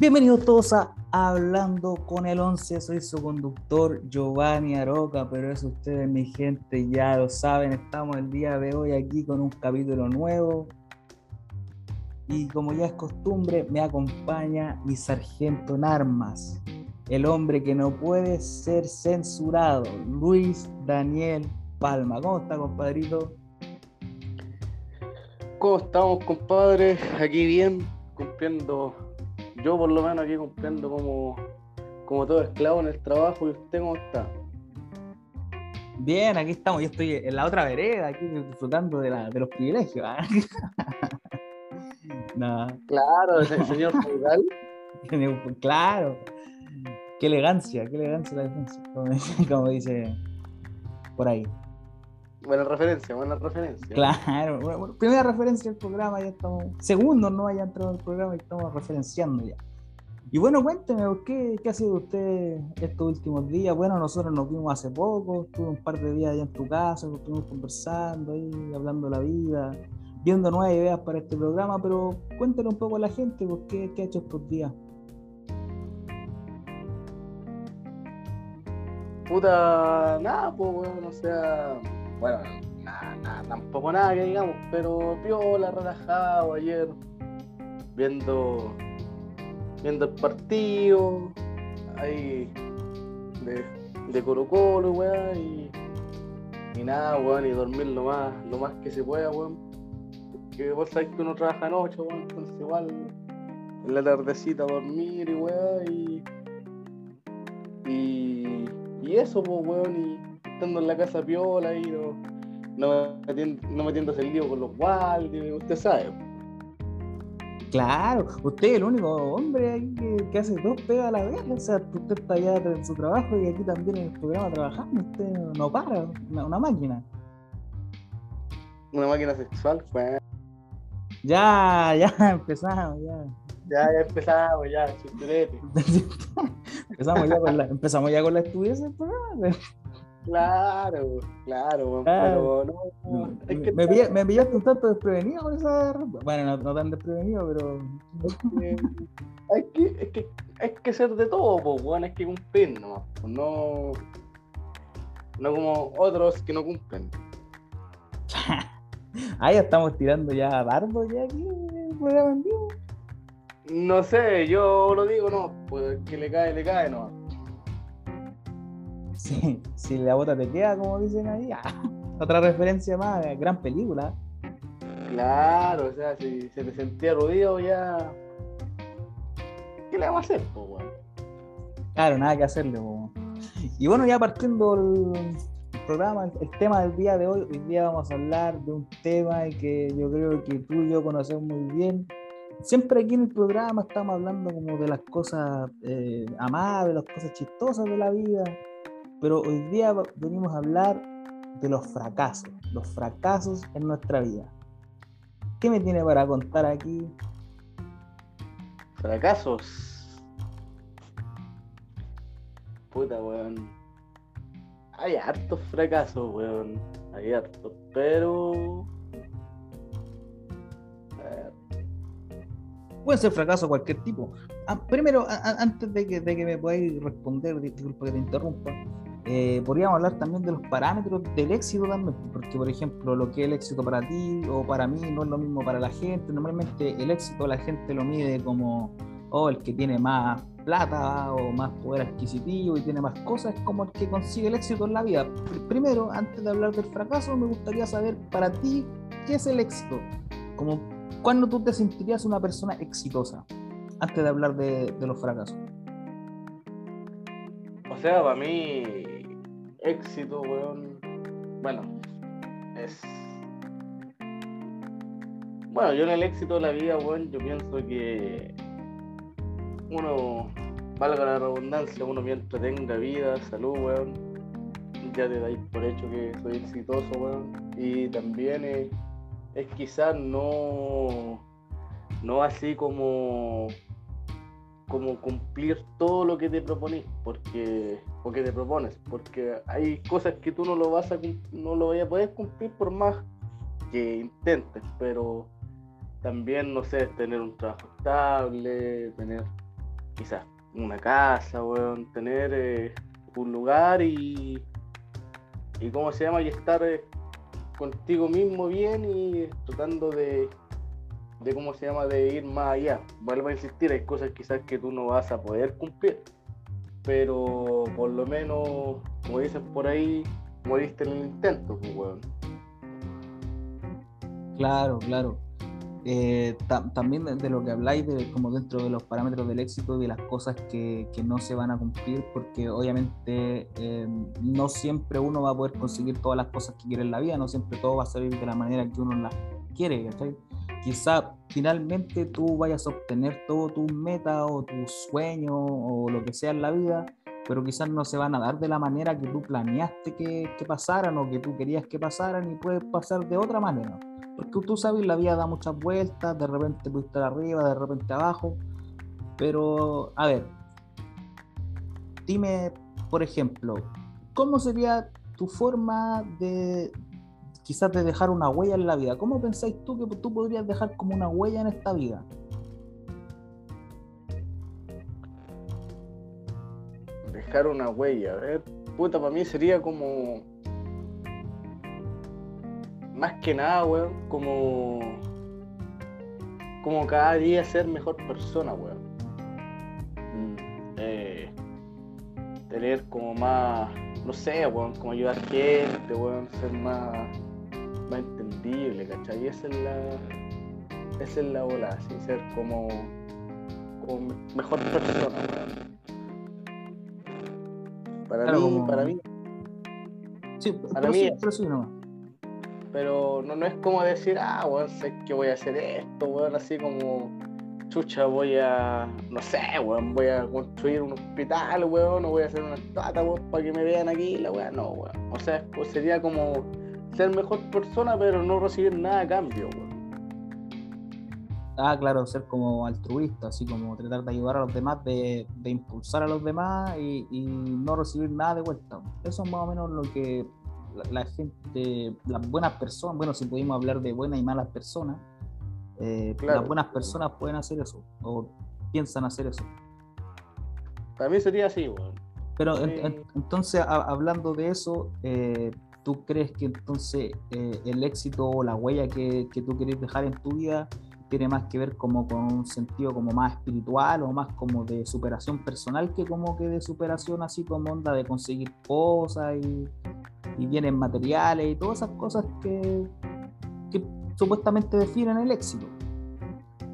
Bienvenidos todos a Hablando con el 11. Soy su conductor Giovanni Aroca, pero eso ustedes, mi gente, ya lo saben. Estamos el día de hoy aquí con un capítulo nuevo. Y como ya es costumbre, me acompaña mi sargento en armas, el hombre que no puede ser censurado, Luis Daniel Palma. ¿Cómo está, compadrito? ¿Cómo estamos, compadre? Aquí bien, cumpliendo yo por lo menos aquí cumpliendo como, como todo esclavo en el trabajo. ¿Y usted cómo está? Bien, aquí estamos. Yo estoy en la otra vereda, aquí disfrutando de, la, de los privilegios. ¿ah? Claro, el señor feudal. claro. Qué elegancia, qué elegancia la defensa, como dice por ahí. Buena referencia, buena referencia. Claro, bueno, primera referencia del programa, ya estamos. Segundo, no haya entrado el programa y estamos referenciando ya. Y bueno, cuénteme, ¿qué, ¿qué ha sido usted estos últimos días? Bueno, nosotros nos vimos hace poco, estuve un par de días allá en tu casa, estuvimos conversando ahí, hablando de la vida, viendo nuevas ideas para este programa, pero cuéntale un poco a la gente, pues, ¿qué, qué ha hecho estos días? Puta, nada, pues, bueno, o sea bueno, nada, tampoco nada que digamos, pero piola, relajado ayer, viendo viendo el partido ahí de, de Colo Colo, weón, y, y nada, weón, y dormir lo más, lo más que se pueda, weón. Porque vos sabés que uno trabaja noche, weón, entonces igual en la tardecita dormir y weón, y, y, y eso, pues, weón, y estando en la casa piola y no, no, no metiéndose el lío con los guardias, usted sabe. Claro, usted es el único hombre ahí que, hace dos pegas a la vez. O sea, usted está allá en su trabajo y aquí también en el programa trabajando. Usted no para, una, máquina. Una máquina sexual, pues. Ya, ya empezamos, ya. Ya, ya empezamos, ya, empezamos, ya con la, empezamos ya con la estupidez del programa. Claro, claro, pero no, es que me, me, pillaste un tanto desprevenido con esa Bueno, no, tan desprevenido, pero. hay, que, es que, hay que ser de todo, pues, bueno, hay que cumplir nomás. no, no como otros que no cumplen. Ahí estamos tirando ya bardo ya aquí el programa en vivo. No sé, yo lo digo, no, pues que le cae, le cae, no. Sí, si la bota te queda, como dicen ahí. Ah, otra referencia más, gran película. Claro, o sea, si se te sentía ruido ya. ¿Qué le vamos a hacer, po, Claro, nada que hacerle, po. Y bueno, ya partiendo el programa, el, tema del día de hoy, hoy día vamos a hablar de un tema que yo creo que tú y yo conocemos muy bien. Siempre aquí en el programa estamos hablando como de las cosas eh, amables, las cosas chistosas de la vida, pero hoy día venimos a hablar de los fracasos, los fracasos en nuestra vida. ¿Qué me tiene para contar aquí? Fracasos. Puta, weón. Hay hartos fracasos, weón. Hay hartos, pero... Puede ser fracaso de cualquier tipo. Ah, primero, antes de que, de que me podáis responder, disculpa que te interrumpa, eh, podríamos hablar también de los parámetros del éxito también, porque por ejemplo lo que es el éxito para ti o para mí no es lo mismo para la gente. Normalmente el éxito la gente lo mide como oh, el que tiene más plata o más poder adquisitivo y tiene más cosas, es como el que consigue el éxito en la vida. Primero, antes de hablar del fracaso, me gustaría saber para ti qué es el éxito. Como cuándo tú te sentirías una persona exitosa, antes de hablar de, de los fracasos. O sea, para mí éxito, weón. Bueno, es. Bueno, yo en el éxito de la vida, weón, yo pienso que uno, valga la redundancia, uno mientras tenga vida, salud, weón, ya te dais por hecho que soy exitoso, weón. Y también es, es quizás no, no así como como cumplir todo lo que te propones, porque o te propones, porque hay cosas que tú no lo vas a no lo vas a poder cumplir por más que intentes, pero también no sé, tener un trabajo estable, tener quizás una casa, weón, tener eh, un lugar y, y cómo se llama, y estar eh, contigo mismo bien y tratando de, de cómo se llama, de ir más allá. Vuelvo a insistir, hay cosas quizás que tú no vas a poder cumplir, pero por lo menos, como dicen por ahí, moriste en el intento, pues, weón. Claro, claro. Eh, también de, lo que habláis, de, como dentro de los parámetros del éxito de las cosas que, que, no se van a cumplir, porque obviamente eh, no siempre uno va a poder conseguir todas las cosas que quiere en la vida, no siempre todo va a salir de la manera que uno las quiere, ¿cachai? Quizá finalmente tú vayas a obtener todo tu meta o tu sueño o lo que sea en la vida, pero quizás no se van a dar de la manera que tú planeaste que, que pasaran o que tú querías que pasaran y puede pasar de otra manera. Porque tú sabes, la vida da muchas vueltas, de repente puedes estar arriba, de repente abajo. Pero, a ver, dime, por ejemplo, ¿cómo sería tu forma de quizás de dejar una huella en la vida? ¿Cómo pensáis tú que tú podrías dejar como una huella en esta vida? Dejar una huella, a ver, puta, para mí sería como más que nada, weón, como, como cada día ser mejor persona, weón. Mm, eh, tener como más, no sé, weón, como ayudar gente, weón, ser más, más entendible, ¿cachai? esa es la, esa es la ola, así, ser como, como mejor persona. Para mí, para mí. Sí, para mí. Sí, no pero no, no es como decir, ah, weón, sé que voy a hacer esto, weón, así como, chucha, voy a, no sé, weón, voy a construir un hospital, weón, o voy a hacer una estatua, weón, para que me vean aquí, la weón, no, weón. O sea, pues sería como ser mejor persona, pero no recibir nada a cambio. Ah, claro, ser como altruista, así como tratar de ayudar a los demás, de, de impulsar a los demás y, y, no recibir nada de vuelta. Eso es más o menos lo que la, gente, las buenas personas, bueno, si pudimos hablar de buenas y malas personas, eh, las buenas personas pueden hacer eso, o piensan hacer eso. Para mí sería así, Pero entonces, hablando de eso, eh, ¿tú crees que entonces eh, el éxito o la huella que, que tú quieres dejar en tu vida tiene más que ver como con un sentido como más espiritual o más como de superación personal que como que de superación así como onda de conseguir cosas y, y bienes materiales y todas esas cosas que, que supuestamente definen el éxito.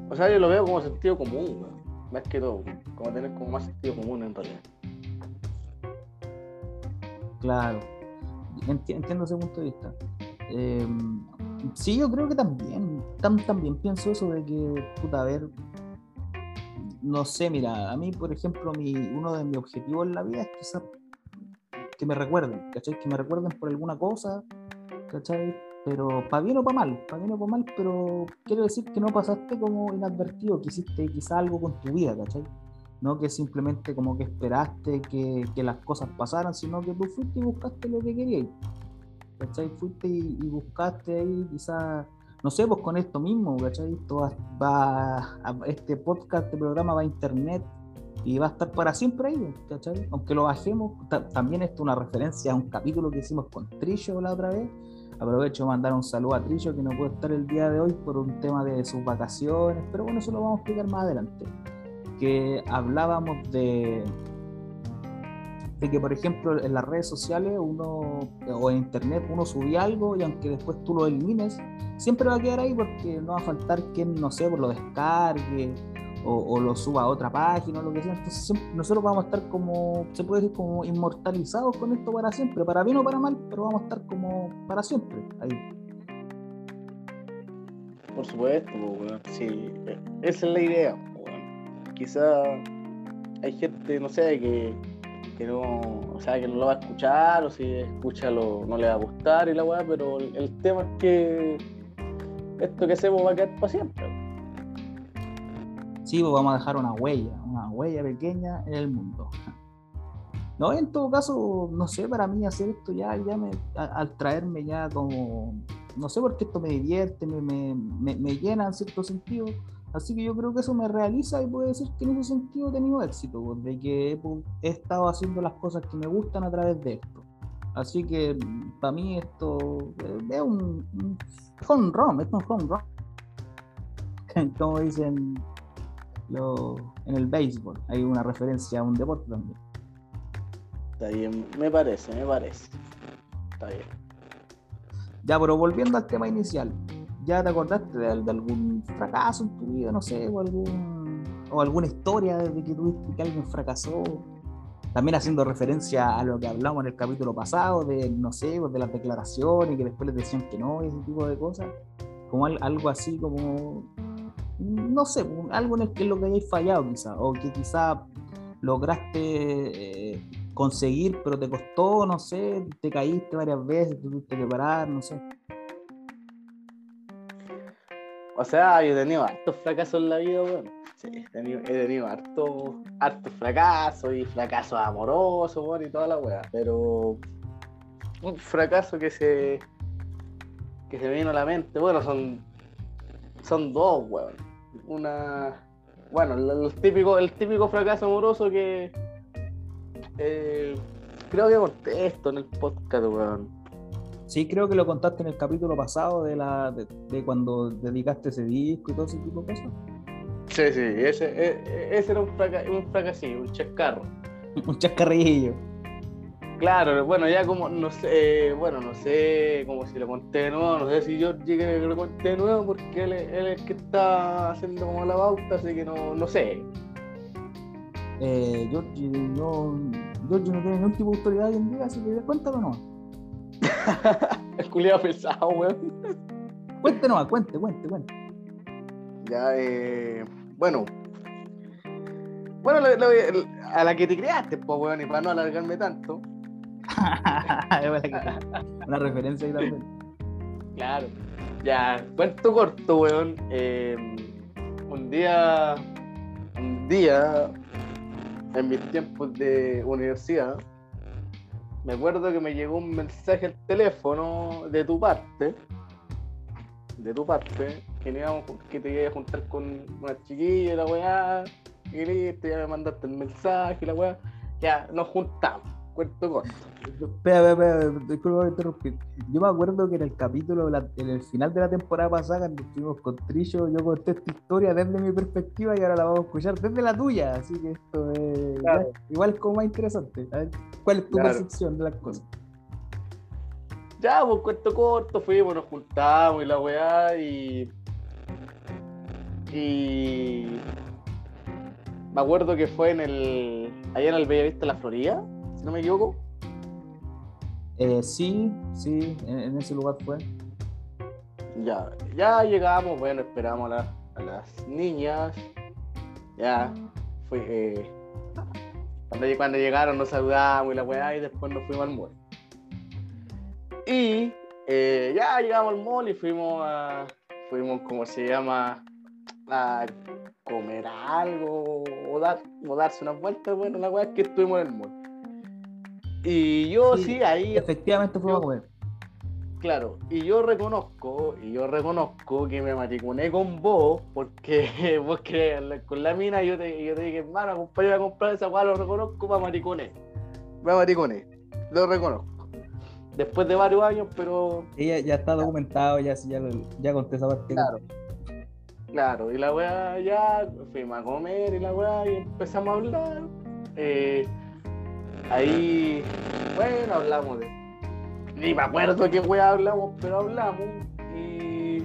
O sea, yo lo veo como sentido común, más que todo, como tener como más sentido común en realidad. Claro, entiendo ese punto de vista. Eh, sí, yo creo que también, también pienso eso de que, puta, a ver, no sé, mira, a mí, por ejemplo, mi, uno de mis objetivos en la vida es quizás que me recuerden, ¿cachai? Que me recuerden por alguna cosa, ¿cachai? Pero para bien o para mal, para bien o para mal, pero quiero decir que no pasaste como inadvertido, que hiciste quizá algo con tu vida, ¿cachai? No que simplemente como que esperaste que, que las cosas pasaran, sino que tú fuiste y buscaste lo que querías, ¿cachai? Fuiste y, buscaste ahí quizá no sé, pues con esto mismo, ¿cachai? Esto va, este podcast, este programa va a internet, y va a estar para siempre ahí, ¿cachai? Aunque lo bajemos, también esto es una referencia a un capítulo que hicimos con Trillo la otra vez. Aprovecho de mandar un saludo a Trillo que no puede estar el día de hoy por un tema de sus vacaciones, pero bueno, eso lo vamos a explicar más adelante. Que hablábamos de, de que, por ejemplo, en las redes sociales uno o en internet uno subía algo y aunque después tú lo elimines, siempre va a quedar ahí porque no va a faltar quien, no sé, por lo descargue o, lo suba a otra página o lo que sea. Entonces nosotros vamos a estar como, se puede decir, como inmortalizados con esto para siempre, para bien o para mal, pero vamos a estar como para siempre ahí. Por supuesto, sí, esa es la idea. Quizá hay gente, no sé, que, que no, o sea, que no lo va a escuchar, o si escucha no le va a gustar y la weá, pero el, tema es que esto que hacemos va a quedar para siempre sí, pues vamos a dejar una huella, una huella pequeña en el mundo. No, en todo caso, no sé, para mí hacer esto ya, ya me, al traerme ya como, no sé por qué esto me divierte, me, me, me, llena en cierto sentido, Así que yo creo que eso me realiza y puedo decir que en ese sentido he tenido éxito, pues, de que he, estado haciendo las cosas que me gustan a través de esto. Así que mm, para mí esto eh, es un, un home run, es un home run. Como dicen lo- en el béisbol, hay una referencia a un deporte también. Está bien, me parece, me parece. Está bien. Ya, pero volviendo al tema inicial, ¿ya te acordaste de, algún fracaso en tu vida, no sé, o algún o alguna historia de que tuviste que alguien fracasó? También haciendo referencia a lo que hablamos en el capítulo pasado, de, no sé, pues, de las declaraciones, que después les decían que no, ese tipo de cosas. Como al- algo así como, no sé, pues, algo en el que lo que hayáis fallado quizá, o que quizá lograste eh, conseguir, pero te costó, no sé, te caíste varias veces, tuviste que parar, no sé. O sea, yo he tenido hartos fracasos en la vida, weón. Sí, he tenido, he tenido hartos hartos fracasos y fracasos amorosos, weón, y toda la weá. Pero un fracaso que se que se me vino a la mente, bueno, son son dos, weón. Una bueno, el, el típico, el típico fracaso amoroso que eh, creo que conté esto en el podcast, weón. Sí, creo que lo contaste en el capítulo pasado de la de, de cuando dedicaste ese disco y todo ese tipo de cosas. Sí, sí, ese, e- ese era un, fraca, un fracasillo, un chascarro. Un chascarrillo. Claro, bueno, ya como, no sé, bueno, no sé como si lo conté de nuevo, no sé si yo llegué que lo conté de nuevo porque él, es- él es el que está haciendo como la pauta, así que no, no sé. Eh, Georgie, no, Georgie no tiene ningún tipo de autoridad hoy en día, así que cuéntalo nomás. El culiado pesado, weón. Cuente nomás, cuente, cuente, cuente. Ya, eh, bueno. Bueno, lo- lo- a la que te creaste, pues, weón, y para no alargarme tanto. Una referencia ahí también. Claro. Ya, cuento corto, weón. Eh, un día, un día, en mis tiempos de universidad, me acuerdo que me llegó un mensaje al teléfono de tu parte, de tu parte, que, que te iba a juntar con una chiquilla la weá, y listo, ya me mandaste el mensaje y la weá, ya nos juntamos, cuento corto. Espera, espera, espera, disculpa por interrumpir. Yo me acuerdo que en el capítulo, la- en el final de la temporada pasada, cuando estuvimos con Trillo, yo conté esta historia desde mi perspectiva y ahora la vamos a escuchar desde la tuya. Así que esto es Claro. igual es como más interesante. A ver, ¿cuál es tu Claro. percepción de las cosas? Ya, pues cuento corto, fuimos, nos juntamos y la weá y. Y. Me acuerdo que fue en el. allá en el Bellavista La Florida, si no me equivoco. Eh, sí, sí, en, en ese lugar fue. Ya, ya llegamos, bueno, esperamos a, la- a las niñas. Ya, fue. eh, cuando, cuando llegaron nos saludamos y la weá y después nos fuimos al mall. Y eh, ya llegamos al mall y fuimos a. Fuimos, como se llama? A comer algo o, dar, o darse unas vueltas. Bueno, la weá es que estuvimos en el mall. Y yo Sí, sí, ahí Efectivamente fuimos a comer. Claro, y yo reconozco, y yo reconozco que me mariconé con vos, porque con la mina, yo te, yo te dije, hermano, acompáñame a comprar esa weá, lo reconozco, para mariconé. Me mariconé, lo reconozco. Después de varios años, pero Ella ya está documentado, ya, ya, lo- ya conté esa parte. Claro. claro, y la weá ya fuimos a comer y la weá, y empezamos a hablar. Eh, ahí, bueno, hablamos de. Ni me acuerdo qué weá hablamos, pero hablamos. Y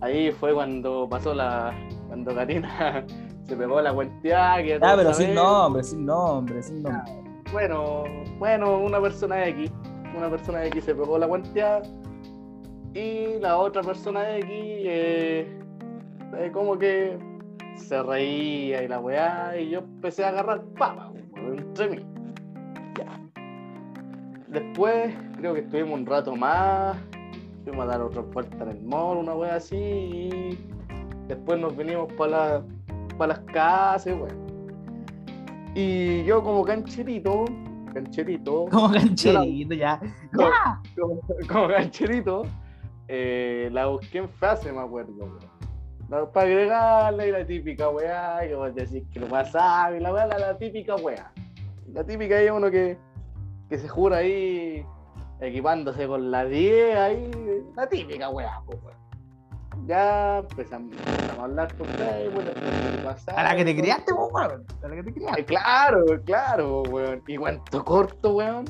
ahí fue cuando pasó la. Cuando Karina se pegó la cuenteada. Que Ah, pero sin nombre, sin nombre, sin nombre. Bueno, bueno, una persona X, una persona X se pegó la cuenteada y la otra persona X eh, eh, como que se reía y la weá y yo empecé a agarrar papa entre mí. Ya. Después creo que estuvimos un rato más, fuimos a dar otra vuelta en el mall, una weá así y después nos vinimos para la, las casas, weón. Y yo como cancherito, cancherito, Como cancherito, ya. Como- ¡Ya! como, como cancherito, eh, la busqué en frase, me acuerdo. weón. No, para agregarle la típica weá, y vos decís que lo pasaba, y la weá, la, la típica weá. La típica es uno que, que se jura ahí equipándose con la 10 ahí, la típica weá, pues weón. Ya empezamos, empezamos a hablar con después pasaba. A la que te criaste, vos, weón. A la que te Eh, criaste. Claro, claro, weón. Y cuento corto, weón.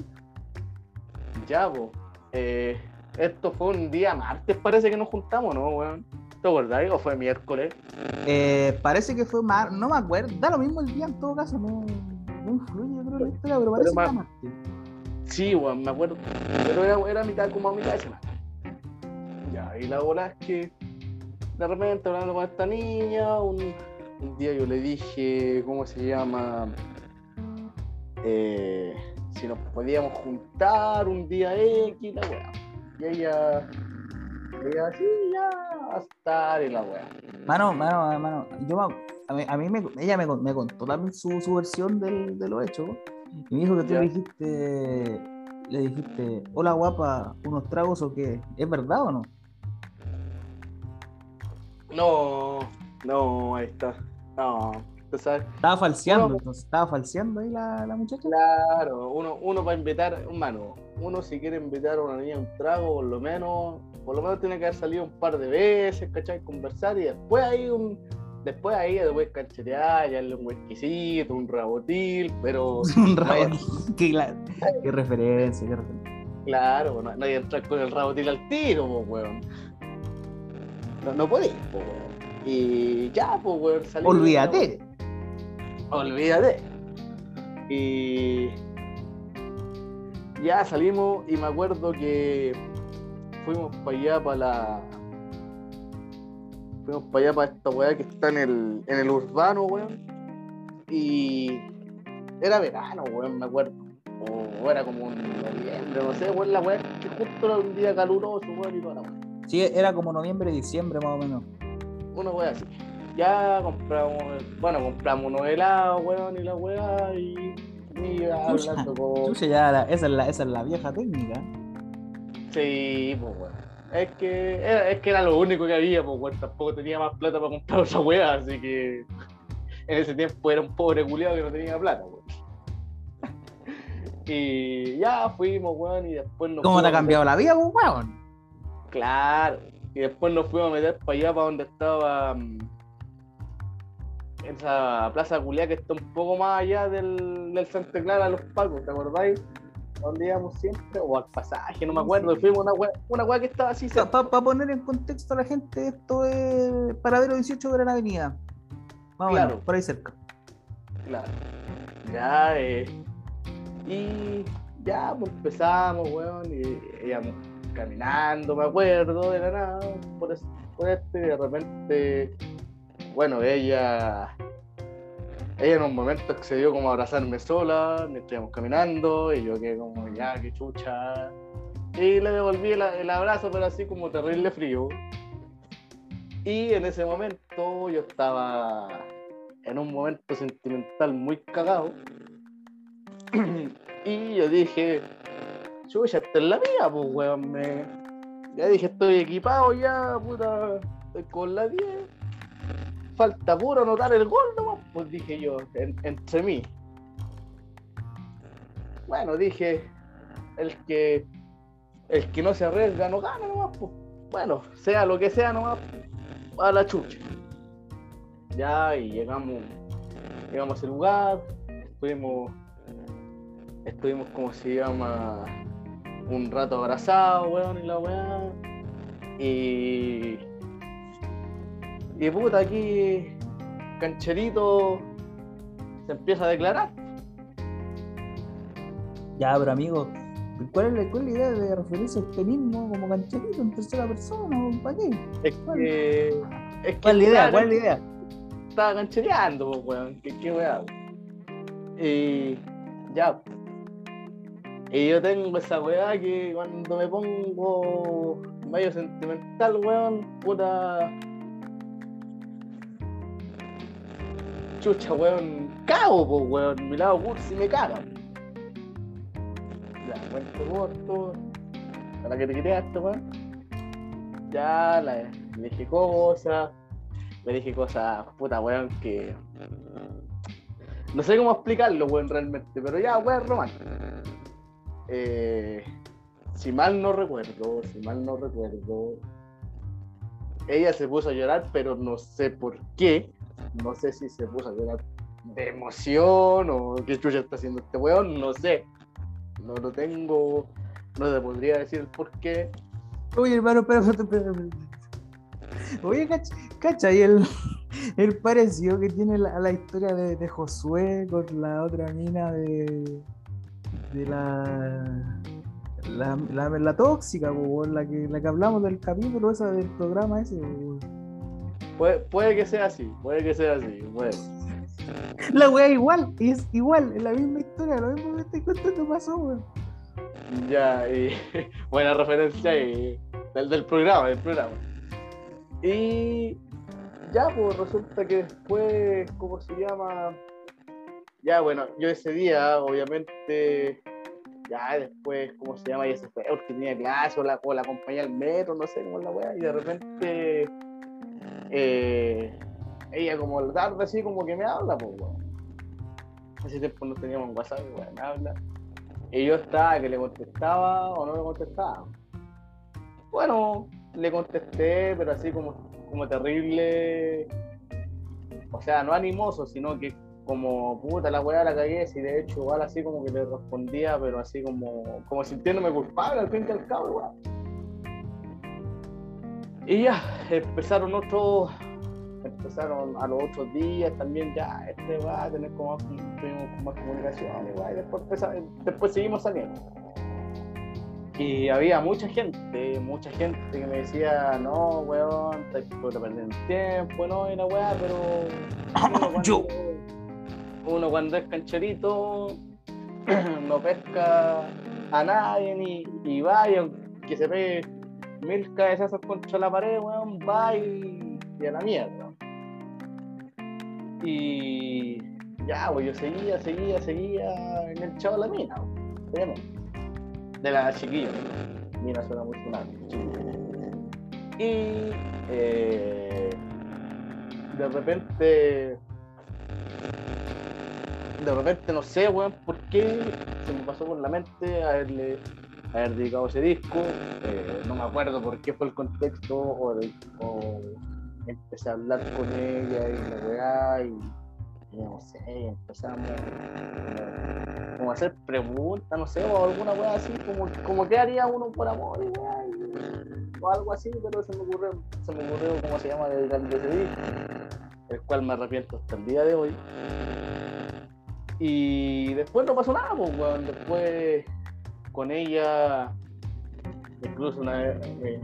Ya, po. Eh, esto fue un día martes, parece que nos juntamos, ¿no, weón? ¿Te acordás? ¿O fue miércoles? Eh, parece que fue mar, no me acuerdo. Da lo mismo el día en todo caso, no, no influye, yo creo, la historia, pero parece que ma- era martes. Sí, weón, me acuerdo. Pero era, era mitad, como a mitad de semana. Ya, y la bola es que de repente hablando con esta niña, un, un día yo le dije, ¿cómo se llama? Eh, si nos podíamos juntar un día X, la weá. Y ella, ella, sí, ya, va a estar y la weá. Mano, mano, mano, yo a mí, a mí me, ella me, me contó también su, su versión del, de lo hecho. Y me dijo que tú le dijiste, le dijiste, hola guapa, unos tragos o qué. ¿Es verdad o no? No, no, ahí está. No, Estaba falseando, entonces, estaba falseando ahí la, la muchacha. Claro, uno, uno para invitar, hermano, uno si quiere invitar a una niña a un trago, por lo menos, por lo menos tiene que haber salido un par de veces, ¿cachai? Conversar y después ahí un, después ahí después cancherear, darle un exquisito, un rabotil, pero Un rabo. qué, qué referencia, qué referencia. claro, no, no hay que entrar con el rabotil al tiro, pues weón. No, no podés, pues weón. Y ya, pues weón, salimos- Olvídate. Olvídate. Y ya salimos y me acuerdo que fuimos para allá para la. Fuimos para allá para esta weá que está en el, en el urbano, weón. Y era verano, weón, me acuerdo. O era como un noviembre, no sé, weón, la weá que justo era un día caluroso, weón, y toda la weá. Sí, era como noviembre, diciembre más o menos. Una weá así. Ya compramos, bueno, compramos unos helados, weón, y la weá, y, y hablando con. Chucha, ya la- esa, es la, esa es la vieja técnica. Sí, pues weón. Es que, era, es que era lo único que había, pues weón. Tampoco tenía más plata para comprar otra weá, así que en ese tiempo era un pobre culiado que no tenía plata, weón. Y ya fuimos, weón, y después nos ¿Cómo te ha cambiado la vida, weón? Claro. Y después nos fuimos a meter para allá, para donde estaba mm, esa plaza culiada que está un poco más allá del, del Santa Clara, los Pacos, ¿te acordáis? ¿Dónde íbamos siempre? O al pasaje, no me acuerdo. Fuimos una weá, una que estaba así cerca. Para poner en contexto a la gente, esto es Paradero 18 Gran Avenida. Más Claro. por ahí cerca. Claro. Ya, eh. Y ya, pues empezamos, weón, y íbamos caminando, me acuerdo, de la nada, por, por este, de repente, bueno, ella, ella en un momento accedió como a abrazarme sola, mientras íbamos caminando, y yo quedé como, ya, qué chucha. Y le devolví el, abrazo, pero así como terrible frío. Y en ese momento yo estaba en un momento sentimental muy cagado. y yo dije, chucha, esta es la mía, pues, weón. Me... Ya dije, estoy equipado ya, puta, estoy con la 10. Falta puro anotar el gol nomás, pues dije yo, en- entre mí. Bueno, dije, el que el que no se arriesga no gana nomás, pues. Bueno, sea lo que sea nomás, a la chucha. Ya, y llegamos, llegamos a ese lugar, estuvimos, estuvimos, como se llama, un rato abrazados, weón, y la weá. Y. Y puta, aquí, Cancherito se empieza a declarar. Ya, pero amigo, ¿cuál es la, cuál es la idea de referirse a usted mismo como cancherito en tercera persona? ¿Para qué? Es que. Es que ¿Cuál es la idea? ¿Cuál es la idea? estaba canchereando, pues, weón. ¿Qué, qué weá? Y ya. Y yo tengo esa weá que cuando me pongo medio sentimental, weón, puta. Chucha, weón, cago, pues, weón. Mi lado cursi me caga. Ya, cuento corto. A la que te creaste, weón. Ya, la, le dije cosas. me dije cosas, puta, weón, que. No sé cómo explicarlo, weón, realmente, pero ya, weón, romántico. Eh, si mal no recuerdo, si mal no recuerdo, ella se puso a llorar, pero no sé por qué. No sé si se puso a llorar de emoción o qué chucha está haciendo este weón, no sé. No lo tengo, no te podría decir por qué. Oye, hermano, espera, Oye, cacha, y el, el parecido que tiene la, la historia de, de, Josué con la otra mina de, de la, la, la, la tóxica, la, que, la que hablamos del capítulo esa del programa ese. Puede, puede que sea así, puede que sea así, puede. La wea igual, es igual, es la misma historia, lo mismo que estoy contando pasó, weón. Ya, y buena referencia y, del, del programa, del programa. Y ya, pues resulta que después, ¿cómo se llama? Ya, bueno, yo ese día, obviamente, ya después, ¿cómo se llama? Ya se fue, porque tenía clase o la, o la acompañé al metro, no sé cómo es la wea, y de repente, eh, ella como la tarde así como que me habla, pues, weón. Hace tiempo no teníamos WhatsApp, weón, me habla. Y yo estaba que le contestaba o no le contestaba. Bueno, le contesté, pero así como, como terrible. O sea, no animoso, sino que como puta la weá la cagué, y de hecho igual así como que le respondía, pero así como, como sintiéndome culpable al fin y al cabo, weá. Y ya, empezaron otros, empezaron a los otros días también ya, este va a tener como más, más comunicación, y después, después seguimos saliendo. Y había mucha gente, mucha gente que me decía, no, weón, estás perdiendo tiempo, no, y la weá, pero uno cuando, uno cuando es cancherito no pesca a nadie ni, y va y aunque se ve mil cabezazos contra la pared, weón, va y, y a la mierda. Y ya, pues yo seguía, seguía, seguía en el chavo de la mina, obviamente de la chiquilla. Mira, suena muy Y eh, de repente, de repente no sé, weón, por qué se me pasó por la mente haberle haber dedicado ese disco. Eh, no me acuerdo por qué fue el contexto o, o empecé a hablar con ella y la weá y no sé, empezamos como a hacer preguntas, no sé, o alguna weá así, como, como qué haría uno por amor y o algo así, pero se me ocurrió, se me ocurrió cómo se llama el de ese disco, el cual me arrepiento hasta el día de hoy. Y después no pasó nada, pues, weón. Después con ella, incluso una eh,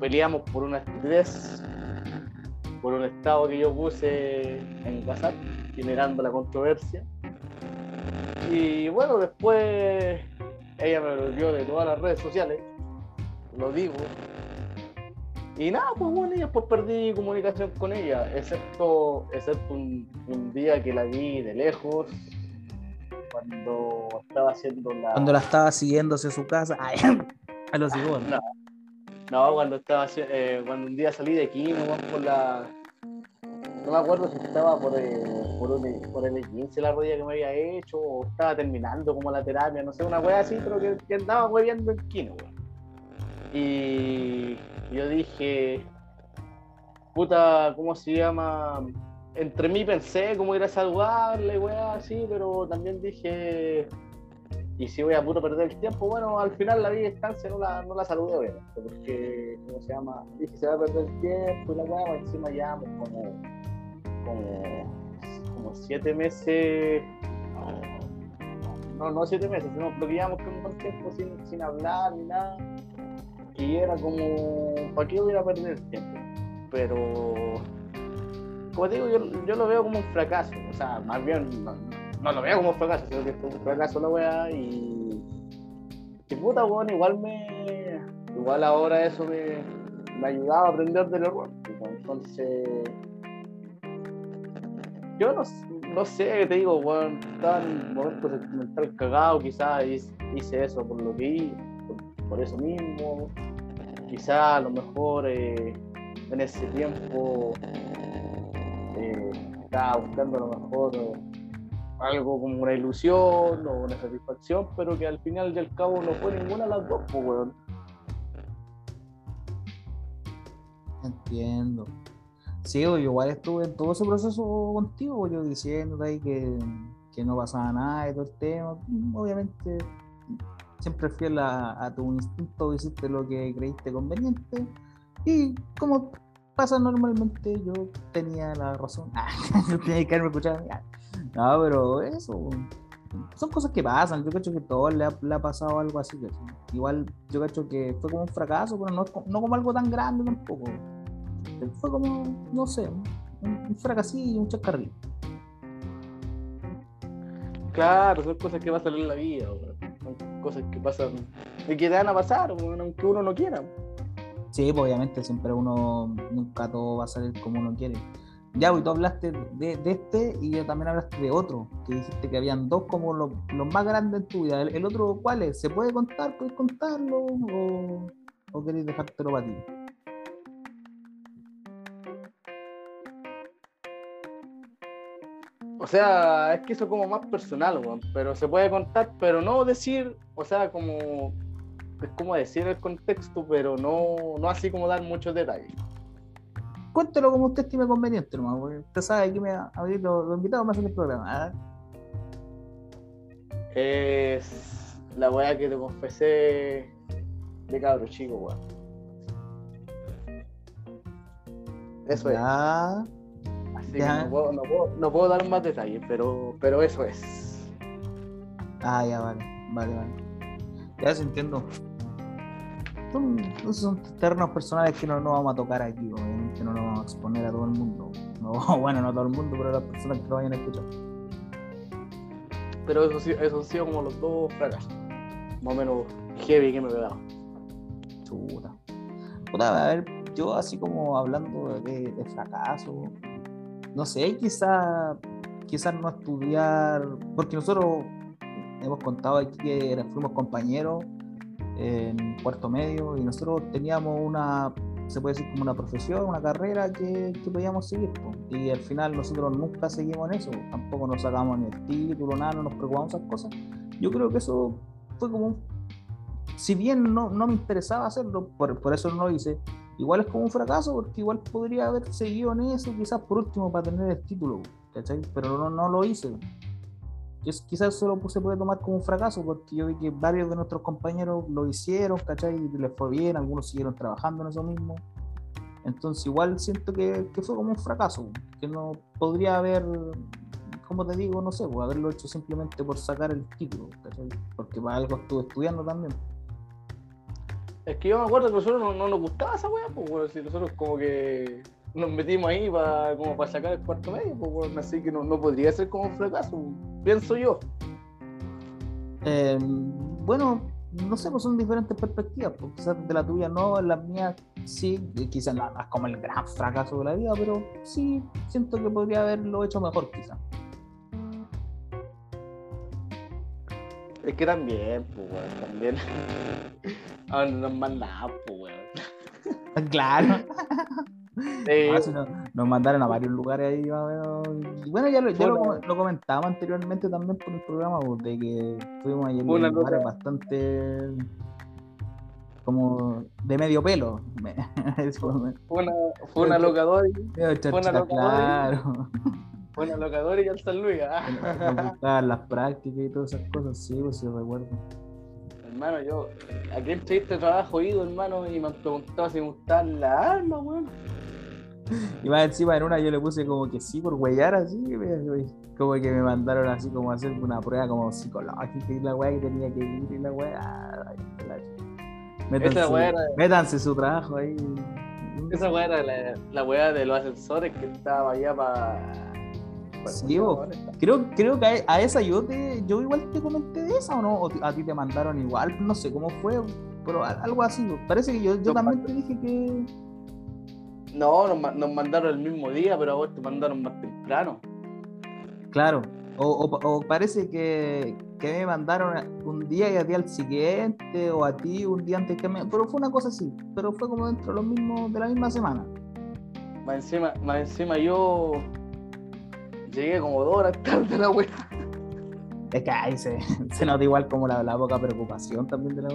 peleamos por una estupidez, por un estado que yo puse en WhatsApp generando la controversia. Y bueno, después ella me lo dio de todas las redes sociales, lo digo. Y nada, pues bueno, y después perdí comunicación con ella, excepto, excepto un día que la vi de lejos, cuando estaba haciendo la... Cuando la estaba siguiendo hacia su casa. a los hijos. No, no, cuando estaba eh, cuando un día salí de aquí, no por la no me acuerdo si estaba por, el, por, por el 15 la rodilla que me había hecho o estaba terminando como la terapia, no sé, una wea así, pero que, que andaba hueviando el kino, weón. Y yo dije, puta, ¿cómo se llama? Entre mí pensé cómo ir a saludarle, weá, así, pero también dije, y si voy a puro perder el tiempo, bueno, al final la vi distancia no la, no la saludé, obviamente, porque, ¿cómo se llama? Dije, se va a perder el tiempo y la weá, encima ya como como, como siete meses, no, no siete meses, sino que llevamos un tiempo sin, sin hablar ni nada. Y era como, ¿para qué voy a perder el tiempo? Pero, como te digo, yo, yo lo veo como un fracaso. O sea, más bien, no, lo veo como un fracaso, sino que es un fracaso la weá. Y, y puta, bueno, igual me. Igual ahora eso me, me ayudaba a aprender del error. Entonces, yo no, no sé, te digo, bueno, estaba en un momento sentimental cagado, quizás hice eso por lo que hice, por, eso mismo. Quizás a lo mejor eh, en ese tiempo eh, estaba buscando a lo mejor eh, algo como una ilusión o una satisfacción, pero que al final y al cabo no fue ninguna de las dos, pues, weón. Entiendo. Sí, yo igual estuve en todo ese proceso contigo, yo diciendo ahí que, que no pasaba nada y todo el tema. Obviamente, siempre fiel a tu instinto, hiciste lo que creíste conveniente. Y como pasa normalmente, yo tenía la razón. Ah, tenía que haberme escuchado. Ah, No, pero eso. Son cosas que pasan. Yo creo que a todos le ha, le ha pasado algo así. Igual yo creo que fue como un fracaso, pero no, no como algo tan grande tampoco. Fue como, no sé, un, un fracasillo, un chascarrillo. Claro, son cosas que pasan en la vida, weón. Son cosas que pasan y que te van a pasar, weón, aunque uno no quiera. Sí, pues obviamente siempre uno, nunca todo va a salir como uno quiere. Ya, pues tú hablaste de, este y yo también hablaste de otro, que dijiste que habían dos como los, más grandes en tu vida. ¿El, otro cuál es? ¿Se puede contar? ¿Puedes contarlo? ¿O, o queréis dejártelo para ti? O sea, es que eso es como más personal, weón, pero se puede contar, pero no decir, o sea, como es como decir el contexto, pero no, no así como dar muchos detalles. Cuéntelo como usted estime conveniente, nomás, porque usted sabe que me abrir los, los invitados me hacen el programa. ¿ah? Es la weá que te confesé de cabro chico, weón. Eso es. Ya. Así ya. que no puedo, no, puedo, no puedo dar más detalles, pero, pero eso es. Ah, ya, vale, vale, vale. Ya se entiendo. Son, son terrenos personales que no, no vamos a tocar aquí, obviamente no nos vamos a exponer a todo el mundo. No, bueno, no a todo el mundo, pero a las personas que lo vayan a escuchar. Pero eso, sí- eso sido como los dos fracasos. Más o menos heavy que me he pegado. Chuta. Puta, a ver, yo así como hablando de, de fracaso, no sé, quizá, quizás no estudiar, porque nosotros hemos contado aquí que fuimos compañeros en cuarto medio y nosotros teníamos una, se puede decir como una profesión, una carrera que, que podíamos seguir. po. Y al final nosotros nunca seguimos en eso, tampoco nos sacamos ni el título, nada, no nos preocupamos esas cosas. Yo creo que eso fue como un si bien no, no me interesaba hacerlo, por, por eso no lo hice, igual es como un fracaso, porque igual podría haber seguido en eso, quizás por último para tener el título, ¿cachai? Pero no, no lo hice. Es- quizás solo se puede tomar como un fracaso, porque yo vi que varios de nuestros compañeros lo hicieron, ¿cachai? Y les fue bien, algunos siguieron trabajando en eso mismo. Entonces igual siento que, que fue como un fracaso, que no podría haber, como te digo, no sé, pues, haberlo hecho simplemente por sacar el título, ¿cachai? Porque para algo estuve estudiando también. Es que yo me acuerdo que nosotros no, no nos gustaba esa weá, pues, weón. Si nosotros como que nos metimos ahí para como para sacar el cuarto medio, pues. Así que no, no podría ser como un fracaso, pienso yo. Eh, bueno, no sé, pues son diferentes perspectivas, pues quizás de la tuya no, en las mías sí, quizás no, es como el gran fracaso de la vida, pero sí siento que podría haberlo hecho mejor quizás. Es que también, pues, weón, también. Ahora no nos mandaban, pues, weón. Claro. Ah, si no- nos mandaron a varios lugares ahí. Y bueno, ya, lo, ya lo, Bueno. lo comentábamos anteriormente también por el programa, pues, de que estuvimos ahí en lugares bastante como de medio pelo. Fue una, fue una locadora, claro. fue una locadora y al San Luis, ah. Las prácticas y todas esas cosas, sí, pues sí, recuerdo. Hermano, yo aquí en este trabajo ido, hermano, y me han preguntado si me gustaban las armas, weón. Y más encima en una yo le puse como que sí por huellar así, como que me mandaron así como a hacer una prueba como psicológica y la weá que tenía que ir y la weá. métanse su trabajo ahí. Esa weá era la, la weá de los ascensores que estaba allá para. Sí. Creo, creo que a, esa yo te, yo igual te comenté de esa o no, o a ti te mandaron igual, no sé cómo fue, pero algo así. Parece que yo, yo Nos también te dije que. No, nos, ma- nos mandaron el mismo día, pero a vos te mandaron más temprano. Claro, o, o- o parece que, que me mandaron un día y a ti al siguiente, o a ti un día antes que me. Pero fue una cosa así, pero fue como dentro de, los mismos, de la misma semana. Más encima, más encima yo llegué como dos horas tarde a la weá. Es que ahí se, se nota igual como la, la poca preocupación también de la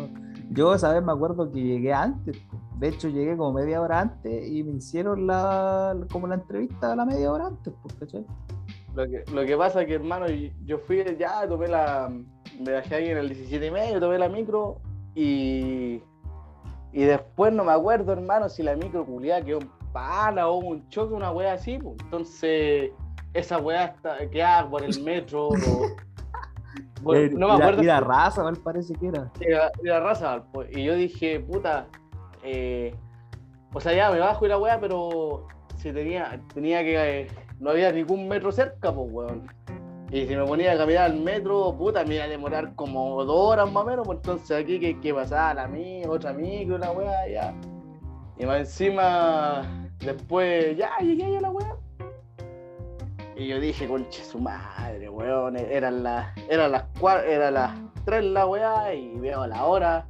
Yo esa vez me acuerdo que llegué antes. De hecho, llegué como media hora antes y me hicieron la como la entrevista a la media hora antes, pues. Lo que, lo que pasa es que, hermano, yo fui ya, tomé la. Me dejé ahí en el 17 y medio, tomé la micro y. Y después no me acuerdo, hermano, si la micro culiada quedó un pana o un choque, una wea así, pues. Entonces, esa wea está, quedaba por el metro. o- Bueno, Eh, no me y la- acuerdo. Y la raza, me parece que era. Era raza, pues, y yo dije, puta, eh, o sea, ya me bajo y la weá, pero si tenía, tenía que, eh, no había ningún metro cerca, pues, weón. Y si me ponía a caminar al metro, puta, me iba a demorar como dos horas más o menos, pues entonces aquí que, que pasaba la mía, otra micro, la weá, ya. Y más encima, después, ya llegué a la weá. Y yo dije, conche su madre, weón, eran las, eran las eran las tres la weá y veo la hora,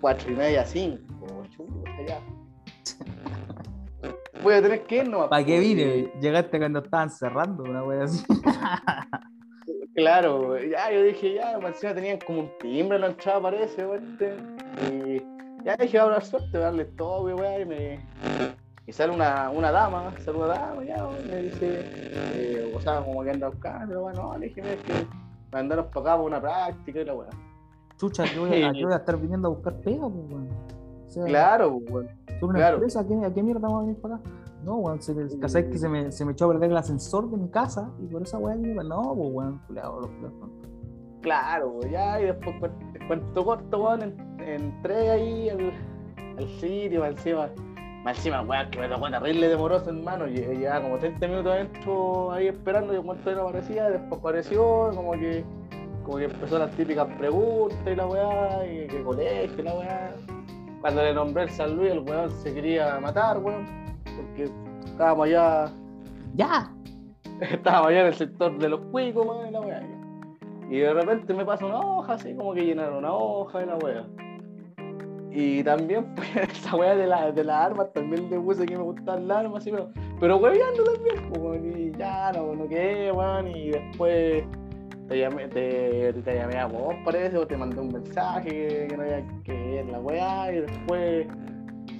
cuatro y media, cinco, chuta, ya. Voy a tener que ir nomás. ¿Para qué pues, vine? Llegaste cuando estaban cerrando, una wea así. Claro, ya yo dije, ya, más encima tenían como un timbre en la entrada, parece, weón. este, Y ya dije, a hablar suerte, darle todo, weá, y me. Y sale una, una dama, sale una dama, ya, weón, me dice, eh, o sea, como que anda buscando, weón, no, le dije, mira, es que me mandaron para acá para una práctica y la weá. Chucha, ¿a qué voy a, voy estar viniendo a buscar pega, pues, weón? O sea, Claro, weón. ¿soy una claro. empresa? ¿A qué, a qué mierda vamos a venir para acá? No, weón, se me, ¿cachai que se me, se me echó a perder el ascensor de mi casa y por esa weá, yo, no, pues, weón, culiao, los. Claro, ya, y después cu- cuento corto, weón, en- entré ahí al, al sitio, encima, más encima, weón, que me tocó terrible demoroso, hermano, lle- llevaba como 30 minutos adentro ahí esperando, y en cuanto no aparecía, después apareció, como que, como que empezó las típicas preguntas y la weá, y qué colegio, y la weá. Cuando le nombré el San Luis, el weón se quería matar, weón, porque estábamos allá ¡Ya! estaba allá en el sector de los cuicos, weón, y la weá. Y de repente me pasa una hoja, así como que llenaron una hoja y la weá. Y también, pues, esa weá de, la, de las armas, también le puse que me gustaban las armas, así, pero, pero hueveando también, pues, y ya, no, no quedé, weón, y después te llamé, te, te llamé a vos, parece, o te mandé un mensaje que, que no había que ver la weá, y después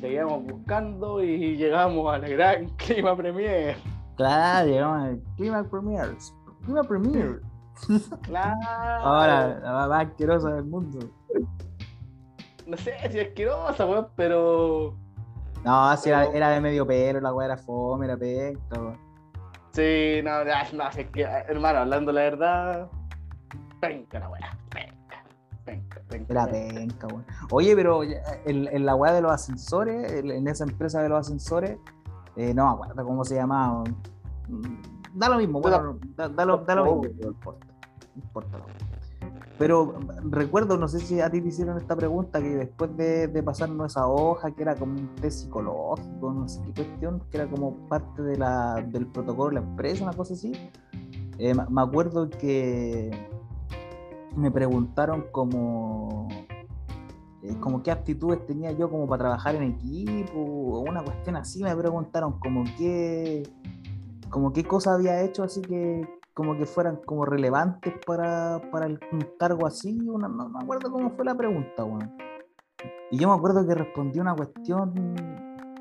seguíamos buscando y llegamos al gran clima premier. Claro, llegamos al Clima Premiers. Clima Premier. Claro. Ahora, la más asquerosa del mundo. No sé si es asquerosa, weón, pero. No, si era, Pero- era de medio pelo, la weá era fome, era weón. Sí, no, no, es que, hermano, hablando la verdad. Penca la weá. Penca. Penca, penca. Era penca, weón. Oye, pero en, en la weá de los ascensores, en esa empresa de los ascensores, eh, no me acuerdo cómo se llamaba. Mm, Da lo mismo, bueno, da, da lo, da lo mismo, no importa. No importa. Pero mm, recuerdo, no sé si a ti te hicieron esta pregunta, que después de, de pasarnos esa hoja, que era como un test psicológico, no sé qué cuestión, que era como parte de la, del protocolo de la empresa, una cosa así, eh, me- acuerdo que me preguntaron como, eh, como qué aptitudes tenía yo como para trabajar en equipo, o una cuestión así, me preguntaron como qué, como qué cosas había hecho así que como que fueran como relevantes para, para el, un cargo así, una- no me acuerdo cómo fue la pregunta, weón. Y yo me acuerdo que respondí una cuestión,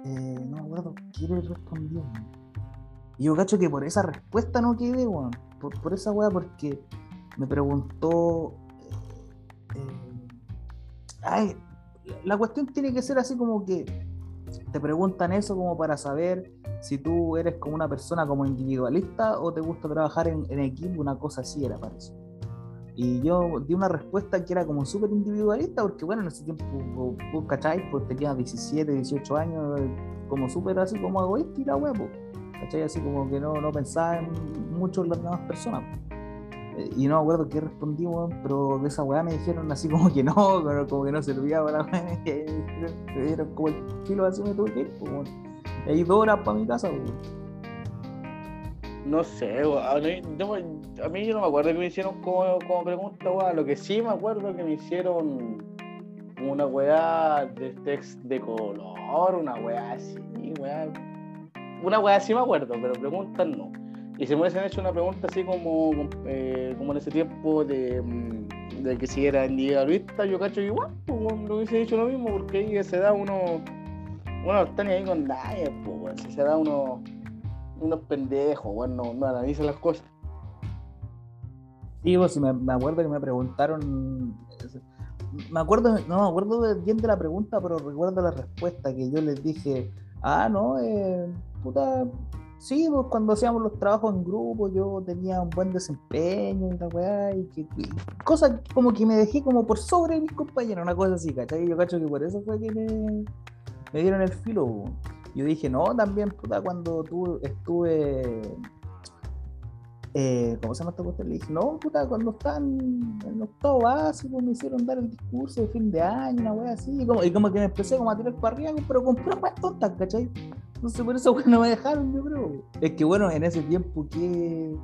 eh, no me acuerdo qué le weón. Y yo cacho que por esa respuesta no quedé, weón. Por, por esa weá, porque me preguntó. eh, eh, ay, la cuestión tiene que ser así como que te preguntan eso como para saber si tú eres como una persona como individualista o te gusta trabajar en, en equipo, una cosa así era para eso. Y yo di una respuesta que era como súper individualista, porque bueno, en ese tiempo, vos, ¿cachai? Pues tenías 17, 18 años, como súper así como egoísta y la pues, ¿cachai? Así como que no, no pensaba en mucho en las demás personas. Y no me acuerdo qué respondí, weón, pero de esa weá me dijeron así como que no, como que no servía para la. Y ahí me dieron como el filo así me tuve que ir, pues, weón. Y dos horas para mi casa, weón. No sé. A mí, a mí yo no me acuerdo que me hicieron como, como pregunta, weón. Lo que sí me acuerdo que me hicieron una weá de text de color, una weá así, weá. Una weá sí me acuerdo, pero preguntas no. Y si me hubiesen hecho una pregunta así como, eh, como en ese tiempo de, mm, de que si era individualista, yo cacho igual, pues, lo hubiese dicho lo mismo, porque ahí se da uno, uno no está ni ahí con nadie, pues, si se da uno, unos pendejos, bueno, no, analiza las cosas. Sí, pues, me, me acuerdo que me preguntaron, me acuerdo, no me acuerdo bien de la pregunta, pero recuerdo la respuesta que yo les dije, ah, no, eh, puta, sí, pues cuando hacíamos los trabajos en grupo yo tenía un buen desempeño y la weá, y que, cosas como que me dejé como por sobre mis compañeros, una cosa así, ¿cachai? Yo cacho que por eso fue que me, dieron el filo. Yo dije, no, también, puta, cuando tú estuve eh, ¿cómo se llama esta cuestión? Le dije, no, puta, cuando están en octavo básico me hicieron dar el discurso de fin de año, una wea así, y como, y como que me empecé como a tirar para arriba, pero con puras tontas, ¿cachai? Entonces por eso no me dejaron, yo creo. Es que bueno, en ese tiempo, ¿qué,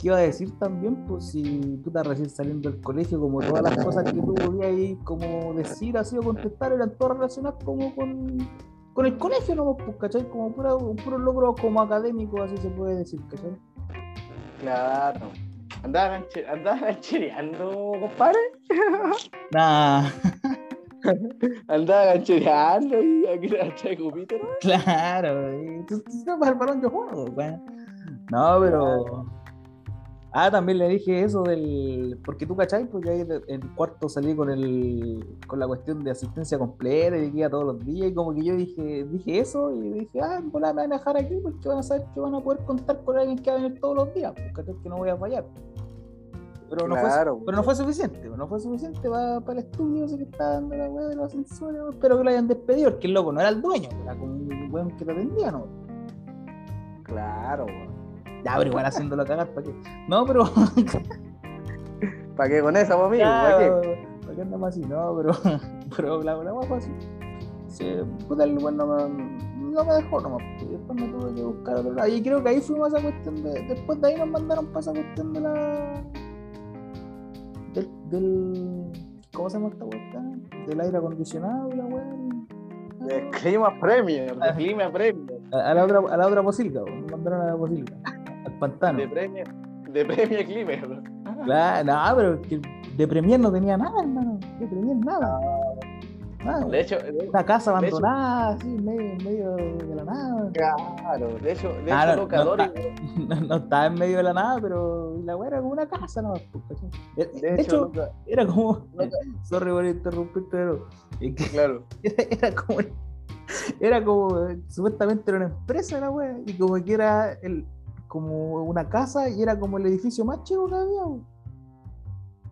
qué iba a decir también? Pues si tú estás recién saliendo del colegio, como todas las cosas que tú podías como decir así o contestar eran todas relacionadas como con, con el colegio, ¿no? Pues, ¿cachai? Como puro, puro logro como académico, así se puede decir, ¿cachai? Claro. ¿Andabas ganchereando, compadre? Nah. Andaba ganchereando y aquí la de cupito, ¿no? Claro, tú, tú el balón yo juego, No, pero. Ah, también le dije eso del. Porque tú, ¿cachai? Pues ahí en cuarto salí con el con la cuestión de asistencia completa y iba todos los días. Y como que yo dije, dije eso y dije, ah, pues me van a dejar aquí porque van a saber que van a poder contar con alguien que va a venir todos los días, porque ¿cachai? Que no voy a fallar. Pero no, fue, pero no fue suficiente, no fue suficiente para, para el estudio ese que estaba dando la weá de los ascensores. Espero que lo hayan despedido, porque el loco no era el dueño, era como un weón que lo atendía, ¿no? Claro, weón. Ya, pero igual haciéndolo cagar, ¿para qué? No, pero. ¿Para qué con esa, amigo? ¿Para qué? ¿Para qué andamos así? No, pero. Pero la verdad más fácil. Sí, puta, el no me, no me dejó nomás. Pues, después me tuve que buscar otro lado. Y creo que ahí fuimos a esa cuestión de. Después de ahí nos mandaron para esa cuestión de la. Del. del ¿Cómo se llama esta cuestión? Del aire acondicionado la weá. El clima premio, el clima premio. A, a, la otra, a la otra posilga, nos mandaron a la posilga al pantano. De premio, de premio Clipper. Claro, no, pero que de Premier no tenía nada, hermano. De Premier nada. Nada. De hecho, una casa abandonada, así, en medio, medio, de la nada. Claro, de hecho, de claro, hecho locadores. No, no, no, estaba en medio de la nada, pero la weá era como una casa, ¿no? De, de, de hecho, hecho era como. Sorry por interrumpirte, pero. claro. Era, era como. Era como. Supuestamente era una empresa la weá, y como que era el, como una casa y era como el edificio más chico que había.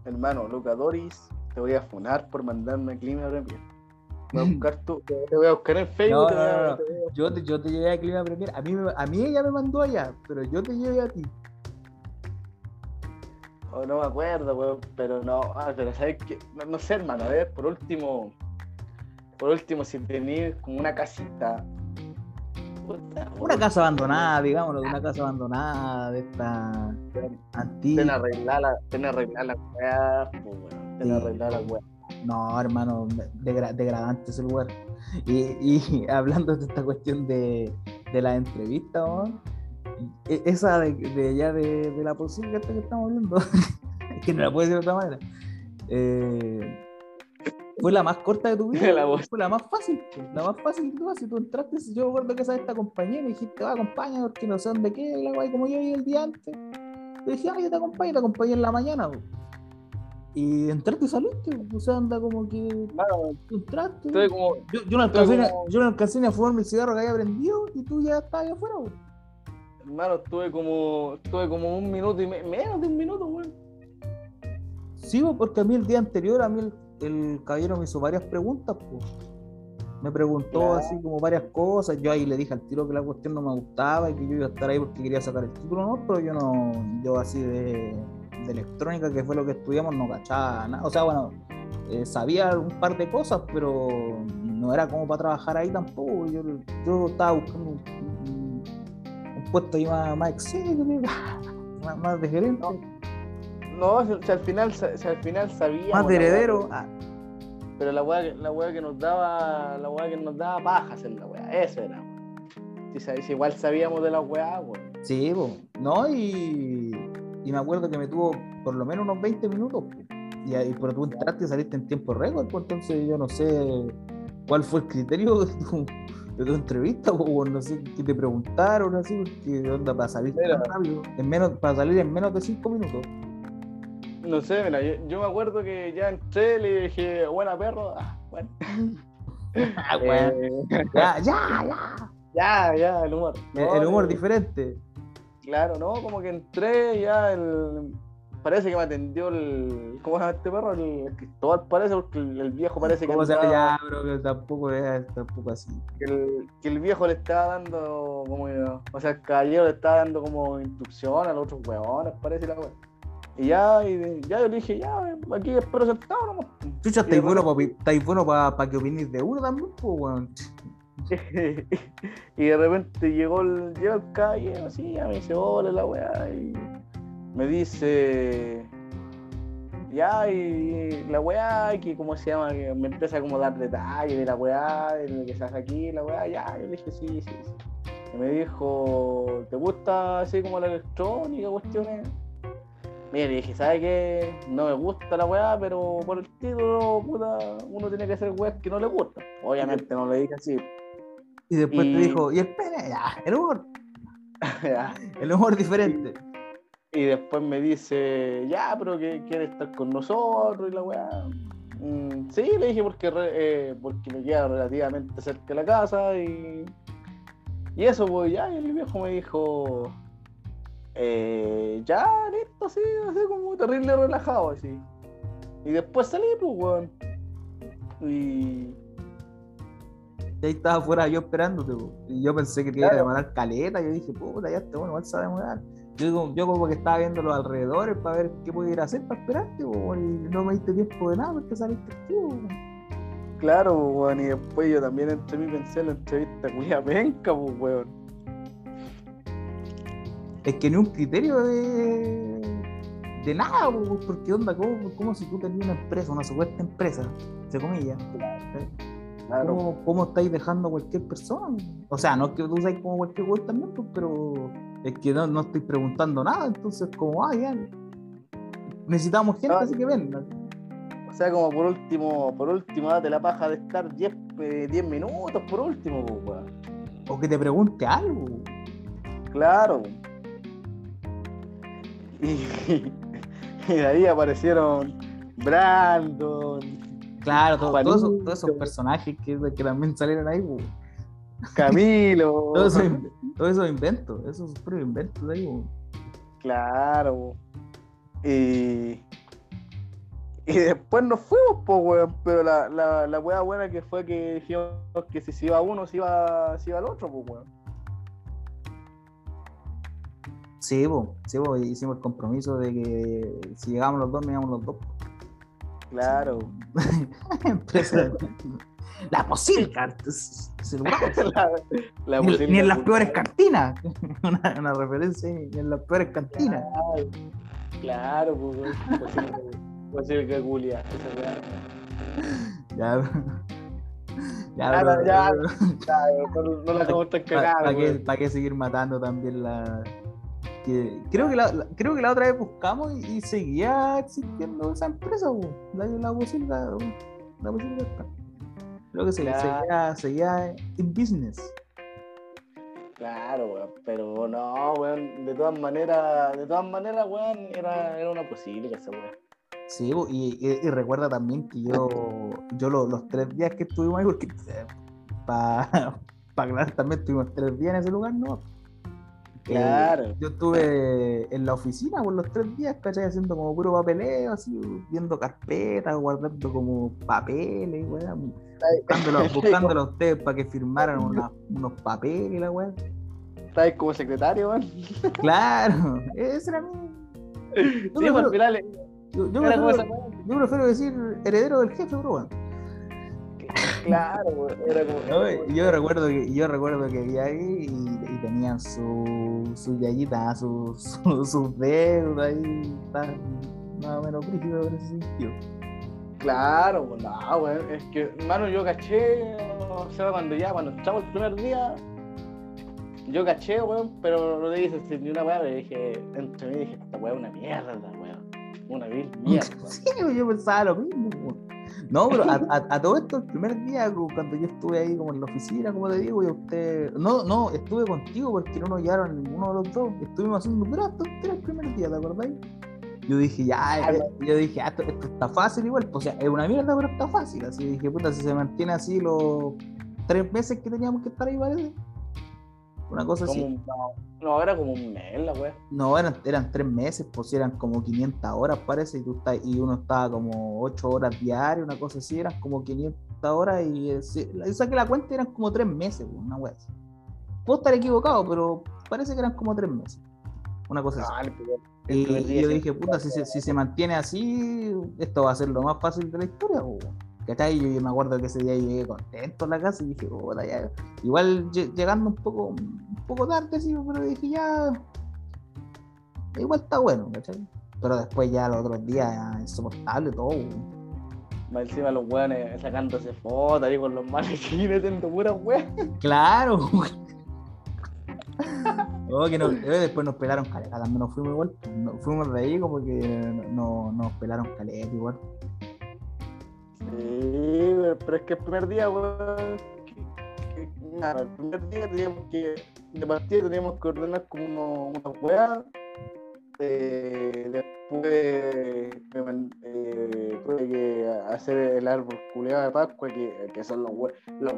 Hermano, Luca Doris, te voy a funar por mandarme Clima Premier. Voy a buscar tu, te voy a buscar en Facebook. No, no, no, Yo, te, yo te llevé a Clima Premier. A mí, a mí ella me mandó allá, pero yo te llevé a ti. Oh, no me acuerdo, weón, pero no, ah, pero sabes que, no, no, sé, hermano, a ver, por último, por último, si tenías como una casita una casa abandonada, digámoslo, una casa abandonada de esta antigua. Ten arreglar la, ten arreglar la weá, ten arreglar la weá. No, hermano, degradante ese lugar. Y, y, hablando de esta cuestión de, de la entrevista, ¿no? E, esa de, de ya de, de la posible que estamos viendo, que no la puedo decir de otra manera. Eh, fue la más corta de tu vida, la fue la más fácil, la más fácil que tú Si tú entraste, yo recuerdo que esa esta compañía me dijiste, va, acompaña porque no sé dónde qué, la guay, como yo vi el día antes. Te dije, ah, yo te acompaño, te acompañé en la mañana, Y entraste y saliste, o sea, anda como que. Claro, tú entraste. Como, yo, yo, no alcancé, como... yo no alcancé ni a fumar mi cigarro que había prendido y tú ya estabas ahí afuera, güey. Hermano, estuve como, estuve como un minuto y me, menos de un minuto, güey. Sí, porque a mí el día anterior, a mí el el caballero me hizo varias preguntas, pues. Me preguntó claro. así como varias cosas. Yo ahí le dije al tiro que la cuestión no me gustaba y que yo iba a estar ahí porque quería sacar el título, no, pero yo no, yo así de, de electrónica, que fue lo que estudiamos, no cachaba nada. O sea, bueno, eh, sabía un par de cosas, pero no era como para trabajar ahí tampoco. Yo, yo estaba buscando un, un, un puesto ahí más, más más, más de gerente. No. No, si, si al final, si, al final sabíamos. Más de heredero. Ah. Pero la weá, la que nos daba, la weá que nos daba paja hacer la weá, eso era. Si, si igual sabíamos de la weá, weón. Sí, po. no, y, y me acuerdo que me tuvo por lo menos unos 20 minutos. Y ahí, pero tú entraste y saliste en tiempo récord, pues entonces yo no sé cuál fue el criterio de tu, de tu entrevista, o no sé qué te preguntaron, así, porque onda para salir tan rápido, en menos, para salir en menos de 5 minutos. No sé, mira, yo, yo me acuerdo que ya entré, le dije, buena perro. Ah, bueno. Ah. Eh, Ya, ya, ya. ya, ya, el humor. El, el humor eh, diferente. Claro, ¿no? Como que entré ya el. Parece que me atendió el. ¿Cómo se llama este perro? El Cristóbal parece, porque el, viejo parece que ¿Cómo se llama? bro, que tampoco es tampoco así. que el, que el viejo le estaba dando como. O sea, el caballero le estaba dando como instrucción a los otros huevones, parece la wea. Y ya, y ya yo le dije, ya, aquí espero sentado nomás. Chucha, estáis bueno para bueno para que opines de uno también, pues, weón. y de repente llegó el, llegó el caballero así, ya me dice, hola la weá, y me dice, ya, y la weá, que cómo se llama, que me empieza como a dar detalles de la weá, de lo que se hace aquí, la weá, ya, yo le dije, sí, sí, sí. Y me dijo, ¿te gusta así como la electrónica, cuestiones? Mira, le dije, ¿sabes qué? No me gusta la weá, pero por el título, puta, uno tiene que hacer weá que no le gusta. Obviamente no le dije así. Y después Y- te dijo, ¿y el pene? Ya, el humor, Ya. el humor diferente. Y después me dice, ya, pero que quiere estar con nosotros y la weá. Mm, sí, le dije porque, re- eh, porque me queda relativamente cerca de la casa y, y eso, pues ya, y el viejo me dijo, eh, ya, listo, así, así como terrible relajado, así. Y después salí, pues, weón. Y Y ahí estaba afuera yo esperándote, po. y yo pensé que te iba a demorar caleta. Yo dije, puta, ya está bueno, igual se va a demorar. Yo, yo como que estaba viendo los alrededores para ver qué podía ir a hacer para esperarte, po, y no me diste tiempo de nada porque saliste tú. po. claro, weón, y después yo también entre mí pensé en la entrevista cuya penca, pues, weón. Es que ni un criterio de, de nada, po, porque onda, como, como si tú tenías una empresa, una supuesta empresa, entre comillas. Claro. ¿Cómo, cómo estáis dejando a cualquier persona? O sea, no es que tú seas como cualquier weón también, pues, pero es que no, no estoy preguntando nada, entonces como, ah, ya. Necesitamos gente, así que ven. O sea, como por último, por último, date la paja de estar 10 eh, 10 minutos, por último, pues. O que te pregunte algo. Claro. Y, y de ahí aparecieron Brandon, Claro, todo- todos, esos, Juanito. todos esos personajes que, que también salieron ahí, pues. Camilo. Todos esos, todos esos inventos, esos propios inventos de ahí, pues. Claro. Y, y después nos fuimos, pues, weón. Pero la, la, la wea buena que fue que dijimos que si se iba uno, se iba, se iba el otro, pues, weón. Sí, po, sí, po, hicimos el compromiso de que si llegábamos los dos, nos íbamos los dos. Claro. La posible la, la ni, en las peores cantinas. Una, una referencia ni en las peores cantinas. Claro, pues. Posible- que weá. Ya. Ya, Ya, ya. No, la cagada, ¿Para qué seguir matando también la.? Que- creo, que la, la- creo que la otra vez buscamos y, y seguía existiendo esa empresa, la, la posibilidad. La posibilidad está. Creo que Claro. seguía, seguía in business. Claro, weón. Pero no, weón. De todas maneras, de todas maneras, weón, era, era una posible esa weón. Sí, y, y- y recuerda también que yo, yo lo- los tres días que estuvimos ahí, porque para aclarar también estuvimos tres días en ese lugar, ¿no? Eh, Claro. yo estuve en la oficina por los tres días, ¿cachai? Haciendo como puro papeleo, así, viendo carpetas, guardando como papeles, weón. Buscándolo, buscándolo a ustedes para que firmaran una- unos papeles, la weón. ¿Estáis como secretario, weón? Claro, ese era mi. Yo, Sí, pues, prefiero, eh, yo, yo prefiero, weón. yo prefiero decir heredero del jefe, bro, weón. Claro. Era como. No, era como- y yo recuerdo que yo recuerdo que había ahí y, y tenían su su yayita, su, su- sus dedos ahí, tan más o menos brígido en ese sentido. Claro, pues no. Es que, hermano, yo caché, o sea, cuando ya, cuando entramos el primer día, yo caché, weón, pero no le hice ni una weá, dije, entre mí dije, esta weá es una mierda, weón. Una vil mierda. Sí, yo pensaba lo mismo. weón. No, pero a, a- a todo esto, el primer día, cuando yo estuve ahí como en la oficina, como te digo, y usted. No, no, estuve contigo porque no nos llevaron ninguno de los dos. Estuvimos haciendo pero esto era el primer día, ¿te acordáis? Yo dije, ya, eh, yo dije, ah, esto, esto está fácil igual, pues, o sea, es una mierda, pero está fácil. Así dije, puta, si se mantiene así los tres meses que teníamos que estar ahí, parece. Una cosa así. no, no, era como un mes la weá. No, eran, eran tres meses, pues eran como 500 horas, parece, y, tú estás, y uno estaba como 8 horas diarias, una cosa así, eran como 500 horas, y eh, yo saqué la cuenta, eran como tres meses, pues, una wea así. Puedo estar equivocado, pero parece que eran como tres meses, una cosa así. El primer- el Y, primer y día yo dije, puta, si se, si se mantiene así, esto va a ser lo más fácil de la historia, pues. ¿Cachai? Yo, yo me acuerdo que ese día llegué contento a la casa y dije, puta, ya. Igual lle- llegando un poco, un poco tarde, sí, pero dije, ya. Igual está bueno, ¿cachai? Pero después ya los otros días insoportable todo. Más encima los weones sacándose fotos ahí con los maletines, teniendo puras weas. Claro. Oh, que no, eh, después nos pelaron caleta, también nos fuimos igual. Nos fuimos de ahí como que no, nos pelaron caleta igual. Sí, pero es que el primer día, weón. Nada, el primer día teníamos que. De partida teníamos que ordenar como una weá. Eh, después eh, tuve que hacer el árbol culeado de Pascua, que, que son los. Los.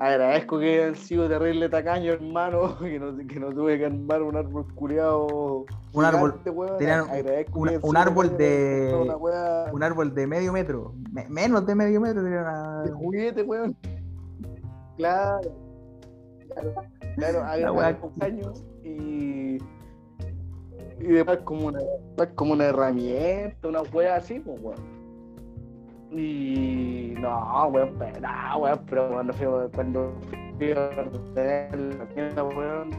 Agradezco que han sido terrible tacaño, hermano, que no, que no tuve que armar un árbol culeado. Un árbol- gigante, Agradezco un- un sido árbol de- Un árbol de medio metro, me- menos de medio metro, de juguete, weón. Claro. Claro, claro un año y. Y después como una, como una herramienta, una wea así, pues weón. Y no, weón, pero no, weón, pero cuando fui, cuando fui a ordenar la tienda, weón,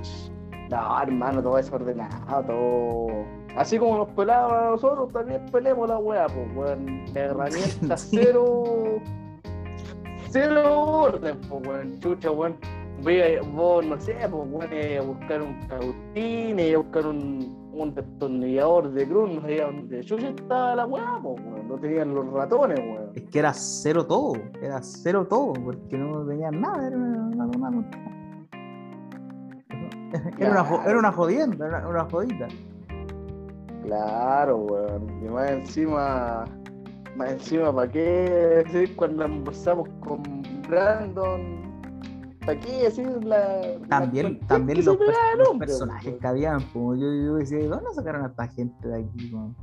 no, hermano, todo desordenado, todo. Así como nos pelaban a nosotros, también pelemos la wea, pues weón. Herramienta cero. Cero orden, pues weón, chucha, weón. Voy a, vos, no sé, pues weón, eh, a buscar un cautín, y a buscar un, un destornillador de cruz, no sabía dónde chucha estaba la weá, weón. No tenían los ratones, weón. Es que era cero todo, era cero todo, porque no tenían nada, era una, una, una- era una, era una jodienda, era una jodita. Claro, weón. Y más encima, más encima, ¿para qué decir cuando almorzamos con Brandon? ¿Para qué decir la. También, la también los, personajes weón? que habían, como yo, yo decía, ¿de dónde sacaron a esta gente de aquí? weón?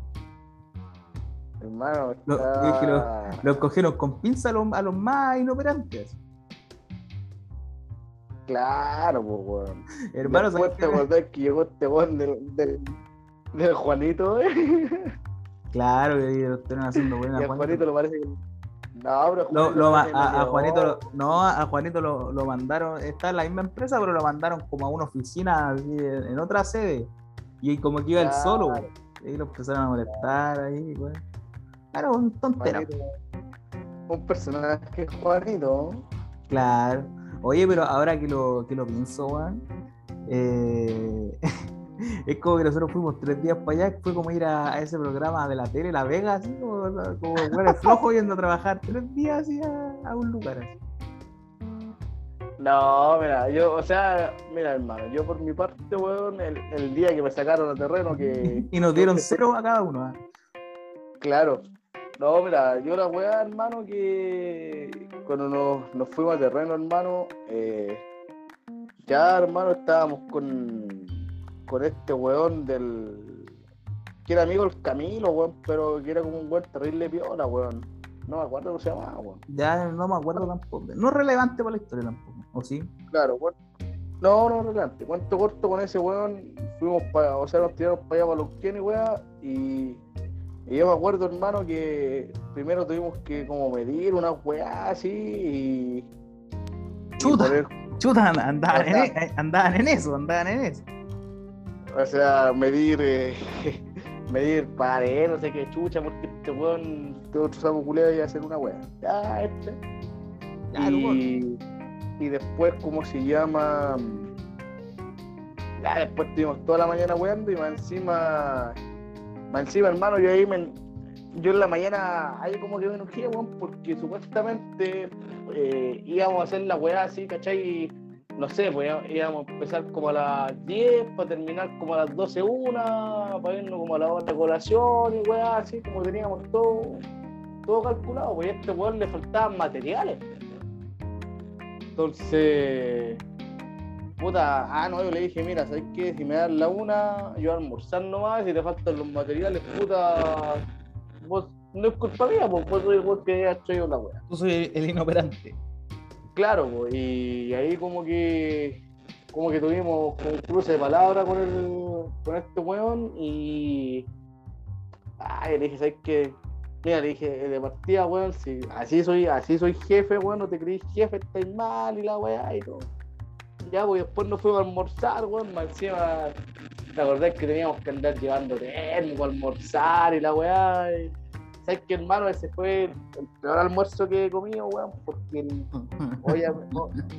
Hermano, Lo- está- Los cogieron con pinza a los, a los más inoperantes. Claro, pues, weón. Hermano, Después ¿sabes te acordás que llegó este weón del, del, del Juanito, eh? Claro, que lo estuvieron haciendo buena Y a Juanito. Juanito lo parece que. No, pero Lo- lo a, Juanito, no, a Juanito lo, lo mandaron, está en la misma empresa, pero lo mandaron como a una oficina así, en, otra sede. Y como que iba él solo, Claro. y lo empezaron a molestar ahí, pues. Claro, un tontera. Juanito, Un personaje Juanito. Claro. Oye, pero ahora que lo, que lo pienso, weón, eh, es como que nosotros fuimos tres días para allá, fue como ir a, a ese programa de la tele, La Vega, así como, como weones flojos yendo a trabajar tres días así a, a un lugar. así. No, mira, yo, o sea, mira, hermano, yo por mi parte, weón, el, el día que me sacaron a terreno, que. Y nos dieron cero a cada uno. ¿ah? Claro. No, mira, yo la weá, hermano, que cuando nos, nos fuimos a terreno, hermano, eh, ya, hermano, estábamos con, con este weón del. que era amigo del Camilo, weón, pero que era como un weón terrible piola, weón. No me acuerdo cómo se llamaba, weón. Ya no me acuerdo tampoco. No es relevante para la historia tampoco, ¿o sí? Claro, weón. No, no, relevante. Cuento corto con ese weón, fuimos para, o sea, nos tiraron para allá para los Kenny, weón, y, y yo me acuerdo, hermano, que primero tuvimos que como medir una weá así y. y Chuta. poner- Chuta, and- andaban, en, e- andaban en eso, andaban en eso. O sea, medir. eh, medir pared, no sé qué chucha, porque este weón, este otro sapo iba a hacer una weá. Ya, este. Ya, y, y después, ¿cómo se llama? Ya después estuvimos toda la mañana weando y más encima, más encima, hermano, yo ahí me, yo en la mañana ahí como que me enojé, weón, porque supuestamente eh, íbamos a hacer la weá así, ¿cachai? No sé, pues íbamos a empezar como a las 10 para terminar como a las 12 una, para irnos como a la hora de colación y weá, así como teníamos todo, todo calculado, pues a este weón le faltaban materiales. Entonces, puta, ah, no, yo le dije, mira, ¿sabes qué? Si me das la una, yo a almorzar nomás, si te faltan los materiales, puta, vos no es culpa mía, pues vos soy el que has traído la weá. Tú soy el inoperante. Claro, pues, y ahí como que como que tuvimos un cruce de palabras con el con este weón y ay le dije, ¿sabes qué? Mira, le dije, de partida, weón, si así soy, así soy jefe, weón, no te creís jefe, estáis mal y la weá y todo. Ya, pues después nos fuimos a almorzar, weón, más encima, ¿te acordás que teníamos que andar llevando técnico a almorzar y la weá? ¿Sabes qué, hermano? Ese fue el peor almuerzo que he comido, weón, porque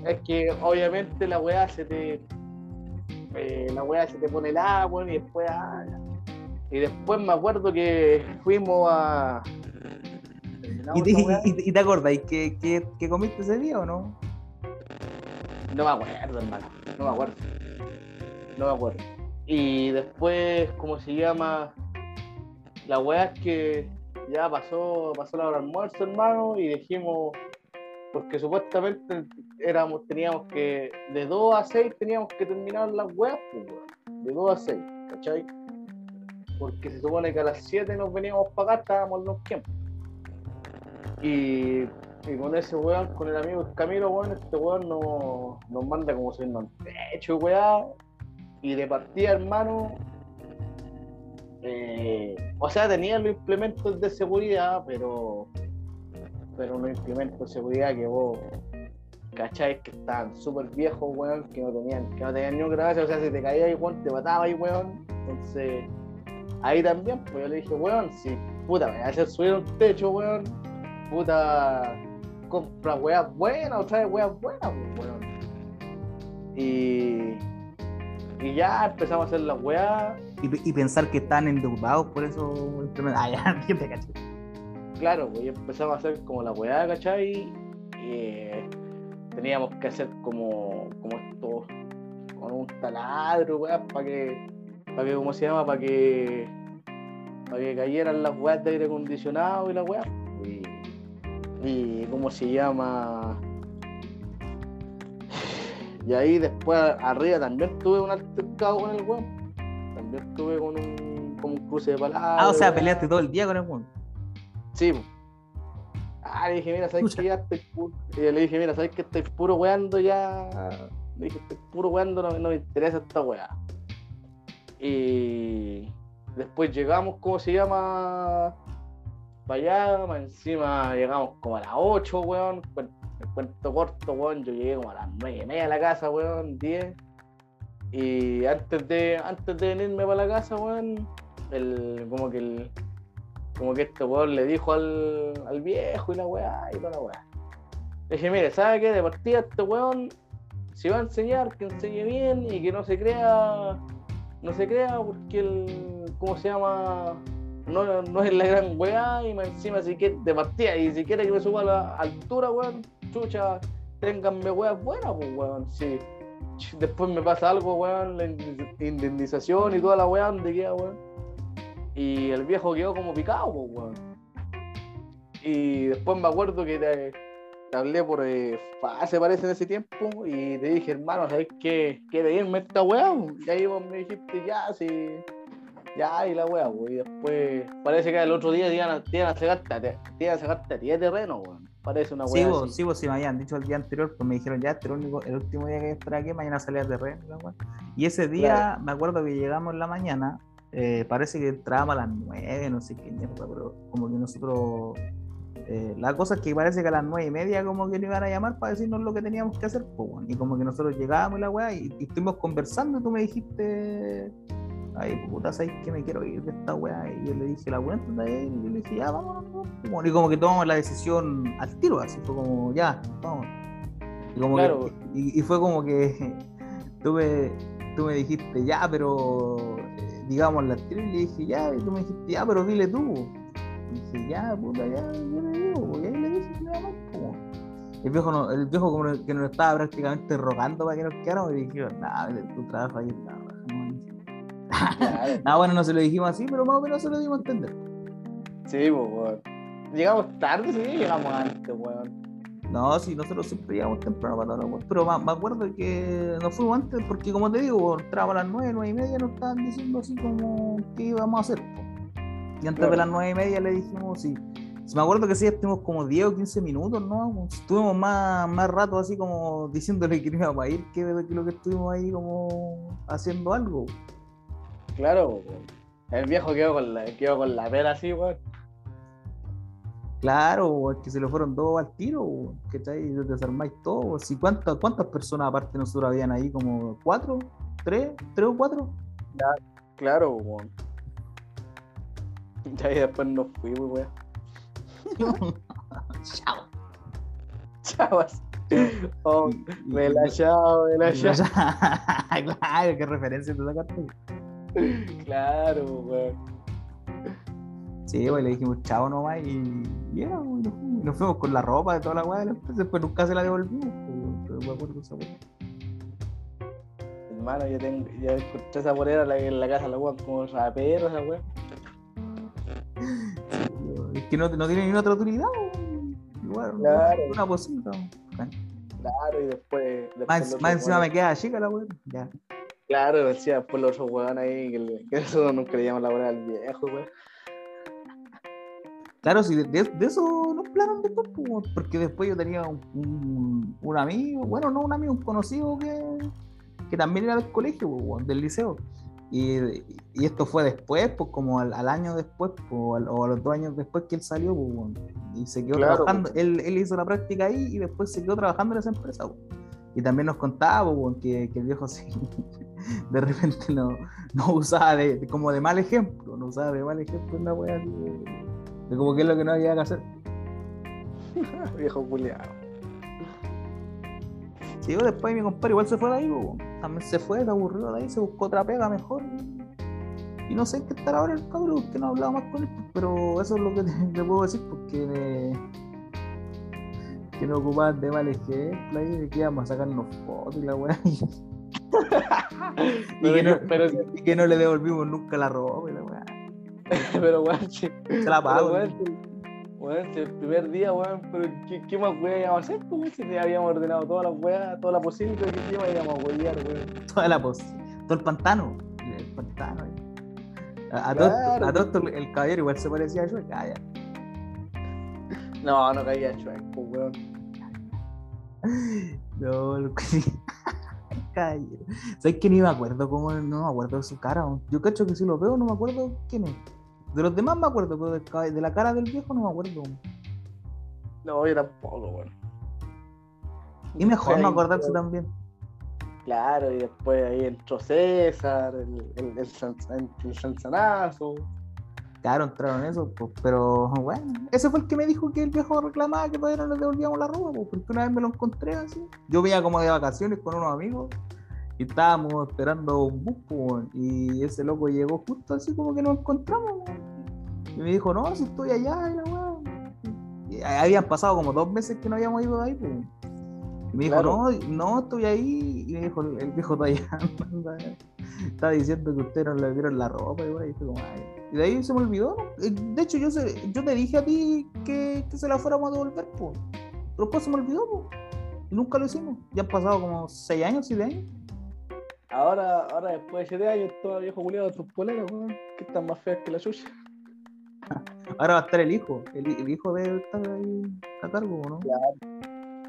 es que obviamente la weá se te. Eh, la weá se te pone el agua y después. Ah, y después me acuerdo que fuimos a. ¿Y te, y, te acordáis que, que, comiste ese día o no? No me acuerdo, hermano. No me acuerdo. No me acuerdo. Y después, ¿cómo se llama? La weá es que ya pasó, pasó la hora de almuerzo, hermano, y dijimos, porque supuestamente éramos, teníamos que, de 2 a 6 teníamos que terminar las weas, pues, de 2 a 6, ¿cachai? porque se supone que a las 7 nos veníamos para acá, estábamos en los tiempos. Y, y, con ese weón, con el amigo Camilo, weón, este weón no, nos manda como si no techo, weón. Y de partida, hermano, eh, o sea, tenía los implementos de seguridad, pero pero unos implementos de seguridad que vos cacháis que estaban súper viejos, weón, que no tenían, que no tenían ni un gracia, o sea, si te caía ahí, weón, te mataba ahí, weón. Entonces, ahí también, pues yo le dije, weón, si puta, me hacer subir un techo, weón, puta, compra weas buenas o trae weas buenas, pues, weón. Y, y ya empezamos a hacer las weas. Y, pensar que están endeudados por eso, ah, ya, ¿qué te caché? Claro, pues empezamos a hacer como la weá, ¿cachai? Y eh, teníamos que hacer como, como esto, con un taladro, weá, para que para que, ¿cómo se llama? Para que, para que cayeran las weas de aire acondicionado y la weá. Y, y, ¿cómo se llama? Y ahí después arriba también tuve un altercado con el weón. También tuve con un, con un cruce de palabras. Ah, o sea, peleaste todo el día con el weón. Sí. Ah, le dije, mira, ¿sabes que ya estoy puro? Y le dije, mira, ¿sabes que estoy puro weando ya? Le dije, estoy puro weando, no, no me interesa esta weá. Y después llegamos, ¿cómo se llama? Para allá, encima llegamos como a las 8, weón. El cuento corto, weón, yo llegué como a las 9 y media a la casa, weón, 10. Y antes de, antes de venirme para la casa, weón, el, como que el, como que este weón le dijo al, al viejo y la weá y toda la weá. Le dije, mire, ¿sabe qué? De partida este weón, si va a enseñar, que enseñe bien y que no se crea no se crea porque el, ¿cómo se llama? No, no es la gran weá y encima si quiere, de partida y si quiere que me suba a la altura, weón, chucha, ténganme weas buenas, pues weón, después me pasa algo, weón, la indemnización y toda la weá, donde queda, weón. Y el viejo quedó como picado, pues weón. Y después me acuerdo que te, hablé por eh, fase, parece, en ese tiempo, y te dije, hermano, ¿sabes qué? ¿Qué irme esta weá? Y ahí vos me dijiste, ya, sí, ya, y la weá, y después parece que el otro día te iban a, te te a ti de terreno, weón. Parece una weá. Sí, vos, sí, vos, sí, me habían dicho el día anterior, pues me dijeron, ya, este es el, único, el último día que esperar aquí, mañana salía la weá. Y ese día, me acuerdo que llegamos en la mañana, eh, parece que entrábamos a las nueve, no sé qué pero como que nosotros eh, la cosa es que parece que a las nueve y media como que nos iban a llamar para decirnos lo que teníamos que hacer, y como que nosotros llegábamos y la weá y, estuvimos conversando y tú me dijiste, ay puta, ¿sabes que me quiero ir de esta weá? Y yo le dije la weá, y yo le dije, ya, vámonos, y como que tomamos la decisión al tiro, así fue como, ya, vamos. Y, como y, fue como que tuve, tú me dijiste, ya, pero eh, digamos la actriz, le dije, ya, y tú me dijiste, ya, pero dile tú. Y dije, ya, puta, ya, yo le digo, y ahí le dije iba mal, po. El viejo, no, el viejo como que nos estaba prácticamente rogando para que nos quedáramos y dije, nada, tu trabajo ahí está. Claro. Ah, bueno, no se lo dijimos así, pero más o menos se lo dimos a entender. Sí, pues, weón. Llegamos tarde, sí, llegamos antes, weón. No, sí, nosotros siempre llegamos temprano para la weá. Pero me acuerdo que nos fuimos antes porque, como te digo, entrábamos a las nueve, nueve y media, nos estaban diciendo así como qué íbamos a hacer. Y antes de las nueve y media le dijimos, sí. Sí, me acuerdo que sí, estuvimos como 10 o 15 minutos, ¿no? Estuvimos más, más rato así como diciéndole que no íbamos a ir que, que lo que estuvimos ahí como haciendo algo. Claro. El viejo quedó con la, quedó con la pera así, weón. Claro, es que se le fueron dos al tiro, que y desarmáis todo. Si cuántas, ¿Cuántas personas aparte de nosotros habían ahí? ¿Como cuatro? ¿Tres? ¿Tres o cuatro? Claro, weón. Ya y después nos fuimos, weón. Chao. Chavas. Oh, relajado, relajado. claro, qué referencia te sacaste. Claro, weón. Sí, pues le dijimos chao nomás y y era, pues, y nos fuimos. Y nos fuimos con la ropa de toda la weá después nunca se la devolvimos. pero esa weá. Hermano, yo tengo, yo encontré esa polera en la, en la casa la weón como rapero, esa weón. Es que no, no tiene ni otra utilidad. Igual, Claro. una cosita. Claro, y después. después Más, más encima me queda chica la weá. Ya. Claro, decía después los otros weón ahí que, que eso le llaman la polera al viejo, weón. Claro, sí, de, de eso nos planos después, pues, porque después yo tenía un, un- un amigo, bueno, no un amigo, un conocido que, que también era del colegio, pues, weón, del liceo. Y, y esto fue después, pues como al, al año después, pues, al- o a los dos años después que él salió, pues, y se quedó Claro, trabajando. Él, él hizo la práctica ahí y después se quedó trabajando en esa empresa. pues. Y también nos contaba pues, que, que el viejo sí, de repente no, no usaba de, de- como de mal ejemplo, no usaba de mal ejemplo una wea de, de como que es lo que no había que hacer. viejo culiado. Sí, pues, después mi compadre igual se fue de ahí, pues, weón. también se fue, se aburrió de ahí, se buscó otra pega mejor. Y, no sé en qué estará ahora el cabrón, que no he hablado más con él, pues, pero eso es lo que te, te puedo decir, porque que no ocupaban de mal ejemplo ahí, de que íbamos a sacarnos fotos y la weá. Y, Pero, que no, pero, y que no le devolvimos nunca la ropa weá. pero, weón, sí. Se la Pero, pago. weón, sí. Weón, el primer día, weón, pero ¿qué, qué más weá íbamos a hacer? pues, weón? Si ya habíamos ordenado todas las weas, toda la posible que ¿qué más íbamos a huevear, weón. toda la pos todo el pantano. El pantano. eh. A, a todo a todo el caballero igual se parecía a yo. Ah. No, no caía chueco, weón. No, lo que caballero. ¿Sabes que ni me acuerdo cómo? No me acuerdo de su cara. Yo cacho que si lo veo no me acuerdo quién es. De los demás me acuerdo, pero de la cara del viejo no me acuerdo. No, yo tampoco, weón. Y mejor no acordarse también. Claro, y después ahí entró César, el, el, el, el Sanzanazo. Claro, entraron eso, pues, pero bueno, ese fue el que me dijo que el viejo reclamaba que todavía no le devolvíamos la ropa, pues, porque una vez me lo encontré así. Yo venía como de vacaciones con unos amigos y estábamos esperando un bus, y ese loco llegó justo así como que nos encontramos. Y me dijo, no, si estoy allá, y la weá. Y habían pasado como dos meses que no habíamos ido de ahí, pues. Y me dijo, Claro. no, no, estoy ahí. Y me dijo, el el viejo anda, estaba diciendo que ustedes no le dieron la ropa y, weá, y fue como, "Ay". Y de ahí se me olvidó. Eh, De hecho, yo, se- yo te dije a ti que, que se la fuéramos a devolver, pues. Pero después se me olvidó, pues. Y nunca lo hicimos. Ya han pasado como 6 años, 7 años. Ahora, ahora después de 7 años, todo viejo culiado tus poleras, weón. Que están más feas que la suya. Ahora va a estar el hijo. El, el hijo debe estar ahí a cargo, ¿no?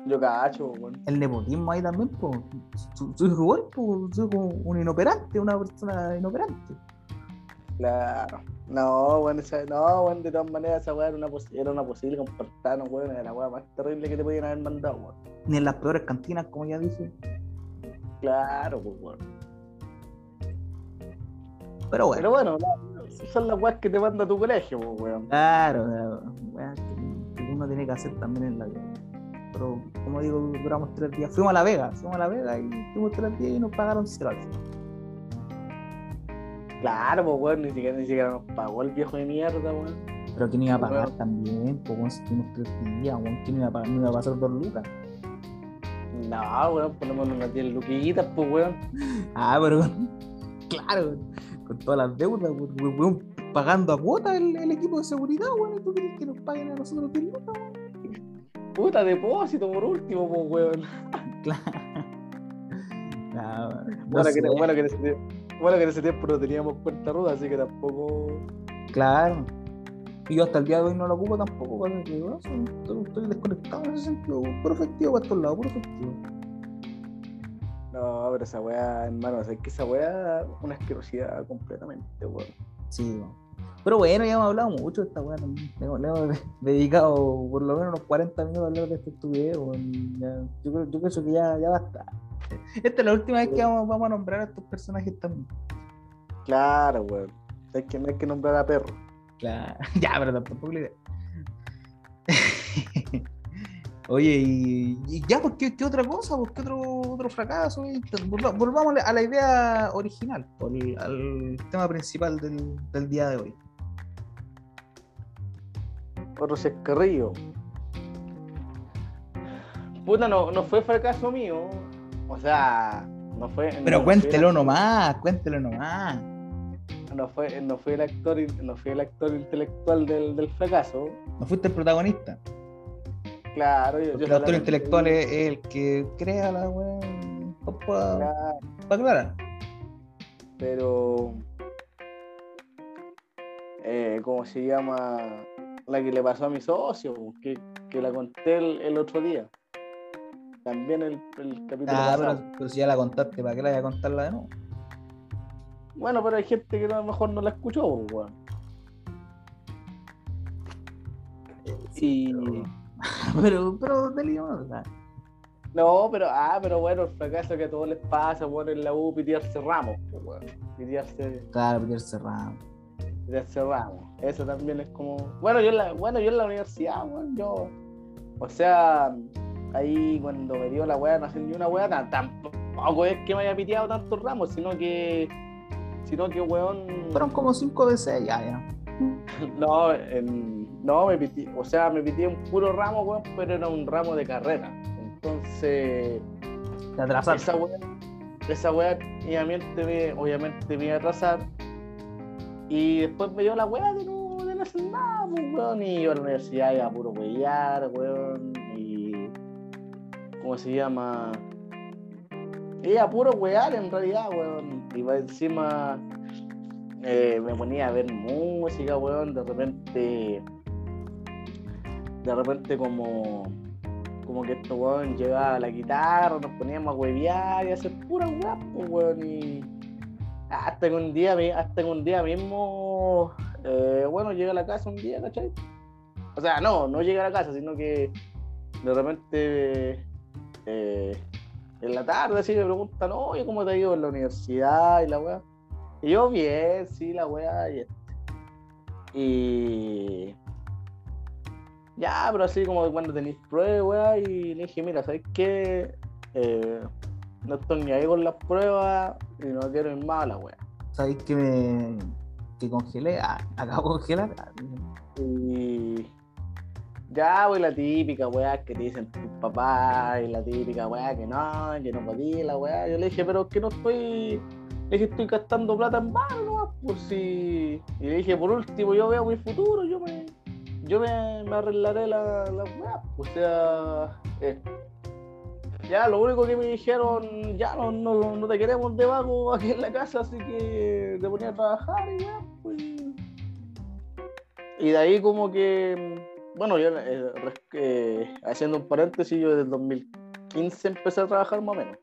Yo cacho, weón. El nepotismo ahí también, pues. Hijo igual, pues. Su hijo un inoperante, una persona inoperante. Claro. No, esa, no, weón, de todas maneras esa weá era una, era una posible compartano, weón, era la weá más terrible que te podían haber mandado, weón. Ni en las peores cantinas, como ya dije. Claro, pues, weón. Pero bueno. Pero bueno, son las weas que te manda tu colegio, pues, weón. Claro, la- weá que, que uno tiene que hacer también en la vida. Pero como digo, duramos tres días. Fuimos a La Vega, fuimos a La Vega y fuimos tres días y nos pagaron cero al final. Claro, pues weón, ni siquiera, ni siquiera nos pagó el viejo de mierda, weón. Pero ¿quién iba a pagar Weón. también? Pues weón, si tuvimos tres días, weón, ¿quién iba a pagar? No iba a pasar dos lucas. No, weón, ponemos unas 10 luquitas, pues weón. Ah, pero claro, con todas las deudas, weón, weón, pagando a cuota el, el equipo de seguridad, weón, ¿y tú quieres que nos paguen a nosotros 10 lucas, weón? Puta depósito por último, pues weón. Claro. No, no Bueno, que, sé, bueno, que en ese tiempo, bueno, que en ese tiempo no teníamos cuenta ruda, así que tampoco. Claro. Y yo hasta el día de hoy no lo ocupo tampoco, que, estoy, estoy desconectado en ese sentido, puro efectivo para estos lados, puro efectivo. No, pero esa weá, hermano, es que esa weá es una asquerosidad completamente, weón. Sí, weón. Pero bueno, ya hemos hablado mucho de esta weá también. Le hemos, dedicado por lo menos unos 40 minutos a hablar de este estupidez, weón. Yo, creo, yo pienso que ya, ya basta. Esta es la última vez que vamos, vamos a nombrar a estos personajes también. Claro, weón. Hay que, no hay que nombrar a perro. Claro. Ya, pero tampoco la idea. Oye, y, y ya, pues, ¿qué, qué otra cosa? Pues, ¿Qué otro, otro fracaso? Volva- Volvamos a la idea original, por al tema principal del, del día de hoy. Otro Carrillo. Puta, no, no fue fracaso mío. O sea, no fue. Pero no cuéntelo nomás, cuéntelo nomás. No fue, no fui el actor, no fui el actor intelectual del, del fracaso. No fuiste el protagonista. Claro, yo, el solamente- intelectual es el que crea la weá. Para Claro, aclarar. pero eh, ¿cómo se llama? La que le pasó a mi socio, que, que la conté el, el otro día. También el, el capítulo Ah, pasado. pero, pero si ya la contaste, ¿para qué la voy a contarla de nuevo? Bueno, pero hay gente que a lo mejor no la escuchó, pues, weón. Y Pero, pero, dale, no, o sea, no, pero ah, pero bueno, el fracaso que a todos les pasa, bueno, en la U pitearse ramos, pues. Pitearse, Claro, Peter Serrano. pitearse ramos. Eso también es como. Bueno, yo en la, bueno, yo en la universidad, weón, yo. O sea, ahí cuando me dio la weá, no hacía ni una weá, tampoco es que me haya piteado tantos ramos, sino que. Sino que, weón. Fueron como 5 de 6, ya, ya. No, en- no, me piti, o sea, me pitié un puro ramo, weón, pero era un ramo de carrera. Entonces, Te atrasaste. esa weá, esa weá obviamente me, obviamente me iba a atrasar. Y después me dio la weá de no, de no hacer nada, pues, weón. Y yo a la universidad iba a puro huellar, weón. Y. ¿Cómo se llama? Iba a puro wear en realidad, weón. Y va encima. eh, me ponía a ver música, weón. De repente. De repente, como. Como que esto, weón, llegaba la guitarra, nos poníamos a huevear y a hacer pura pues, weón. Y. Hasta que un día, hasta que un día mismo. eh, bueno, llegué a la casa un día, ¿cachai? O sea, no, no llegué a la casa, sino que de repente. eh, en la tarde así me preguntan, oye, ¿cómo te ha ido en la universidad y la weá? Y yo, bien, sí, la weá y esto. Y. Ya, pero así como cuando tenéis pruebas, weá, y le dije, mira, ¿sabes qué? Eh, no estoy ni ahí con las pruebas y no quiero ir más a la weá. ¿Sabéis que me que congelé? Ah, acabo de congelar. Y. Ya, pues la típica weá que te dicen tus papás y la típica weá que no, que no podía, la weá. Yo le dije, pero es que no estoy. Le dije, estoy gastando plata en vano nomás, por si. Y le dije, por último, yo veo mi futuro, yo me. Yo me, me arreglaré la, la. O sea. eh, ya, lo único que me dijeron, ya no, no, no te queremos de vago aquí en la casa, así que te ponía a trabajar y ya, pues. Y de ahí como que, bueno, yo eh, eh, haciendo un paréntesis, yo desde el 2015 empecé a trabajar más o menos.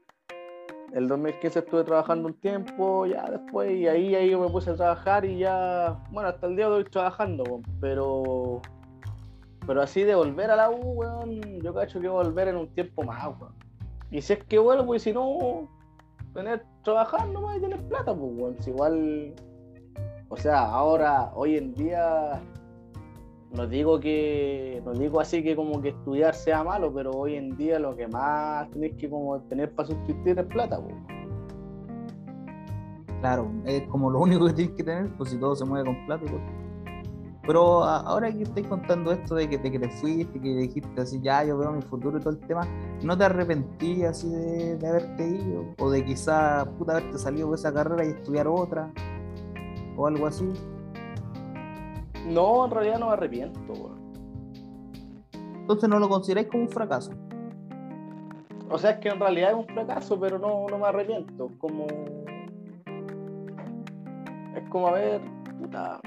El 2015 estuve trabajando un tiempo, ya después, y ahí, ahí me puse a trabajar y ya, bueno, hasta el día de hoy trabajando, pero pero así de volver a la U, weón, yo cacho que voy a volver en un tiempo más, weón. Y si es que vuelvo y si no, tener trabajar nomás y tener plata, pues, weón. Igual, o sea, ahora, hoy en día, no digo que, no digo así que como que estudiar sea malo, pero hoy en día lo que más tenés que como tener para subsistir es plata, pues. Claro, es como lo único que tienes que tener, pues si todo se mueve con plata. Pues. Pero ahora que estoy contando esto de que te, que te fuiste, que dijiste así, ya yo veo mi futuro y todo el tema, ¿no te arrepentí así de, haberte ido? O de quizá puta haberte salido de esa carrera y estudiar otra, o algo así. No, en realidad no me arrepiento, Entonces no lo consideráis como un fracaso. O sea, es que en realidad es un fracaso, pero no, no me arrepiento. Como. Es como a ver, puta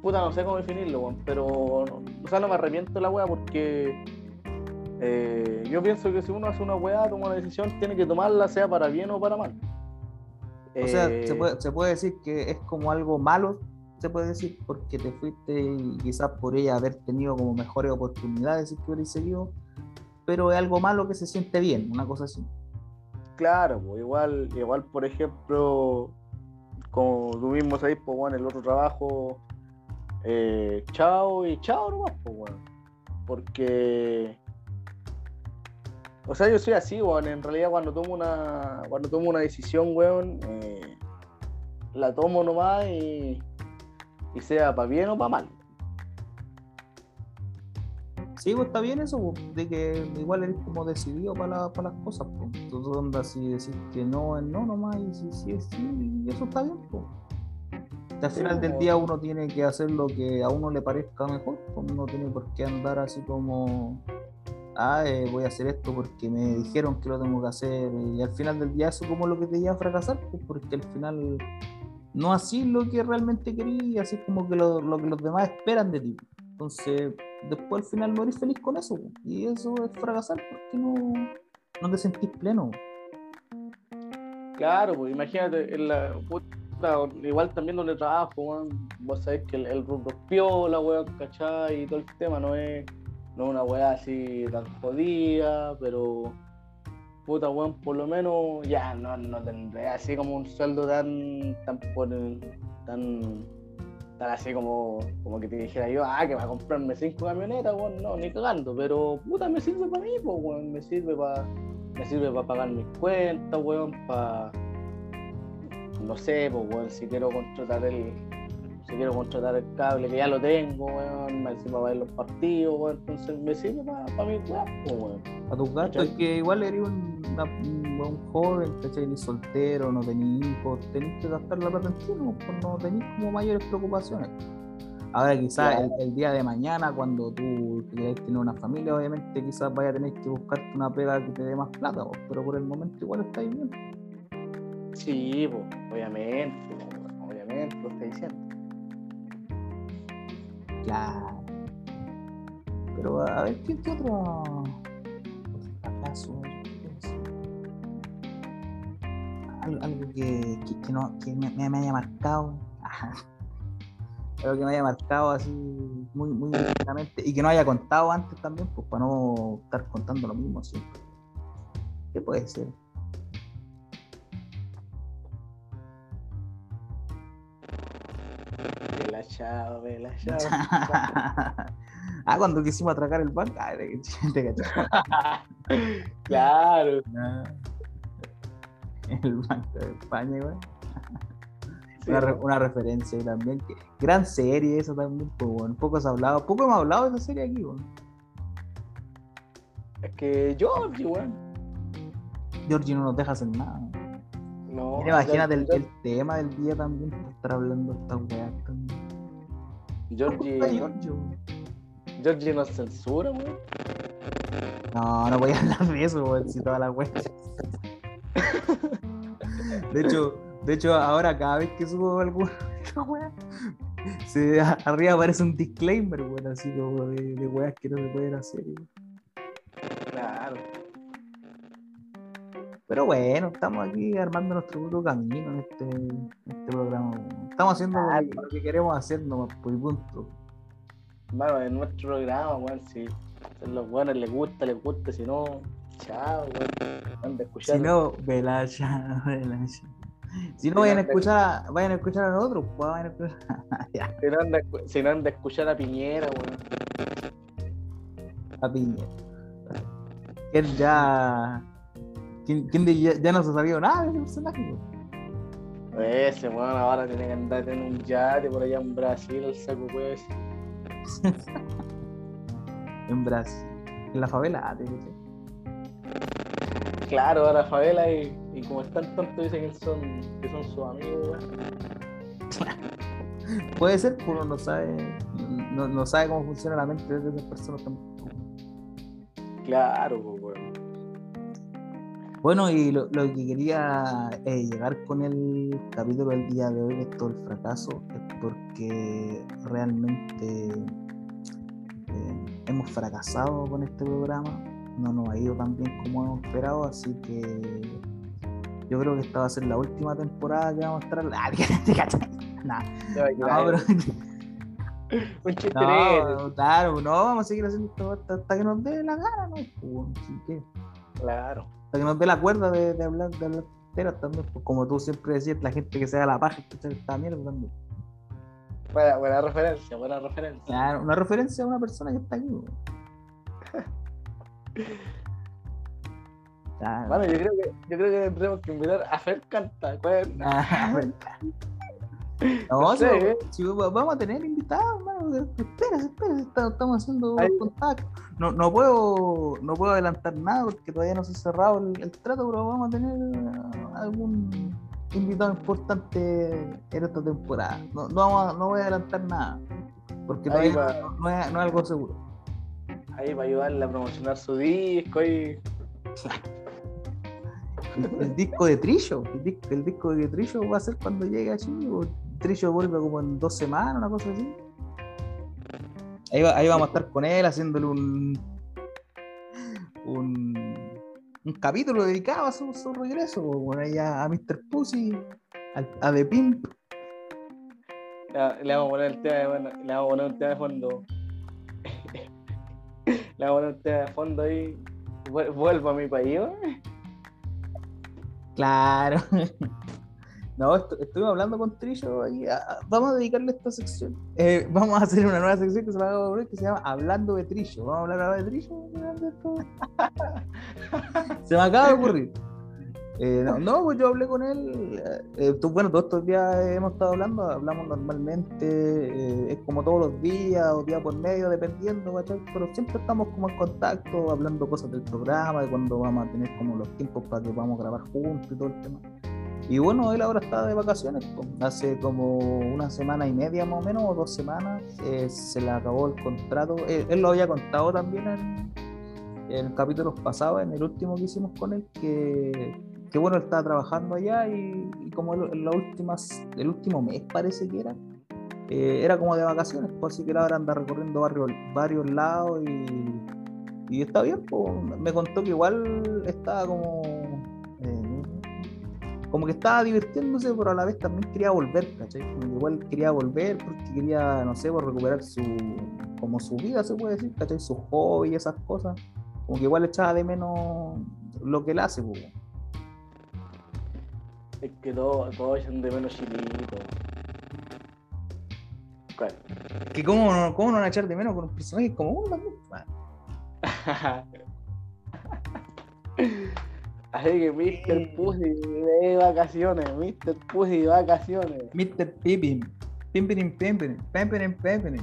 puta, no sé cómo definirlo, pero, o sea, no me arrepiento de la weá porque eh, yo pienso que si uno hace una weá, toma una decisión, tiene que tomarla sea para bien o para mal. O sea, se eh, puede, se puede decir que es como algo malo, se puede decir, porque te fuiste y quizás por ella haber tenido como mejores oportunidades si que hubieras seguido, pero es algo malo que se siente bien, una cosa así. Claro, pues igual, igual por ejemplo, como tú mismo sabes, pues bueno, el otro trabajo eh, chao y chao nomás, pues, bueno. Porque. O sea, yo soy así, weón. En realidad, cuando tomo una, cuando tomo una decisión, weón, eh, la tomo nomás y, y sea para bien o para mal. Sí, pues está bien eso, pues, de que igual eres como decidido para, las cosas. Pues. Entonces, onda, si decís que no es no nomás, y si sí es sí, y eso está bien. Pues al final del día uno tiene que hacer lo que a uno le parezca mejor, pues uno tiene por qué andar así como, ah, eh, voy a hacer esto porque me dijeron que lo tengo que hacer, y al final del día eso como lo que te lleva a fracasar, pues porque al final no así lo que realmente quería, así como que lo, que los demás esperan de ti. Entonces, después al final no eres feliz con eso, pues, y eso es fracasar porque no, no te sentís pleno. Claro, pues imagínate, en la, igual también donde trabajo, vos sabés que el, el rubro piola, weón, ¿cachai? Y todo el tema no es, no una weá así tan jodida, pero puta weón, por lo menos ya no, no tendré así como un sueldo tan tan tan, tan así como, como que te dijera yo, ah, que va a comprarme cinco camionetas, weón, no, ni cagando, pero puta me sirve para mí, pues weón, me sirve para me sirve para pagar mis cuentas, weón, para no sé, pues, weón, si quiero contratar el, si quiero contratar el cable, que ya lo tengo, weón, me sirve para ver los partidos, weón, entonces me sirve para, para mi pues, weón. A tus gastos, es que igual eres un, un, joven, ¿cachai? Ni soltero, no tenés hijos, tenés que gastar la plata en ti, pues no tenés como mayores preocupaciones. Ahora quizás el, día de mañana, cuando tú quieres tener una familia, obviamente quizás vaya a tener que buscarte una pega que te dé más plata, pero por el momento igual está bien. Sí, obviamente, obviamente lo está diciendo. Pero a ver, ¿qué, otro acaso? Algo, que, que, no, que me, me, haya marcado. algo que me haya marcado así muy, muy directamente y que no haya contado antes también, pues para no estar contando lo mismo siempre. ¿Qué puede ser? Chao. ah, cuando quisimos atracar el banco. claro. El Banco de España, güey. una, referencia también. gran serie eso también, pues bueno, poco se ha hablado, poco hemos hablado de esa serie aquí, bueno. Es que Georgie, weón. Georgie no nos deja hacer nada. No. imagínate el, tema del día también, estar hablando de estas weas también. Georgie. Georgie nos censura, weón. No, no voy a hablar de eso, weón, si toda la weón. De hecho, de hecho, ahora cada vez que subo alguna se, arriba aparece un disclaimer, weón, así como de, de weas que no se pueden hacer. Claro. Pero bueno, estamos aquí armando nuestro propio camino en este, este programa. Estamos haciendo lo, que queremos hacer nomás, por punto. Bueno, en nuestro programa, weón, si a los buenos les gusta, les gusta, si no, chao, weón. Si no, vela, chao, vela, Si no, vayan a escuchar a, vayan a escuchar a nosotros, pues vayan a escuchar. si, no anda, si no anda a escuchar a Piñera, weón. A Piñera. Él ya ¿Quién, quién de- ya, ya no se sabía nada de ese personaje. Ese weón ahora tiene que andar en un yate por allá en Brasil, el saco pues. En Brasil. En la favela. ah, te. Claro, ahora favela y, y como están tontos dicen que son, que son sus amigos. Puede ser, pero uno no sabe, no, no sabe cómo funciona la mente de esas personas tampoco. Claro, pues, weón. Bueno, y lo, lo que quería eh, llegar con el capítulo del día de hoy, de todo el fracaso, es porque realmente eh, hemos fracasado con este programa, no nos ha ido tan bien como hemos esperado, así que yo creo que esta va a ser la última temporada que vamos a estar. Ah, te cachai. Nah, no, pero- Un chiste no, claro, no, vamos a seguir haciendo esto hasta, hasta que nos dé la gana, ¿no? Así que, Claro. Hasta que nos dé la cuerda de, de hablar de hablar también, pues, como tú siempre decías, la gente que se da la paja escuchar esta mierda también. Buena, buena referencia, buena referencia. Claro, una referencia a una persona que está aquí. Claro. Bueno, yo creo que, yo creo que tendremos que invitar a Fer Canta. ¿cuál? Ah, No, No si, ¿eh? vamos a tener invitados, hermano. Espérese, espérese, estamos haciendo Ahí. contacto. No, no puedo, no puedo adelantar nada porque todavía no se ha cerrado el, el trato, pero vamos a tener ah, algún invitado importante en esta temporada. No, no, vamos a- no voy a adelantar nada, porque todavía va. no, no es, no es algo seguro. Ahí para ayudarle a promocionar su disco y. El, el disco de Trillo, el disco de Trillo va a ser cuando llegue a Chile. Trillo vuelve como en dos semanas, una cosa así. Ahí, va- ahí vamos a estar con él haciéndole un, un, un capítulo dedicado a su, su regreso, bueno, ahí a, a Mr. Pussy, al- a The Pimp. Le, le vamos a poner el tema de, bueno, le vamos a poner un tema de fondo. le vamos a poner un tema de fondo ahí. Vuel- Vuelvo a mi país, ¿eh? Claro. No, estu- estuvimos hablando con Trillo y ah, vamos a dedicarle esta sección. Eh, vamos a hacer una nueva sección que se, va a que se llama Hablando de Trillo. Vamos a hablar ahora de Trillo. Se me acaba de ocurrir. Eh, no, no, pues yo hablé con él. eh, tú- bueno, todos estos días hemos estado hablando, hablamos normalmente, eh, es como todos los días o día por medio, dependiendo. Pero siempre estamos como en contacto, hablando cosas del programa, de cuando vamos a tener como los tiempos para que podamos grabar juntos y todo el tema. Y bueno, él ahora está de vacaciones, hace como una semana y media más o menos, o dos semanas, eh, se le acabó el contrato. Él, él lo había contado también en, en capítulos pasados, en el último que hicimos con él, que, que bueno, él estaba trabajando allá y, y como en las últimas, el último mes parece que era, eh, era como de vacaciones, pues así que ahora anda recorriendo varios, varios lados y, y está bien, me contó que igual estaba como... como que estaba divirtiéndose, pero a la vez también quería volver, ¿cachai? Como igual quería volver porque quería, no sé, por recuperar su, como su vida, se puede decir, ¿cachai? Su hobby y esas cosas. Como que igual echaba de menos lo que él hace, pues. Es que todos todo echan de menos chilito. Que cómo no, cómo no van a echar de menos con un personaje como uno también. Así que Mr. Pussy de vacaciones, Mr. Pussy de vacaciones. Mr. Pippin. Pimpirin, pimpirin, pimpirin, pimpirin.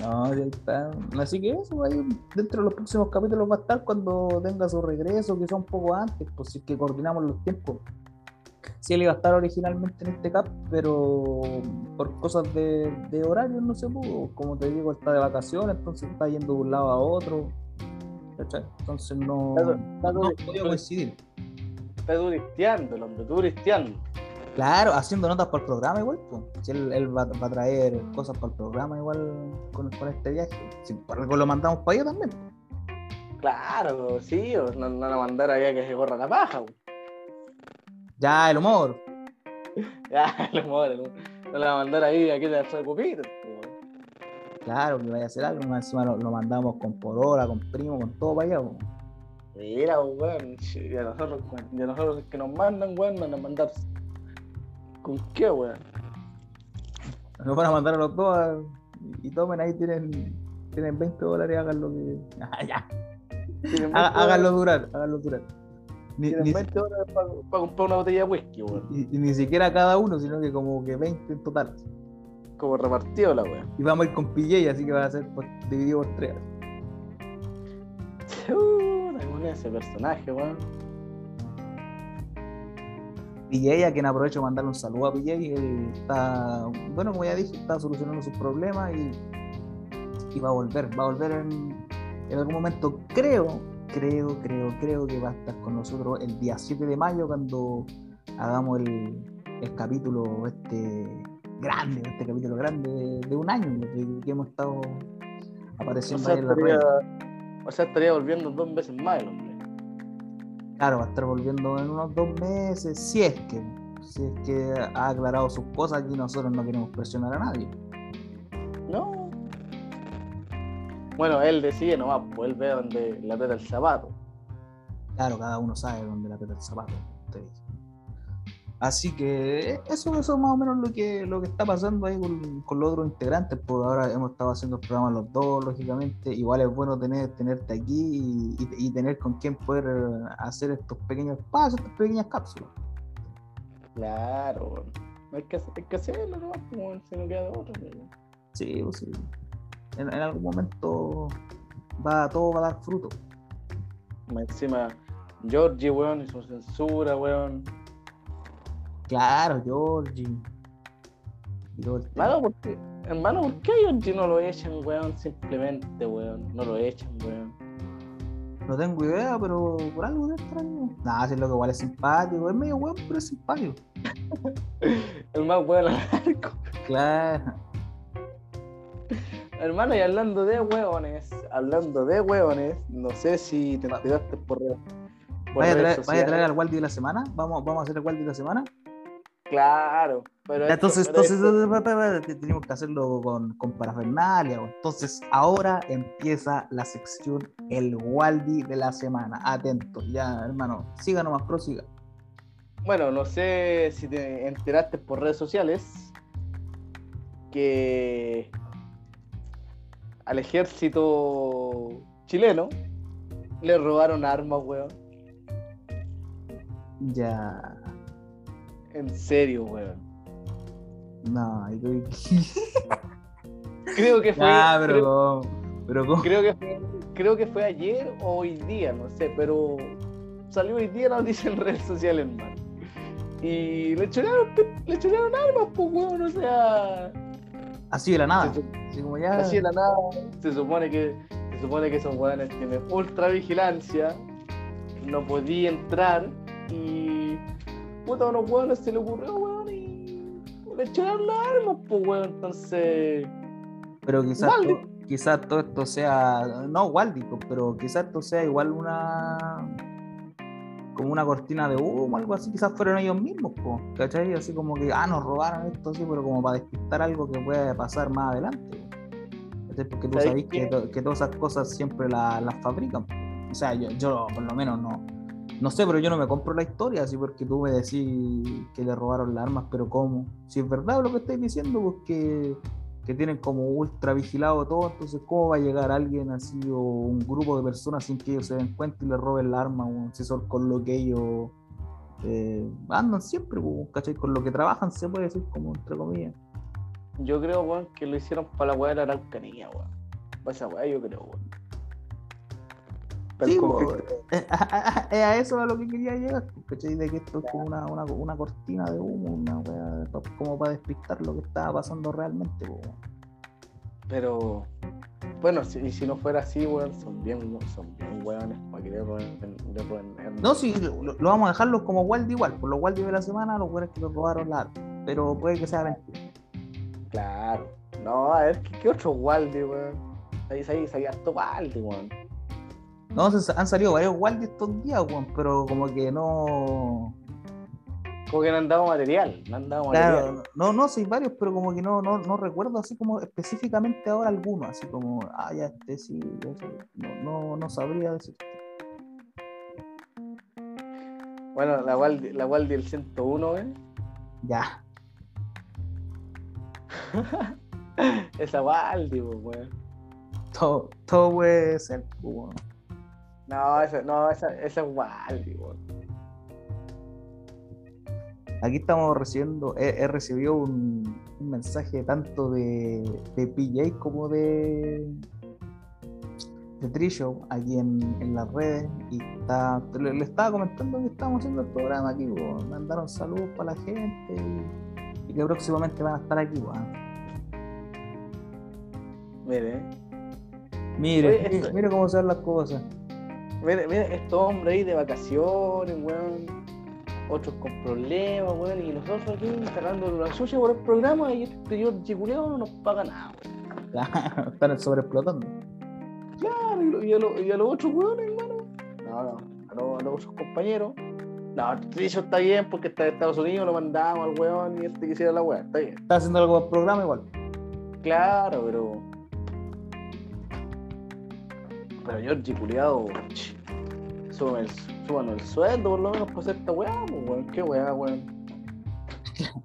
No, ya está. Así que eso, ahí dentro de los próximos capítulos va a estar cuando tenga su regreso, quizá un poco antes, pues si es que coordinamos los tiempos. Sí, él iba a estar originalmente en este cap, pero por cosas de, de horario no se pudo. Como te digo, está de vacaciones, entonces está yendo de un lado a otro. ¿Cachai? Entonces no, Está- está no, podía coincidir. Está turisteando, el hombre, turisteando. Claro, haciendo notas para el programa igual, pues. Si él, él va, va a traer cosas para el programa igual con, con este viaje. Si por algo lo mandamos para allá también. Claro, sí, no, no la mandar allá que se corra la paja. po. Ya, el humor. Ya, el humor, el humor. No la mandar ahí a que te fue cupito. Claro, que vaya a hacer algo. Encima lo, lo mandamos con Porola, con Primo, con todo para allá. po. Mira, weón, y a nosotros, y a nosotros que nos mandan, weón, van a mandar. ¿Con qué, weón? Nos van a mandar a los dos a- y tomen ahí, tienen, tienen 20 dólares, hagan lo que. Ah, ya. Háganlo durar, háganlo durar. Ni, Tienen ni- 20 horas para comprar una botella de whisky, weón. y- y ni siquiera cada uno, sino que como que 20 en total. Como repartido la weón. Y vamos a ir con PJ, así que va a ser por- dividido por tres. Ese personaje, weón. PJ, a quien aprovecho de mandarle un saludo a PJ, él está, bueno, como ya dije, está solucionando sus problemas y, y va a volver, va a volver en, en algún momento, creo, creo, creo, creo que va a estar con nosotros el día 7 de mayo cuando hagamos el, el capítulo este grande, este capítulo grande de, de un año que, que hemos estado O apareciendo sea, ahí en la estaría, red. o sea, estaría volviendo dos veces más el hombre. Claro, va a estar volviendo en unos dos meses, si es que, si es que ha aclarado sus cosas, aquí nosotros no queremos presionar a nadie. No. Bueno, él decide nomás, pues él ve donde la aprieta el zapato. Claro, cada uno sabe dónde la peta el zapato. usted dice. Así que eso, eso es más o menos lo que, lo que está pasando ahí con, con los otros integrantes, porque ahora hemos estado haciendo el programa los dos, lógicamente. Igual es bueno tener, tenerte aquí y, y- y tener con quien poder hacer estos pequeños espacios, estas pequeñas cápsulas. Claro. Hay que, hay que hacerlo pues, weón, si no queda weón. Sí, pues sí. En, en algún momento va, todo va a dar fruto. Encima, Georgie, weón, y su censura, weón. Claro, Georgie. Todo el tema. Hermano, ¿por qué? Hermano, ¿por qué a Georgie no lo echan, weón? Simplemente, weón. No lo echan, weón. No tengo idea, pero por algo de extraño. Nada, si es lo que igual es simpático. Es medio weón, pero es simpático. El más weón arco. Claro. Hermano, y hablando de hueones, hablando de hueones, no sé si te enteraste por, por Vaya a, traer, vaya a traer sociales. al Waldi de la semana. Vamos, vamos a hacer el Waldi de la semana. Claro, pero esto- entonces, pero entonces, esto- tenemos que hacerlo con, con parafernalia. Entonces, ahora empieza la sección El Waldi de la semana. Atentos, ya, hermano. Siga nomás, prosiga. bueno, no sé si te enteraste por redes sociales que al ejército chileno le robaron armas, weón. Ya. En serio, weón. No, Creo que fue. Creo- pero ¿cómo? Pero ¿cómo? Creo que, fue, creo que fue ayer o hoy día, no sé, pero salió hoy día la noticia en redes sociales, hermano. Y le choraron, le choraron armas, pues, weón, o sea. Así de la nada. Se, Así como ya. así de la nada, se supone que, se supone que esos weones tienen ultra vigilancia, no podía entrar y. Puta, a unos weones se le ocurrió, weón, y le choraron las armas, pues, weón, entonces. Pero quizás to- quizás todo esto sea, no Waldi, po, pero quizás esto sea igual una como una cortina de humo, algo así, quizás fueron ellos mismos, po, ¿cachai? Así como que, ah, nos robaron esto, así, pero como para despistar algo que puede pasar más adelante. ¿Cachai? Porque tú ¿Sabes sabés que, que todas esas cosas siempre la- las fabrican. po. O sea, yo, yo por lo menos no, no sé, pero yo no me compro la historia, así porque tú me decís que le robaron las armas, pero ¿cómo? Si es verdad lo que estáis diciendo, pues que, que tienen como ultra vigilado todo, entonces ¿cómo va a llegar alguien así o un grupo de personas sin que ellos se den cuenta y le roben la arma, si son con lo que ellos eh, andan siempre, pues, ¿cachai? Con lo que trabajan, se puede decir como entre comillas. Yo creo, weón, que lo hicieron para la weá de la Araucanía, weón. Para esa weá, yo creo, weón. Sí, po, eh, a, a- a- a eso a lo que quería llegar, ¿cachai? De que esto es como una, una, una cortina de humo, una weá, pa- como para despistar lo que estaba pasando realmente. Pero, bueno, si, y si no fuera así, weón, son bien, son bien weones para que le roben. No, sí, lo, lo vamos a dejarlos como Waldi igual, por los Waldi de la semana, los weones que los robaron la. Pero puede que sea mentira. Claro. No, a ver, ¿qué, qué otro Waldi, weón? Ahí, ahí, ahí, harto Waldi, weón. No, han salido varios Waldi estos días, weón, pero como que no. Como que no han dado material, no han dado Claro, material. no, no, sí, varios, pero como que no, no, no recuerdo así como específicamente ahora alguno, así como, ah, ya, este sí, ya sé. no, no, no sabría decirte. Bueno, la Waldi, la Waldi del 101, weón. Ya, Esa Waldi, pues, weón. todo, todo puede ser, pues, weón. No, esa, no, esa, esa es weón. aquí estamos recibiendo, he, he recibido un, un mensaje tanto de, de PJ como de, de Trillo aquí en, en las redes y está, le, le estaba comentando que estamos haciendo el programa aquí, po. mandaron saludos para la gente y, y que próximamente van a estar aquí. po. Mire, Mire, Oye, mire, esto- mire cómo se ven las cosas. Mire, estos hombres ahí de vacaciones, weón. Otros con problemas, weón. Y nosotros aquí sacando la suya por el programa y este Georgie culiao no nos paga nada, weón. Están sobreexplotando. Claro, y, lo- y a, lo- y a los otros weones, hermano. No, no, a, los- a los otros compañeros. No, Trillo está bien porque está de Estados Unidos, lo mandamos al weón y este quisiera la weá, está bien. Está haciendo algo el programa igual. Claro, pero. Pero Georgie culiado, suban el, el sueldo por lo menos para hacer esta weá, pues weón. Qué weá, weón.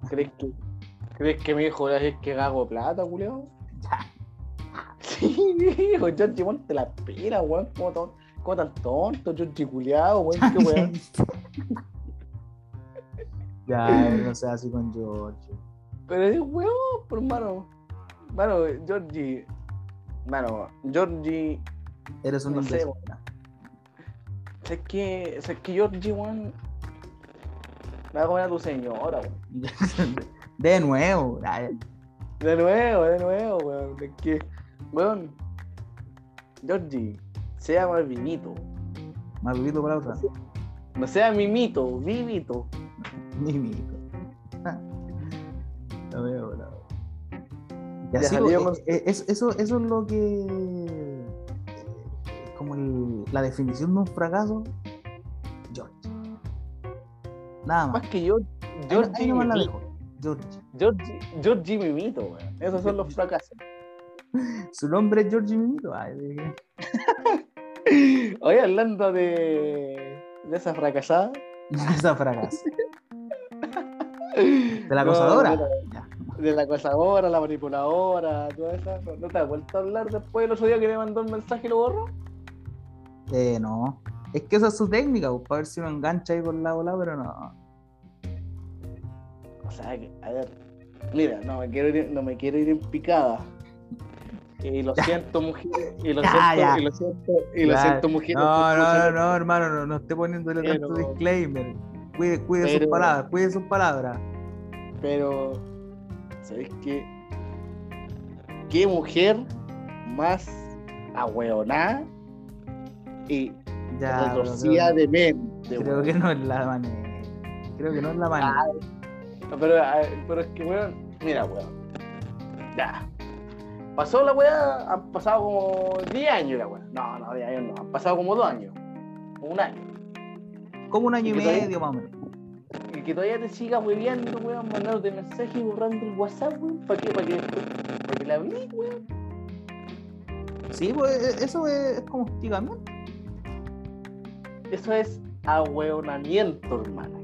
¿Crees que, ¿Crees que mi hijo es que gago plata, culiado? Sí, hijo, Georgie, ponte la pila, weón. ¿Cómo, ton- cómo tan tonto, Georgie culiado, weón? Qué weá. ya, no sea así con George. Pero es weón, por hermano. Mano, Georgie. Mano, Georgie Eres un No sé, imbécil. Es que, es que Georgie, weón, me va a comer a tu señora, weón. De nuevo. De nuevo, de nuevo, weón. Es que, weón, Georgie, sea. Más vivito para otra. No sea mimito, vivito. Ni mico. Lo veo. Y Ya así, es- eso, eso es lo que. Como el- la definición de un fracaso. George. Nada más. Más que yo, Ahí, Georgie, ahí nomás la dejo. George. Georgie, Georgie mimito, weón. Esos son los fracasos. Su nombre es George Mimito. Oye, hablando de, de esa fracasada. Esa fracaso. De la acosadora. No, de la acosadora, la manipuladora, toda esa. ¿No te has vuelto a hablar después del otro día que le mandó el mensaje y lo borró? Eh, no. Es que esa es su técnica, pues, para ver si me engancha ahí con la bola, pero no. O sea, que, a ver, mira, no me quiero ir, no me quiero ir en picada. Y lo siento, mujer. Y lo Ya, siento, ya. y lo siento, y lo Ya. siento, mujer. No, no, no, no, hermano, no, no esté poniéndole tanto Pero- disclaimer. Cuide, cuide sus palabras, cuide sus palabras. Pero, ¿sabes qué? ¿Qué mujer más ahueonada y Ya, retorcida creo, de mente? creo weón? que no es la manera. Creo que no es la manera. Ah, no, pero, a ver, pero es que, weón, mira, weón. Ya. Pasó la weá, han pasado como 10 años la weá. No, no, 10 años no, han pasado como 2 años. Un año. Como un año y ¿Y medio, más o menos. Y que todavía te siga hueveando, weón, mandándote mensajes y borrando el WhatsApp, weón. ¿Para qué? ¿Para qué? ¿Para que la abrí, weón? Sí, pues e- eso es, es como hostigamiento. Eso es ahueonamiento, hermano.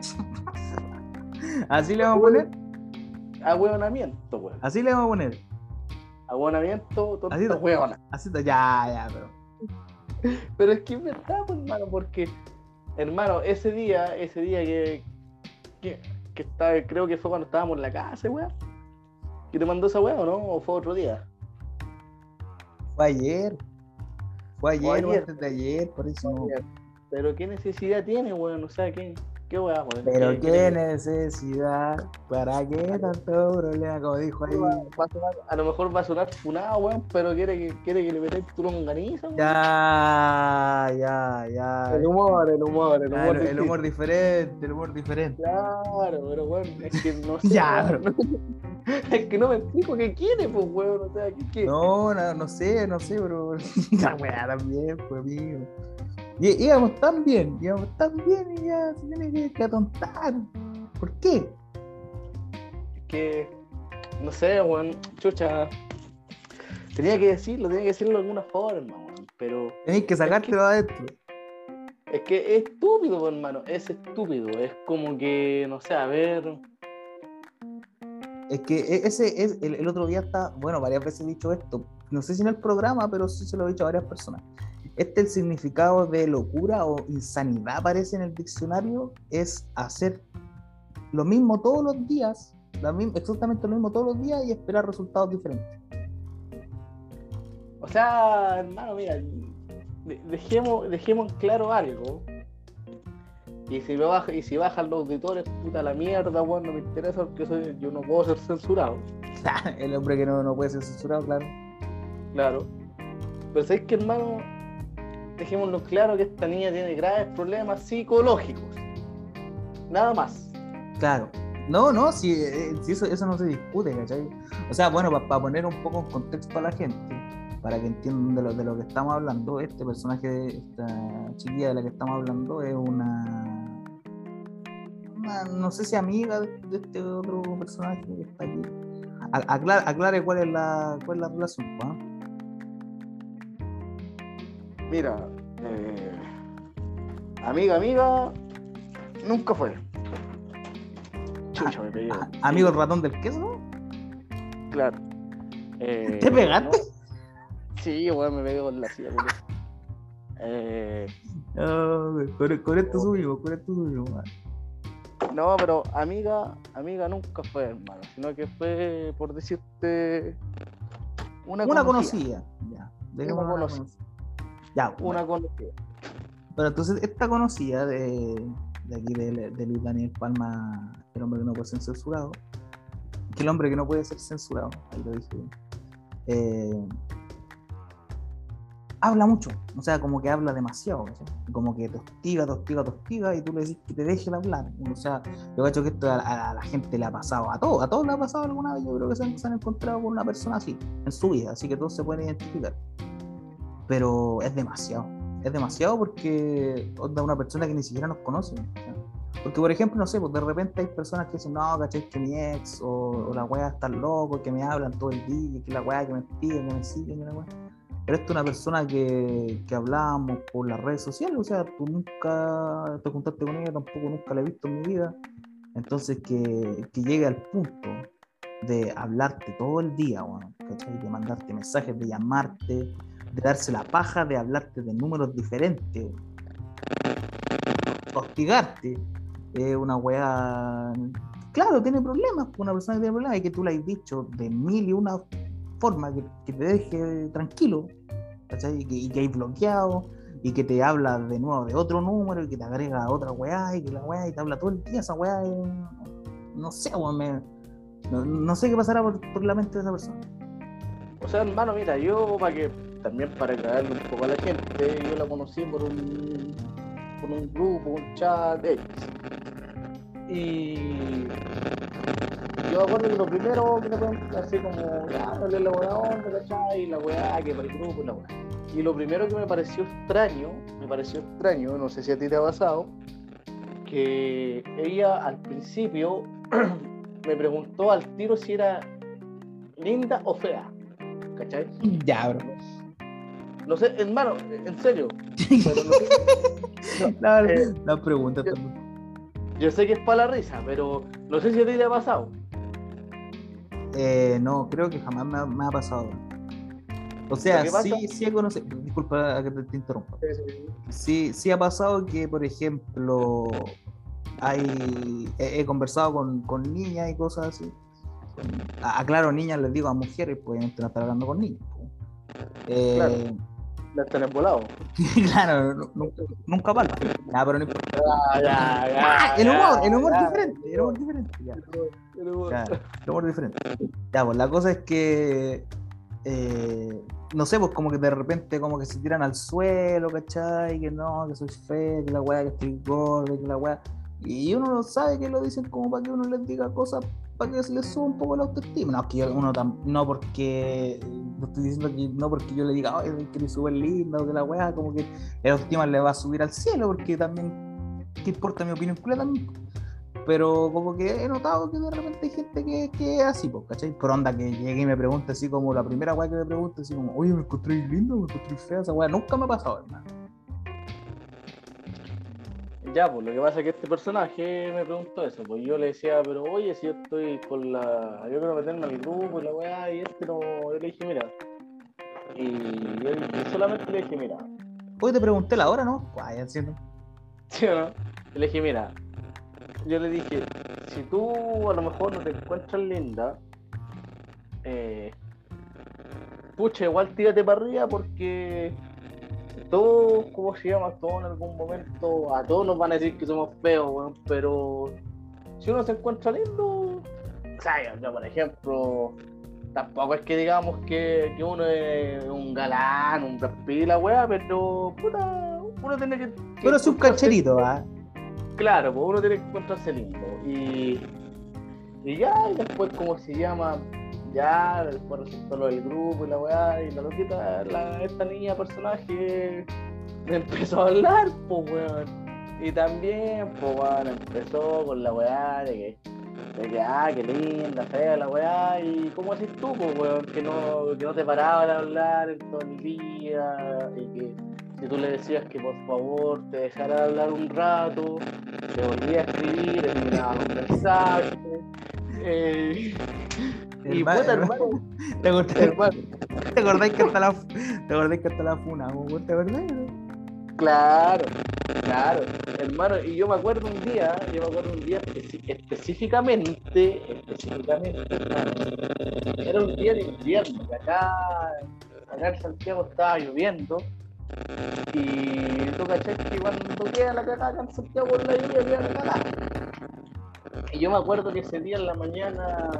Así le vamos a poner. Ahueonamiento, weón. Así le vamos a poner. Ahueonamiento, Así tonta no. hueona. Así está, ya, ya, pero. Pero es que es verdad, pues, hermano, porque, hermano, ese día, ese día que, que, que estaba, creo que fue cuando estábamos en la casa, weón. ¿Que te mandó esa weá o no? ¿O fue otro día? Fue ayer. Fue ayer, o ayer. antes de ayer, por eso. Pero qué necesidad tiene, weón, o sea, qué, qué weá, weón. Pero qué necesidad, ¿para qué tanto problema? Como dijo ahí. Va- a sonar- a lo mejor va a sonar funado, weón, pero quiere que, quiere que le metáis tu longaniza, weón. Ya, ya, ya. El humor, el humor, el humor. el, humor diferente, el humor diferente. Claro, pero weón, es que no sé. Ya, weón. es que no me explico qué quiere, pues, weón, o sea, ¿qué quiere? No, no, no sé, no sé, pero la weá también, pues amigo. Y, íbamos tan bien, íbamos tan bien y ya se tiene que, que atontar. ¿Por qué? que no sé, weón, chucha. Tenía que decirlo, tenía que decirlo de alguna forma, weón. Pero Tenéis que sacártelo de adentro. es que es estúpido, hermano. Es estúpido. Es como que, no sé, a ver. Es que e- ese es el, el otro día está, bueno, varias veces he dicho esto. No sé si en el programa, pero sí se lo he dicho a varias personas. Este el significado de locura o insanidad aparece en el diccionario es hacer lo mismo todos los días, exactamente lo mismo todos los días y esperar resultados diferentes. O sea, hermano, mira, dejemos, dejemos claro algo. Y si, me baja, y si bajan los auditores, puta la mierda, weón, no me interesa porque soy, yo no puedo ser censurado. El hombre que no, no puede ser censurado, claro. Claro. Pero sabéis que, hermano, dejémoslo claro que esta niña tiene graves problemas psicológicos. Nada más. Claro. No, no, si, eh, eso, eso no se discute, ¿cachai? O sea, bueno, para poner un poco en contexto a la gente, para que entiendan de lo, de lo que estamos hablando, este personaje, esta chiquilla de la que estamos hablando es una, no sé si amiga de, este otro personaje que está aquí. aclare, cuál es la, cuál es la relación, ¿no? Mira, eh, amiga, amiga, nunca fue. Chucha, me pegué. ¿Amigo el ratón del queso? Claro. Eh, ¿Te pegaste? Sí, weón, me pegué con la silla, Eh... No, con, esto subimos, con esto subimos, No, pero amiga, amiga nunca fue, hermano, sino que fue, por decirte, una, una conocida. Ya, una conocida. Ya, una conocida. Pero entonces, esta conocida de, de aquí, de, de Luis Daniel Palma, el hombre que no puede ser censurado, que el hombre que no puede ser censurado, ahí lo dije eh, habla mucho, o sea, como que habla demasiado, como que te hostiga, te hostiga, te hostiga, y tú le decís que te deje de hablar. O sea, yo hecho que esto a, la gente le ha pasado, a todos, a todos le ha pasado alguna vez, yo creo que se han, encontrado con una persona así en su vida, así que todos se pueden identificar. Pero es demasiado, es demasiado porque onda una persona que ni siquiera nos conoce. Porque, por ejemplo, no sé, pues de repente hay personas que dicen, no, caché que mi ex, o, la weá está loco, que me hablan todo el día, que la weá que me piden, que me siguen, que la weá pero esto es una persona que, que hablamos por las redes sociales, o sea, tú nunca te juntaste con ella, tampoco nunca la he visto en mi vida. Entonces, que, que llegue al punto de hablarte todo el día, bueno, de mandarte mensajes, de llamarte, de darse la paja, de hablarte de números diferentes, hostigarte, es una weá. Claro, tiene problemas, una persona que tiene problemas, y que tú le has dicho de mil y una forma que, te deje tranquilo, ¿cachai? Y que, hay bloqueado, y que te habla de nuevo de otro número, y que te agrega otra weá, y que la weá, y te habla todo el día, esa weá, no sé, weón, no, sé qué pasará por, la mente de esa persona. O sea, hermano, mira, yo para que también para aclararle un poco a la gente, yo la conocí por un, por un grupo, un chat X. Y yo me acuerdo que lo primero que me pregunté, así como, ya, no le la onda, ¿cachai? Y la weá, que para el grupo, la weá. Y lo primero que me pareció extraño, me pareció extraño, no sé si a ti te ha pasado, que ella al principio me preguntó al tiro si era linda o fea, ¿cachai? Ya, bro. No sé, hermano, en serio. no, eh, la pregunta también. Yo sé que es para la risa, pero no sé si a ti te ha pasado. Eh, no, creo que jamás me ha, pasado. O sea, sí, sí he conocido. Disculpa que te, interrumpa. Sí, sí ha pasado que, por ejemplo, hay he, conversado con, niñas y cosas así. Aclaro, niñas les digo a mujeres, pueden estar hablando con niños. Eh, claro. La están volado. claro, nunca, nunca palpa. pero no importa. Ya, ya, ya, el humor, el humor diferente, el humor diferente. Ya. El humor. el humor diferente. Ya, pues la cosa es que. Eh, no sé, pues como que de repente como que se tiran al suelo, ¿cachai? Que no, que soy feo, que la weá que estoy gordo, que la weá. Y uno no sabe que lo dicen como para que uno les diga cosas para que se les suba un poco la autoestima. No, que uno no porque no estoy diciendo que no porque yo le diga, ay, que eres súper lindo, que la weá, como que la autoestima le va a subir al cielo, porque también, ¿qué importa mi opinión? también. Pero como que he notado que de repente hay gente que, que es así, pues, ¿cachai? Por onda que llegue y me pregunte así como la primera weá que me pregunte, así como, oye, me encontré lindo, me encontré fea, esa weá nunca me ha pasado, hermano. Ya, pues lo que pasa es que este personaje me preguntó eso, pues yo le decía, pero oye, si yo estoy con la. Yo quiero meterme al grupo y la weá, y este no. Yo le dije, mira. Y yo, solamente le dije, mira. Hoy te pregunté la hora, ¿no? Vaya, ¿cierto? ¿Sí o no? le dije, mira, yo le dije, si tú a lo mejor no te encuentras linda, eh, pucha, igual tírate para arriba porque todos, ¿cómo se llama? Todos en algún momento, a todos nos van a decir que somos feos, weón, pero si uno se encuentra lindo, o sea, yo, por ejemplo, tampoco es que digamos que, que uno es un galán, un la weá, pero puta, uno tiene que. pero es un cancherito, ¿ah? Claro, pues uno tiene que encontrarse lindo. Y, y ya, y después, ¿cómo se llama? Ya, después resultó lo del grupo y la weá, y la loquita, esta niña personaje empezó a hablar, pues weón. Y también, pues weón, empezó con la weá de que de que, ah, qué linda, fea la weá, y cómo haces tú, pues, weón, que no, que no te paraban a hablar en todo el día, y que si tú le decías que por favor te dejara hablar un rato, te volvía a escribir, terminaba mensaje. Eh, y puta, hermano. ¿Te acordás, ¿Te acordás que hasta la, te acordás que hasta la funa, ¿te? Claro, claro, hermano, y yo me acuerdo un día, yo me acuerdo un día específicamente, específicamente, era un día de invierno, que acá, acá en Santiago estaba lloviendo, y tú caché que cuando queda la cagada acá en Santiago por la lluvia queda la cagada. Y yo me acuerdo que ese día en la mañana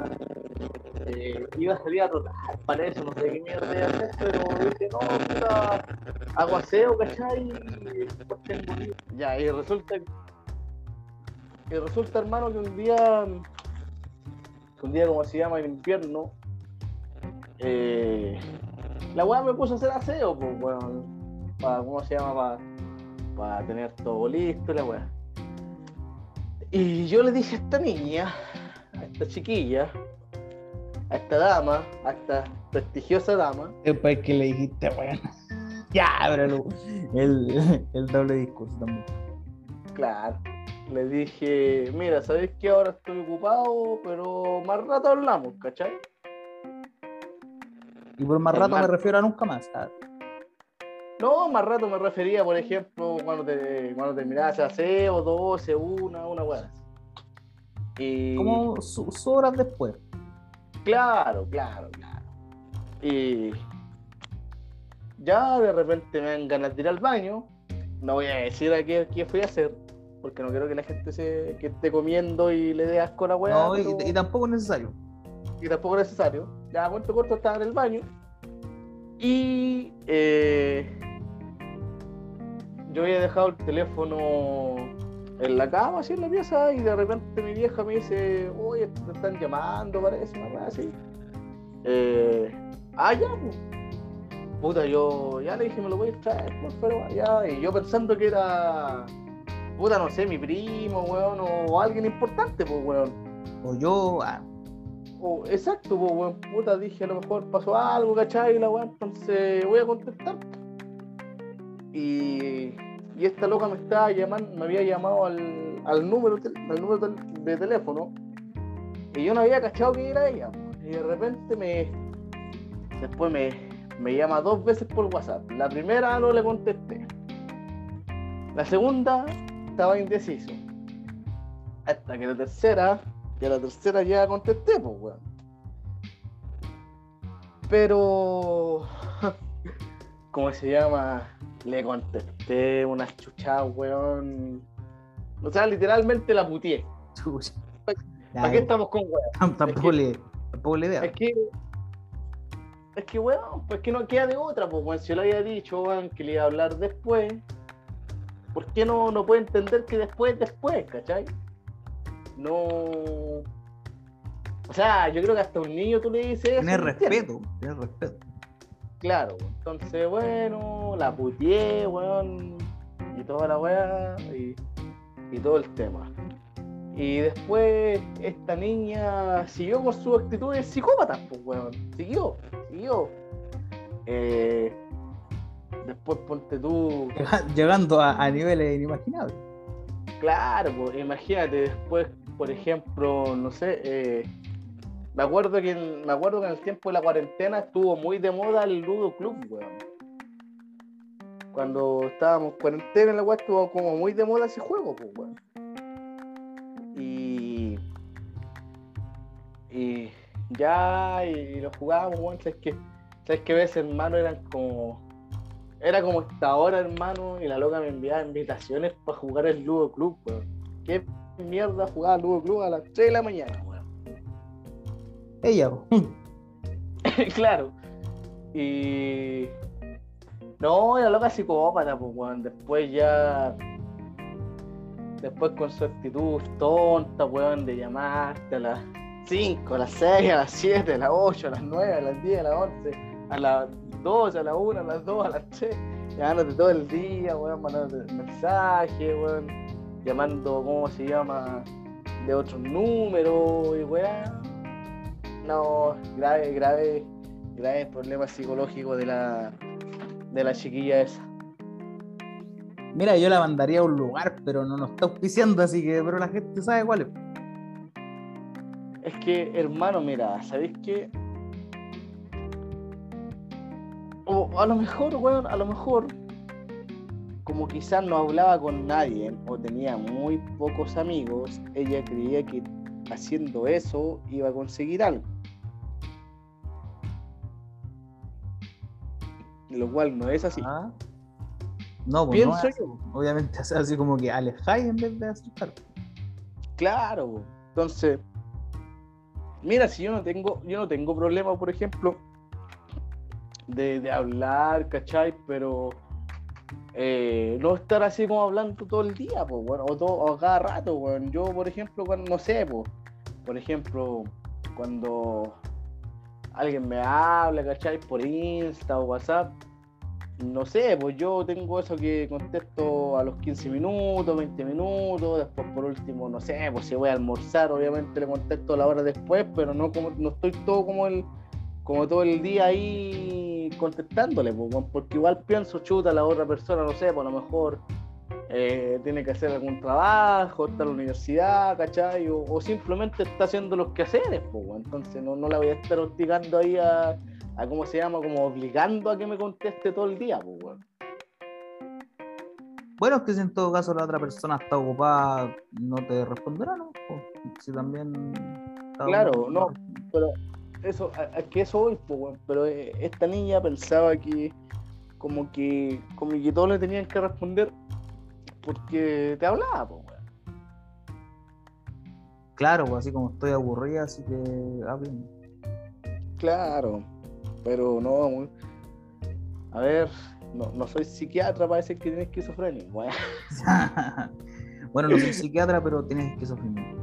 eh, iba a salir a trotar, para eso, no sé qué mierda iba a hacer, pero dije, no, puta, aguaceo, ¿cachai? Y Ya, y resulta, y resulta, hermano, que un día, un día como se llama el invierno, eh, la weá me puso a hacer aseo, pues, bueno, para, ¿cómo se llama? Para tener todo listo, la weá. Y yo le dije a esta niña, a esta chiquilla, a esta dama, a esta prestigiosa dama. Después que le dijiste, bueno, ya, pero el, el doble discurso también. Claro. Le dije, mira, ¿sabéis que ahora estoy ocupado, pero más rato hablamos, ¿cachai? Y por más rato me refiero a nunca más. No, más rato me refería, por ejemplo, cuando, te, cuando terminabas aseo, 12, una, una weá. Y... Como sus horas después. Claro, claro, claro. Y ya de repente me dan ganas de ir al baño. No voy a decir a qué, qué fui a hacer, porque no quiero que la gente se que esté comiendo y le dé asco a la weá. No, y, tampoco es necesario. Y tampoco es necesario. Ya, cuento corto, estaba en el baño. Y eh, yo había dejado el teléfono en la cama, así en la pieza, y de repente mi vieja me dice, oye, te están llamando, parece, una cosa así. Eh, ah, ya, pues. Puta, yo ya le dije, me lo voy a traer, pues, pero allá, y yo pensando que era, puta, no sé, mi primo, weón, o alguien importante, pues, weón. O yo, ah. Exacto, pues, weón, puta, dije, a lo mejor pasó algo, ¿cachai? La weón, entonces voy a contestar. Y y esta loca me estaba llamando, me había llamado al, al número, al número de teléfono y yo no había cachado que era ella. Y de repente me después me, me llama dos veces por WhatsApp. La primera no le contesté. La segunda estaba indeciso. Hasta que la tercera, que la tercera ya contesté, pues weón. Pero ¿cómo se llama? Le contesté unas chuchadas, weón. O sea, literalmente la putié. ¿Para qué estamos con weón? Tampoco le, tampoco le Es que, es que, weón, pues que no queda de otra, pues, weón. Si yo le había dicho, weón, que le iba a hablar después, ¿por qué no, no puede entender que después es después, cachai? No. O sea, yo creo que hasta un niño tú le dices eso. Tienes respeto, tienes respeto. Claro, entonces, bueno, la putié, weón, y toda la weá, y, todo el tema. Y después esta niña siguió con su actitud de psicópata, pues, weón. Siguió, siguió. Eh, después ponte tú. Llegando a, niveles inimaginables. Claro, pues imagínate, después, por ejemplo, no sé, eh, me acuerdo que me acuerdo que en el tiempo de la cuarentena estuvo muy de moda el Ludo Club, weón. Cuando estábamos cuarentena en la weá estuvo como muy de moda ese juego, pues, weón. Y. Y ya, y, lo jugábamos, weón. Sabes que, sabes que veces, hermano, eran como. Era como esta hora, hermano, y la loca me enviaba invitaciones para jugar el Ludo Club, weón. ¿Qué mierda jugaba el Ludo Club a las 3 de la mañana, weón? Ella, claro. Y. No, la loca psicópata, pues, weón. Después ya. Después con su actitud tonta, weón, de llamarte a las 5, a las 6, a las 7, a las 8, a las 9, a las 10, a las 11, a las 12, a las 1, a las 2, a las 3, llamándote todo el día, weón, mandándote mensajes, weón, llamando, ¿cómo se llama? De otros números, y weón. No, grave, grave, grave problema psicológico de la, de la chiquilla esa. Mira, yo la mandaría a un lugar, pero no nos está auspiciando, así que, pero la gente sabe cuál es. Es que, hermano, mira, ¿sabéis qué? O a lo mejor, weón, a lo mejor, como quizás no hablaba con nadie o tenía muy pocos amigos, ella creía que haciendo eso iba a conseguir algo. Lo cual no es así. Ah. No, pues Pienso no es- yo. obviamente así como que alejáis en vez de acercar. Claro, entonces, mira, si yo no tengo, yo no tengo problema, por ejemplo, de, de hablar, ¿cachai? Pero eh, no estar así como hablando todo el día, pues, bueno, o, todo, o cada rato, bueno. Yo, por ejemplo, cuando, no sé, pues, por ejemplo, cuando alguien me habla, ¿cachai? Por Insta o WhatsApp, no sé, pues yo tengo eso que contesto a los 15 minutos, 20 minutos, después por último, no sé, pues si voy a almorzar, obviamente le contesto la hora después, pero no como no estoy todo como el como todo el día ahí contestándole, pues, porque igual pienso, chuta, la otra persona, no sé, pues a lo mejor eh, tiene que hacer algún trabajo, está en la universidad, ¿cachai? O, o simplemente está haciendo los quehaceres, pues, entonces no, no la voy a estar hostigando ahí a, a, ¿cómo se llama? Como obligando a que me conteste todo el día, pues, weón. Bueno, es que si en todo caso la otra persona está ocupada, no te responderá, ¿no? Pues, si también. Claro, no, pero eso, a, a que eso voy, pues, weón. Pero eh, esta niña pensaba que como que como que todos le tenían que responder porque te hablaba, pues, weón. Claro, pues así como estoy aburrida, así que hablen. Claro, pero no, weón. a ver, no, no soy psiquiatra para decir que tienes esquizofrenia, weón. bueno, no soy psiquiatra, pero tienes esquizofrenia.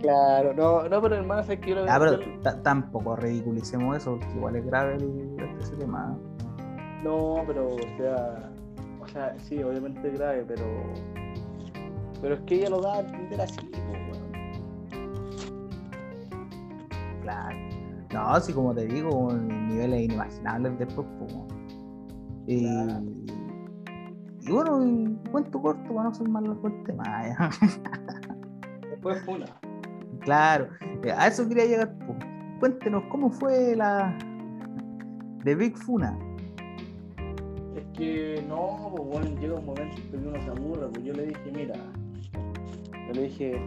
Claro, no, no, pero hermano, sé que yo lo Ah, pero tampoco ridiculicemos eso, porque igual es grave el, ese tema. No, pero, o sea, sea, sí, obviamente es grave, pero, pero es que ella lo da a entender así, pues, weón. Claro. No, así como te digo, niveles inimaginables después. Como... Y, Claro. y bueno, y cuento corto para no ser más largo el tema. ya. Después una. claro, eh, a eso quería llegar. po. Cuéntenos cómo fue la de Big Funa. Que no, pues bueno, llega un momento en que uno se aburre, pues yo le dije, mira, yo le dije,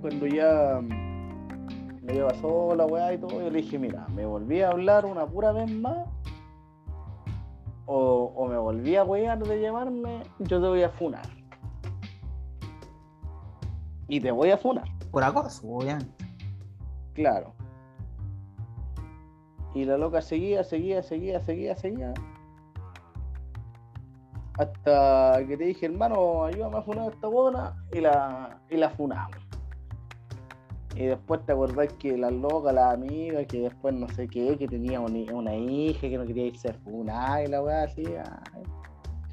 cuando ya mm, me lleva sola, weá y todo, yo le dije, mira, me volví a hablar una pura vez más, o, o me volví a wear de llevarme, yo te voy a funar. Y te voy a funar. Por acoso, obviamente. Claro. Y la loca seguía, seguía, seguía, seguía, seguía. Hasta que te dije, hermano, ayúdame a funar esta buena y la, y la funamos. Y después te acordás que la loca, la amiga, que después no sé qué, que tenía una, hija que no quería irse a funar y la weá así.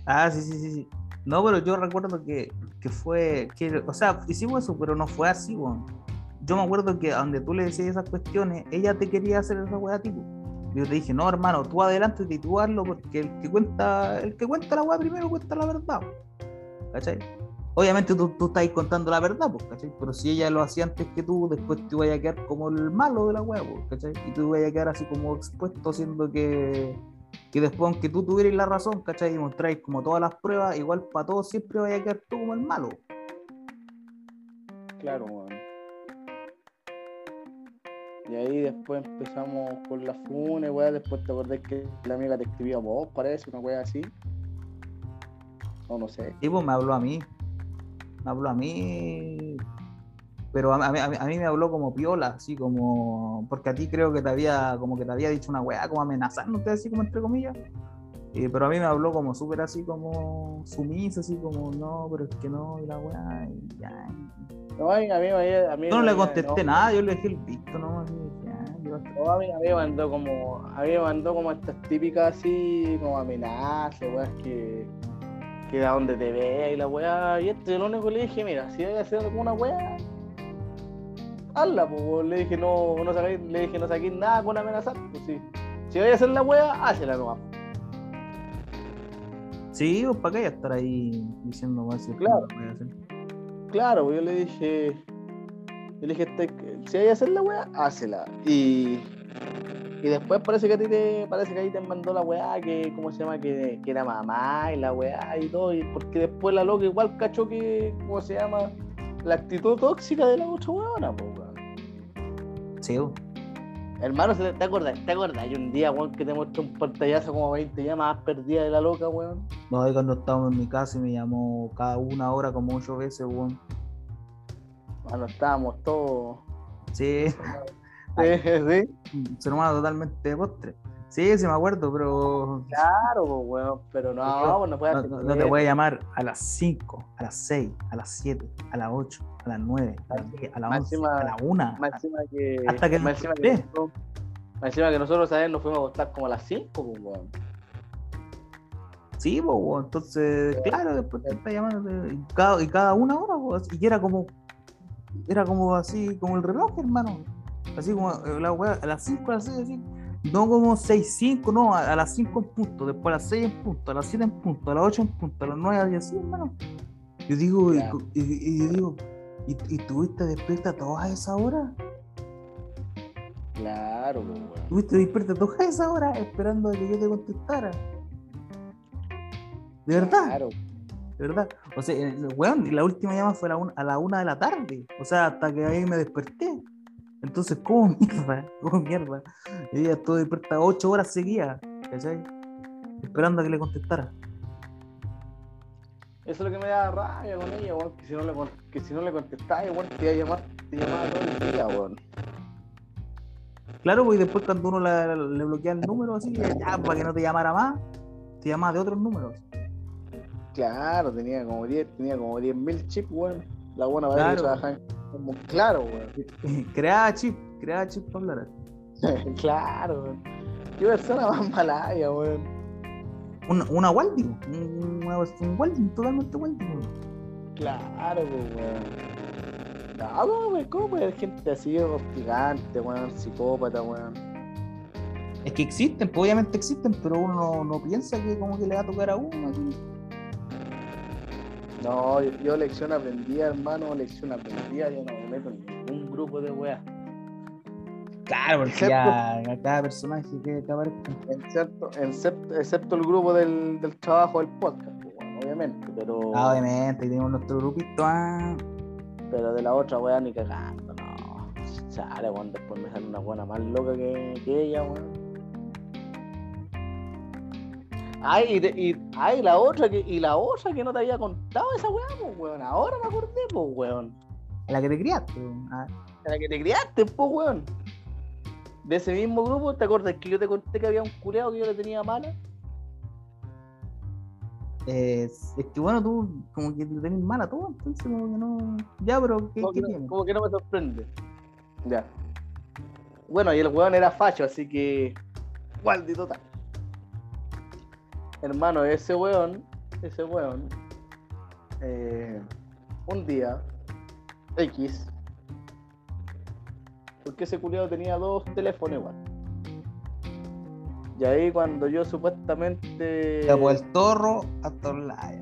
Ah, sí, sí, sí, sí. No, pero yo recuerdo que, que fue, que, o sea, hicimos eso, pero no fue así, weón. Yo me acuerdo que donde tú le decías esas cuestiones, ella te quería hacer esa weá tipo. Yo te dije, no, hermano, tú adelante y tú porque el que cuenta, el que cuenta la weá primero cuenta la verdad. ¿Cachai? Obviamente tú, tú estás contando la verdad, pues, ¿cachai? Pero si ella lo hacía antes que tú, después te ibas a quedar como el malo de la weá, ¿cachai? Y tú ibas a quedar así como expuesto, siendo que, que después, aunque tú tuvieras la razón, ¿cachai? Y mostráis como todas las pruebas, igual para todos siempre vaya a quedar tú como el malo. claro, weón. Y ahí después empezamos con la fune, weón. Después te acordás que la amiga te escribía vos, parece, una weá así. O no sé. Sí, pues me habló a mí. Me habló a mí. Pero a, a a mí- a me habló como piola, así como. Porque a ti creo que te había, como que te había dicho una weá, como amenazándote, así como entre comillas. Pero a mí me habló como súper así, como sumisa, así como, no, pero es que no, y la weá, y ya. No, a mí, a mí, a mí Yo no le contesté no, nada, yo le dejé el visto nomás. "Ah, No, a mí, a mí me mandó como, a mí me mandó como estas típicas así, como amenazas, weas que, que da donde te vea y la wea, y esto, yo lo único que le dije, mira, si hay hacer alguna wea, hazla, pues, le dije, no, no saquéis, le dije, no saquéis nada con amenazar, pues sí. Si vais a hacer la wea, hácela nomás. Sí, pues para qué estar ahí diciendo si Claro. voy a hacer. Claro, pues yo le dije, yo le dije, este, si hay que hacer la wea, hácela. Y, y después parece que a ti te, parece que ahí te mandó la weá, que, ¿cómo se llama? Que, que era mamá y la weá y todo, y porque después la loca igual cachó que, ¿cómo se llama? La actitud tóxica de la otra weona, pues. Sí, pues. Hermano, ¿te acuerdas? ¿Te acuerdas? Hay un día, weón, que te muestra un pantallazo como 20 llamadas perdidas de la loca, weón. No, ahí cuando estábamos en mi casa y me llamó cada una hora como ocho veces, weón. Bueno, estábamos todos. Sí, Sí, sí. ser humano totalmente de postre. Sí, sí me acuerdo, pero Claro, pues, weón, pero no, pues no puede no, hacer no- no te voy a llamar a las 5, a las 6, a las 7, a las 8, a las 9, a las 10, a las Más 11, encima- a la 1. Más encima que. Hasta que encima que, nosotros, más encima que nosotros, ¿sabes? Nos fuimos a acostar como a las 5, pues, weón. Sí, pues, weón, entonces, claro, después te está llamando y cada, y cada una hora, pues, y era como, era como así, como el reloj, hermano. Así como eh, la weá, a las 5, a las 6, así. No como 6, 5, no, a, a las 5 en punto, después a las 6 en punto, a las 7 en punto, a las 8 en punto, a las 9 y así, hermano. Yo digo, y, Claro. y- y yo digo, ¿y, y tuviste despierta a todas esas horas? Claro, pues, weón. ¿Tuviste despierta a todas esas horas esperando a que yo te contestara? ¿De verdad? Claro. De verdad. O sea, eh, weón, y la última llamada fue a la, una, a la una de la tarde. O sea, hasta que ahí me desperté. Entonces, ¿cómo mierda? ¿Cómo mierda? Y ella estuvo despierta ocho horas seguidas, ¿cachai? Esperando a que le contestara. Eso es lo que me da rabia con ella, weón. Que si no le, que si no le contestaba, weón, te iba a llamar, te llamaba todo el día, weón. Claro, pues y después cuando uno la- le bloquea el número así, ya, para que no te llamara más, te llamaba de otros números. Claro, tenía como 10, tenía como 10.000 chips, weón. La buena para que Claro. trabajaba en como claro, weón. creaba chip, creaba chip para hablar. claro, weón. Qué persona más malaya, weón. Una, una Walding, un, una- un Walding, totalmente Walding. Claro, pues, weón. No, weón, ¿cómo puede haber gente así, hostigante, weón, psicópata, weón? Es que existen, pues obviamente existen, pero uno no, no piensa que como que le va a tocar a uno. así. No, yo, yo lección aprendida, hermano, lección aprendida, yo no me meto en ningún grupo de weas. Claro, porque Excepto- ya cada personaje que, aparezca. Excepto, excepto, excepto el grupo del, del trabajo del podcast, pues, weón, obviamente, pero, Ah, obviamente, tenemos nuestro grupito. Ah, pero de la otra wea ni cagando, no. Chale, weón, después me sale una buena más loca que, que ella, weón. Ay, y, de- y- ay, la otra que, y la otra que no te había contado esa weá, pues, weón. Ahora me acordé, pues, weón. la que te criaste. Ah, En la que te criaste, pues, weón. De ese mismo grupo, ¿te acuerdas que yo te conté que había un culeado que yo le tenía mala? es, es que bueno, tú como que te tenés mala todo, entonces como que no. Ya, pero ¿qué, Como qué que, no, como que no me sorprende. Ya. Bueno, y el weón era facho, así que. Waldi total. Hermano, ese weón, ese weón, eh, un día, X, porque ese culiado tenía dos teléfonos igual. Y ahí cuando yo supuestamente. Pues el torro hasta Olaya.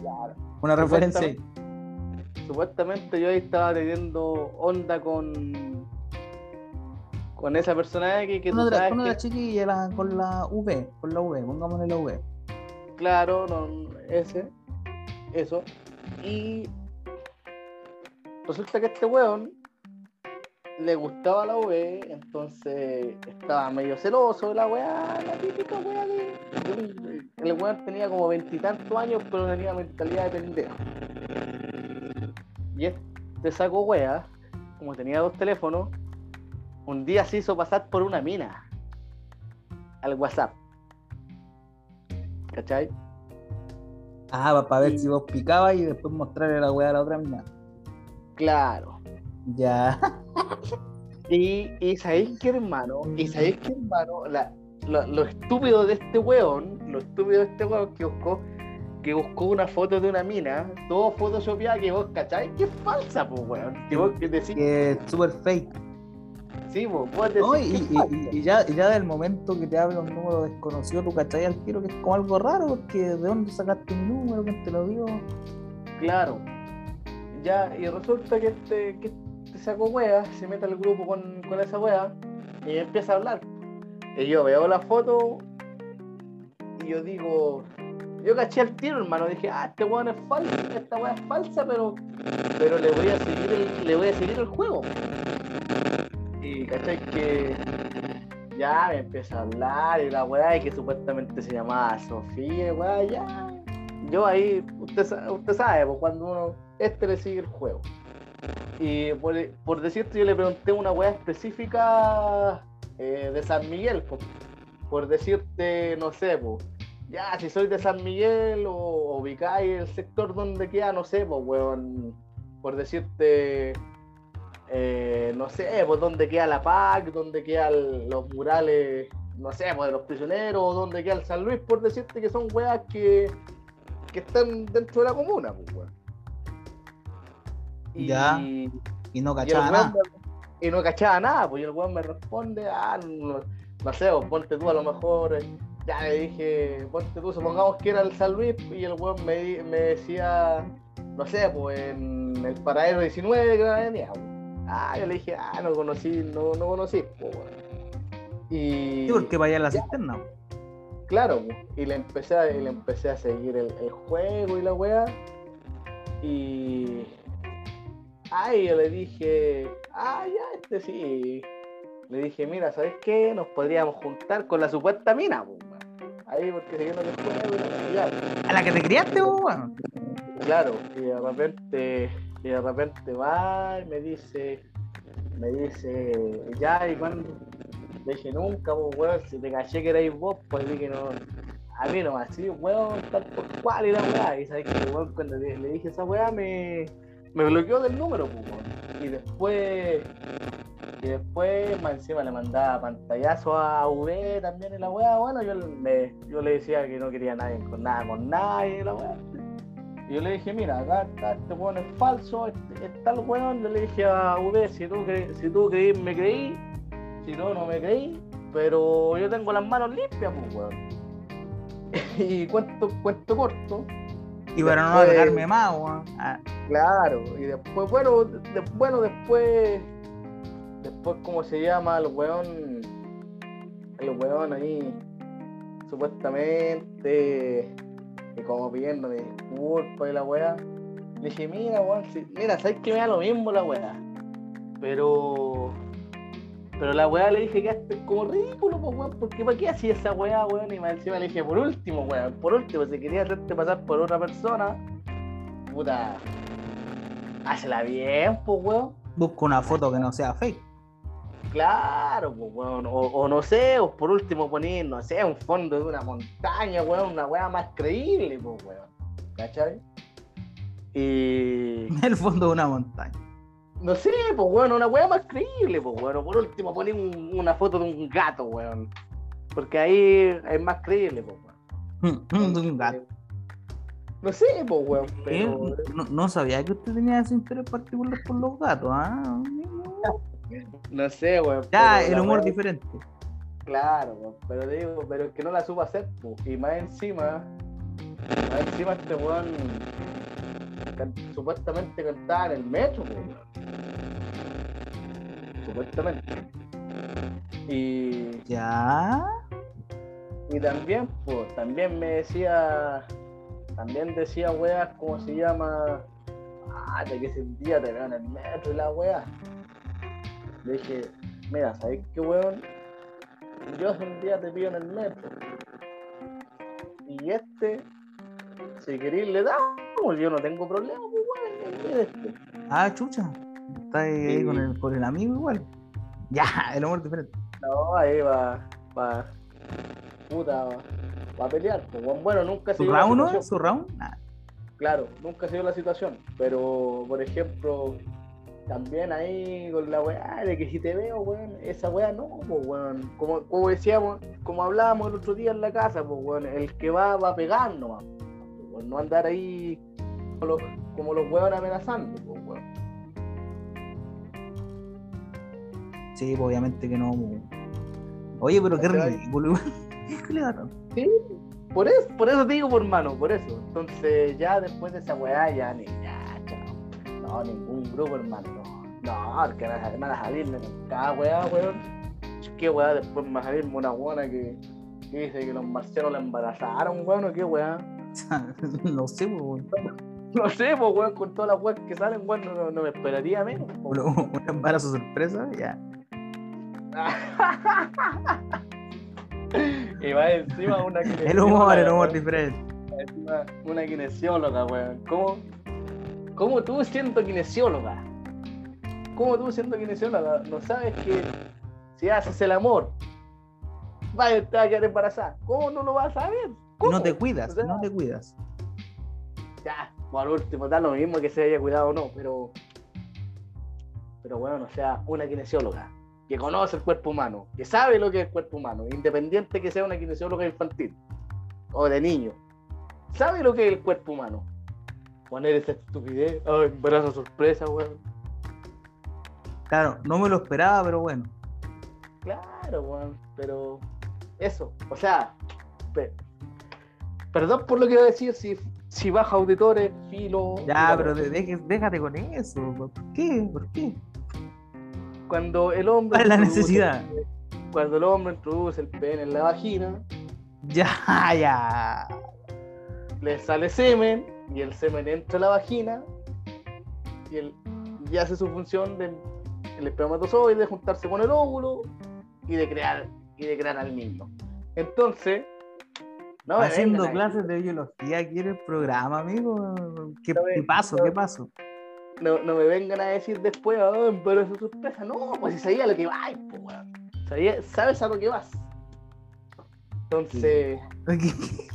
Claro. Una referencia ahí. supuestamente yo ahí estaba teniendo onda con con esa persona que, que tú Con otra, sabes con que, otra chiquilla la- con la V, con la V, pongámosle la V. claro, no, ese, eso, y resulta que este weón le gustaba la V, entonces estaba medio celoso de la weá, la típica weá de. El weón tenía como veintitantos años, pero tenía mentalidad de pendejo. Y este saco weá, como tenía dos teléfonos, un día se hizo pasar por una mina al WhatsApp. ¿Cachai? Ah, para ver si vos picabas y después mostrarle la weá a la otra mina. Claro. Ya. Y, y sabéis que hermano, y sabéis que hermano, la, lo, lo estúpido de este weón, lo estúpido de este weón que buscó, que buscó una foto de una mina, todo photoshopeada que vos cacháis que es falsa, pues weón. Que vos que decís, Que es super fake. Sí, vos, vos No, y, ya, ya del momento que te habla un número desconocido, tú cachai al tiro que es como algo raro, porque ¿de dónde sacaste mi número? ¿Quién te lo dio? Claro. Ya, y resulta que este, que este saco wea se mete al grupo con, con esa wea y empieza a hablar. Y yo veo la foto y yo digo, yo caché al tiro, hermano. Dije, ah, este weón es falso, esta wea es falsa, pero, pero le voy a seguir el, le voy a seguir el juego. Cachai que ya me empieza a hablar y la weá que supuestamente se llamaba Sofía, weá, ya. Yo ahí, usted, usted sabe, pues cuando uno, este le sigue el juego. Y por, por decirte, yo le pregunté una weá específica eh, de San Miguel, pues, por decirte, no sé, pues, ya, si soy de San Miguel o ubicáis el sector donde queda, no sé, pues, weón, por decirte, eh, no sé, pues, dónde queda la PAC, dónde quedan los murales, no sé, pues, de los prisioneros, dónde queda el San Luis, por decirte que son weas que, que están dentro de la comuna, pues, weón. Y, Ya. y Y no cachaba weón nada. me- y no cachaba nada, pues y el weón me responde, ah, no, no sé, pues, ponte tú a lo mejor, eh, ya le dije, ponte tú, supongamos que era el San Luis, y el weón me, me decía, no sé, pues en el paradero 19 que venía, pues. Ah, yo le dije, ah, no conocí, no, no conocí, pues. Y Sí, porque vaya a la cisterna. claro, pues, y le empecé a, le empecé a seguir el, el juego y la weá. Y. Ay, yo le dije, ah, ya, este sí. Le dije, mira, ¿sabes qué? Nos podríamos juntar con la supuesta mina, pues, weón. Ahí, porque siguiendo el juego y la. A la que te criaste, weón. Claro, y de repente, y de repente va y me dice, me dice, ya, y cuando le dije nunca, pues weón, si te caché que erais vos, pues dije no, a mí no, así, weón, tal por cual y la weá, y sabes que weón, cuando le, dije esa weá me, me bloqueó del número, pues y después, y después más encima le mandaba pantallazo a V también y la weá, bueno, yo, le- yo le decía que no quería nadie con nada con nadie la weá. Yo le dije, mira, acá está, este weón es falso, este, es tal weón. Yo le dije a V, si tú, cre si tú creí, me creí, si no, no me creí, pero yo tengo las manos limpias, pues weón. y cuento, cuento corto, Y para no alargarme más, weón. Ah, claro, y después, bueno, de- bueno, después, después, ¿cómo se llama? El weón, el weón ahí, supuestamente, y como pidiéndome disculpas y la weá. Le dije, mira, weón, mira, sabes que me da lo mismo la weá. Pero. Pero la weá le dije que es como ridículo, pues weón, porque ¿para qué hacía esa weá, weón? Y más encima le dije, por último, weón, por último, si quería hacerte pasar por otra persona, puta. Hazla bien, pues weón. busco una foto que no sea fake. Claro, pues, weón. O, o no sé, o por último poner, no sé, un fondo de una montaña, weón, una weá más creíble, pues, weón. ¿Cachai? Y. El fondo de una montaña. No sé, pues, weón, una weá más creíble, pues, weón. Por último poner un- una foto de un gato, weón. Porque ahí es más creíble, pues, weón. De un gato. No sé, pues, weón, pero. Eh, No, no sabía que usted tenía ese interés particular por los gatos, ¿ah? No sé, weón. Ya, el humor diferente. Claro, weón, pero digo, pero es que no la supo hacer, po. y más encima, más encima este weón can- supuestamente cantaba en el metro, weón. supuestamente. Y, Ya. y también, pues, también me decía, también decía weas, ¿cómo se llama? ah, que ese día te veo en el metro y la weá. Le dije, mira, ¿sabes qué weón? Yo un día te pido en el metro. Y este, si queréis le damos, yo no tengo problema, pues weón, este. Ah, chucha. Está ahí, Sí. con, el, con el amigo igual. Ya, el amor diferente. No, ahí va, va, puta, va, va a pelear. Pues, weón. bueno, nunca se ¿Su round no? ¿Su round? Nah. Claro, nunca se dio la situación, pero por ejemplo, también ahí con la weá de que si te veo, weón, esa weá no, pues weón, como, como decíamos, como hablábamos el otro día en la casa, pues weón, el que va va a pegar nomás, pues, weón, no andar ahí como los, como los weones amenazando, pues weón. Sí, pues, obviamente que no. Oye, pero qué ridículo. igual. ¿Qué le da tanto? Por eso, por eso te digo, por mano, por eso. Entonces, ya después de esa weá, ya ni. No, ningún grupo, hermano, no. No, porque van a, salirme con cada weá, weón. ¿Qué weá después me va a salirme una buena que, que dice que los marcianos la embarazaron, weón? ¿O qué weá? no sé, weón. No sé, pues, weón, con todas las weas que salen, weón, no, me esperaría menos. Un, embarazo sorpresa, ya. y va encima una El humor, el humor diferente. Encima una kinesióloga, weón. ¿Cómo, ¿Cómo tú siendo kinesióloga? ¿Cómo tú siendo kinesióloga no sabes que si haces el amor, vaya, te va a quedar embarazada? ¿Cómo no lo vas a saber? No te cuidas, O sea, no te cuidas. Ya, por último, da lo mismo que se haya cuidado o no, pero. Pero bueno, o sea, una kinesióloga que conoce el cuerpo humano, que sabe lo que es el cuerpo humano, independiente que sea una kinesióloga infantil o de niño, sabe lo que es el cuerpo humano. Poner esa estupidez, ay, embarazo sorpresa, weón. Claro, no me lo esperaba, pero bueno. Claro, weón, pero eso, o sea, pe- perdón por lo que voy a decir, si, si baja auditores, filo. Ya, pero de- déjate con eso. ¿Por qué? ¿Por qué? cuando el hombre. ¿Cuál es la necesidad? Cuando el hombre introduce el pene en la vagina, Ya, ya. le sale semen y el semen entra a la vagina y, el, y hace su función del el espermatozoide de juntarse con el óvulo y de crear y de crear al niño. Entonces, no Haciendo clases de biología aquí en el programa, amigo. ¿Qué, No me- qué paso? no- ¿Qué paso? no, no me vengan a decir después, ah, embarazo sorpresa. No, pues si sabía lo que vas. Sabía- sabes a lo que vas. Entonces,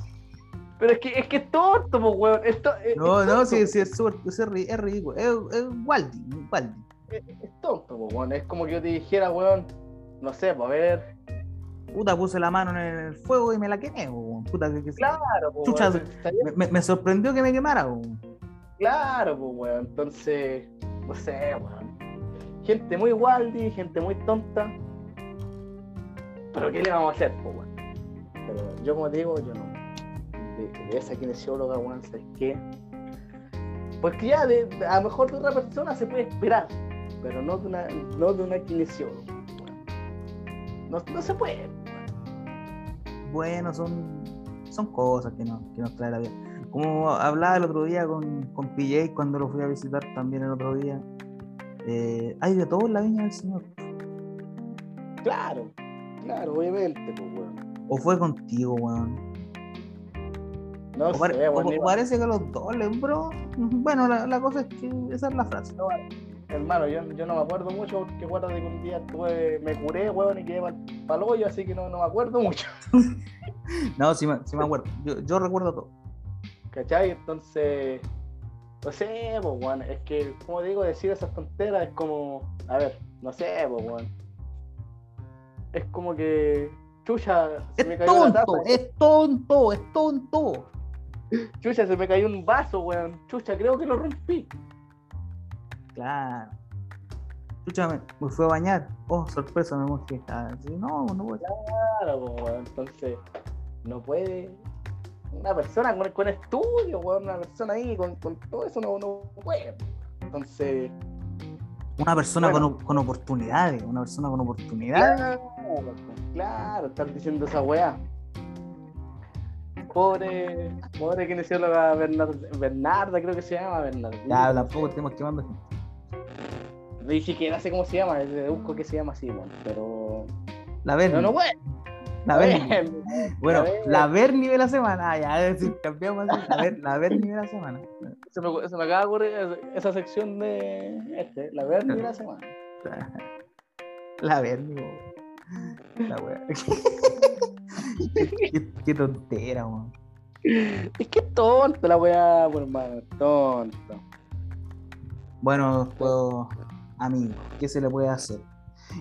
pero es que es que es tonto, pues, weón. Es, No, es no, sí, sí, es, súper- es ri- es ridículo. Es, es Waldi, Waldi. es, tonto, pues, weón. Es como que yo te dijera, weón, no sé, pues a ver. Puta, puse la mano en el fuego y me la quemé, weón. Puta, que, que- Claro, pues, Chucha, weón. me, me- me sorprendió que me quemara, weón. Claro, pues, weón. Entonces, no sé, weón. Gente muy waldi, gente muy tonta. Pero ¿qué le vamos a hacer, pues, weón? Pero yo, como te digo, yo no. De, de esa kinesióloga, weón, ¿sabes qué? Porque ya de, a lo mejor de otra persona se puede esperar, pero no de una, no de una kinesióloga. No, no se puede. Bueno, son, son cosas que, no, que nos trae la vida. Como hablaba el otro día con, con PJ cuando lo fui a visitar también el otro día. eh, hay de todo en la viña del Señor. Claro, claro, obviamente, pues, weón. O fue contigo, weón. No O, pare- sé, o- weón. o ni- parece que los dos le bro. Bueno, la, la cosa es que esa es la frase. Hermano, yo, yo no me acuerdo mucho porque guarda que un día estuve, me curé, weón, y quedé para el hoyo, así que no, no me acuerdo mucho. No, sí me, sí me acuerdo. Yo, yo recuerdo todo. ¿Cachai? Entonces, no sé, pues, weón, es que, como digo, decir esas tonteras es como, a ver, no sé, pues, weón. Es como que, chucha, se me Es cayó la tonto, taza, es tonto, es tonto. Chucha, se me cayó un vaso, weón, chucha, creo que lo rompí. Claro. Escúchame, me fui a bañar. Oh, sorpresa, me mojé. Ah, sí, no, no voy. Claro, weón, entonces, no puede. Una persona con, con estudio, weón, una persona ahí con, con todo eso no, no puede. Entonces, Una persona Bueno. con, con oportunidades, una persona con oportunidades. claro, claro, estar diciendo esa weá. Pobre, pobre kinesióloga Bernard, Bernarda, creo que se llama Bernarda. Ya, tampoco tenemos que mandar. Ni siquiera sé cómo se llama, deduzco que se llama así, bueno, pero. La Berni. No, no, bueno. La Berni. Bueno, la Berni de la semana. Ah, ya, es decir, cambiamos así. La, Ber, la Berni de la semana. Se me, se me acaba de ocurrir esa sección de este, la Berni de la semana. La Berni, La wea. qué, qué, tontera, man. Es que tonta la weá, bueno, hermano, tonta. Bueno, pues, amigo, ¿qué se le puede hacer?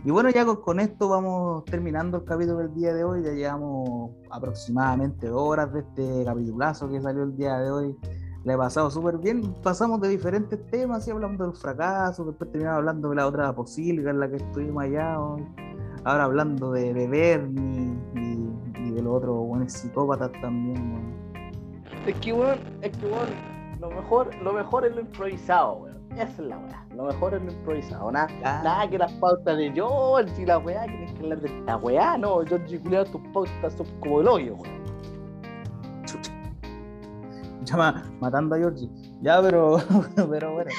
Y bueno, ya con, esto vamos terminando el capítulo del día de hoy. Ya llevamos aproximadamente horas de este capitulazo que salió el día de hoy. Le he pasado súper bien. Pasamos de diferentes temas, y hablando del fracaso, después terminamos hablando de la otra posibilidad en la que estuvimos allá. Ahora hablando de beber y, y, de los otros buenos psicópatas también. Es que, bueno, es que, bueno, lo mejor, lo mejor es lo improvisado, weón. Esa es la weá. Lo mejor es lo improvisado. Nada, nada que las pautas de George y la weá, que tienes que hablar de esta weá. No, George y tus pautas son como el hoyo, weón. Llama matando a Georgie. Ya, pero, pero bueno.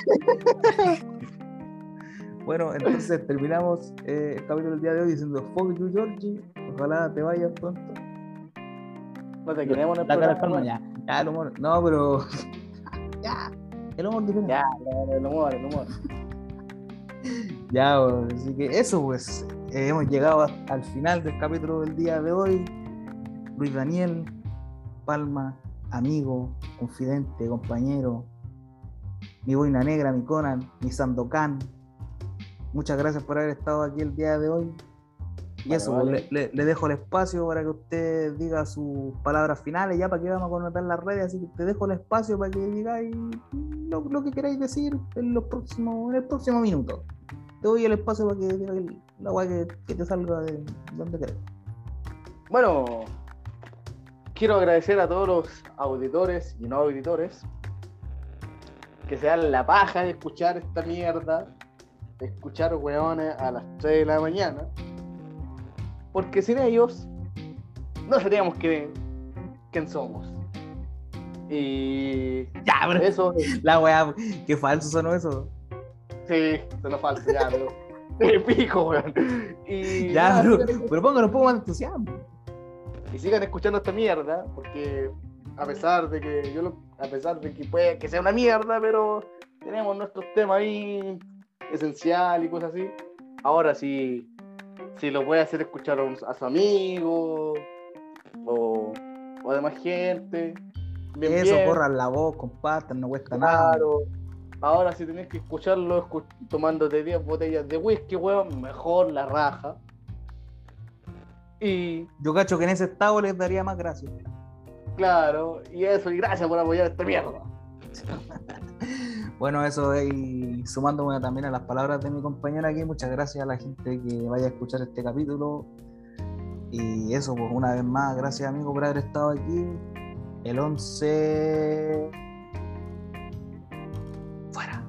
bueno, entonces terminamos eh, el capítulo del día de hoy diciendo Fuck you, Georgie. Ojalá te vayas pronto. No te queremos en el la programa. ya. Ya, el humor. No, pero. ya. El humor diferente. Ya, el humor, el humor. ya, así que eso, pues. Eh, hemos llegado al final del capítulo del día de hoy. Luis Daniel, Palma, amigo, confidente, compañero, mi boina negra, mi Conan, mi Sandokan. Muchas gracias por haber estado aquí el día de hoy. Y eso, Le, dejo el espacio para que usted diga sus palabras finales, ya para que vamos a conectar las redes, así que te dejo el espacio para que digáis lo, que queráis decir en, los próximos, en el próximo minuto. Te doy el espacio para que digas la guay que, que, te salga de donde querés. Bueno, quiero agradecer a todos los auditores y no auditores que se dan la paja de escuchar esta mierda, de escuchar weones a las 3 de la mañana, porque sin ellos no seríamos que, quién somos. Y ya, pero eso. La weá, qué falso sonó eso. Sí, sonó falso, ya, pero. De pico, weón. Y, ya, pero, pero pónganos un poco más de entusiasmo y sigan escuchando esta mierda, porque a pesar de que yo lo, a pesar de que puede que sea una mierda, pero tenemos nuestros temas ahí esencial y cosas así. Ahora si, si lo puede hacer escuchar a, su amigo o, o demás gente. Eso, corran la voz, compartan, no cuesta nada. Claro. Ahora si tenés que escucharlo tomándote 10 botellas de whisky, weón, mejor la raja. Y. Yo cacho que en ese estado les daría más gracias. Claro, y eso, y gracias por apoyar esta mierda. Bueno, eso y sumándome también a las palabras de mi compañera aquí, muchas gracias a la gente que vaya a escuchar este capítulo. Y eso, pues una vez más, gracias amigo por haber estado aquí. El 11... Fuera.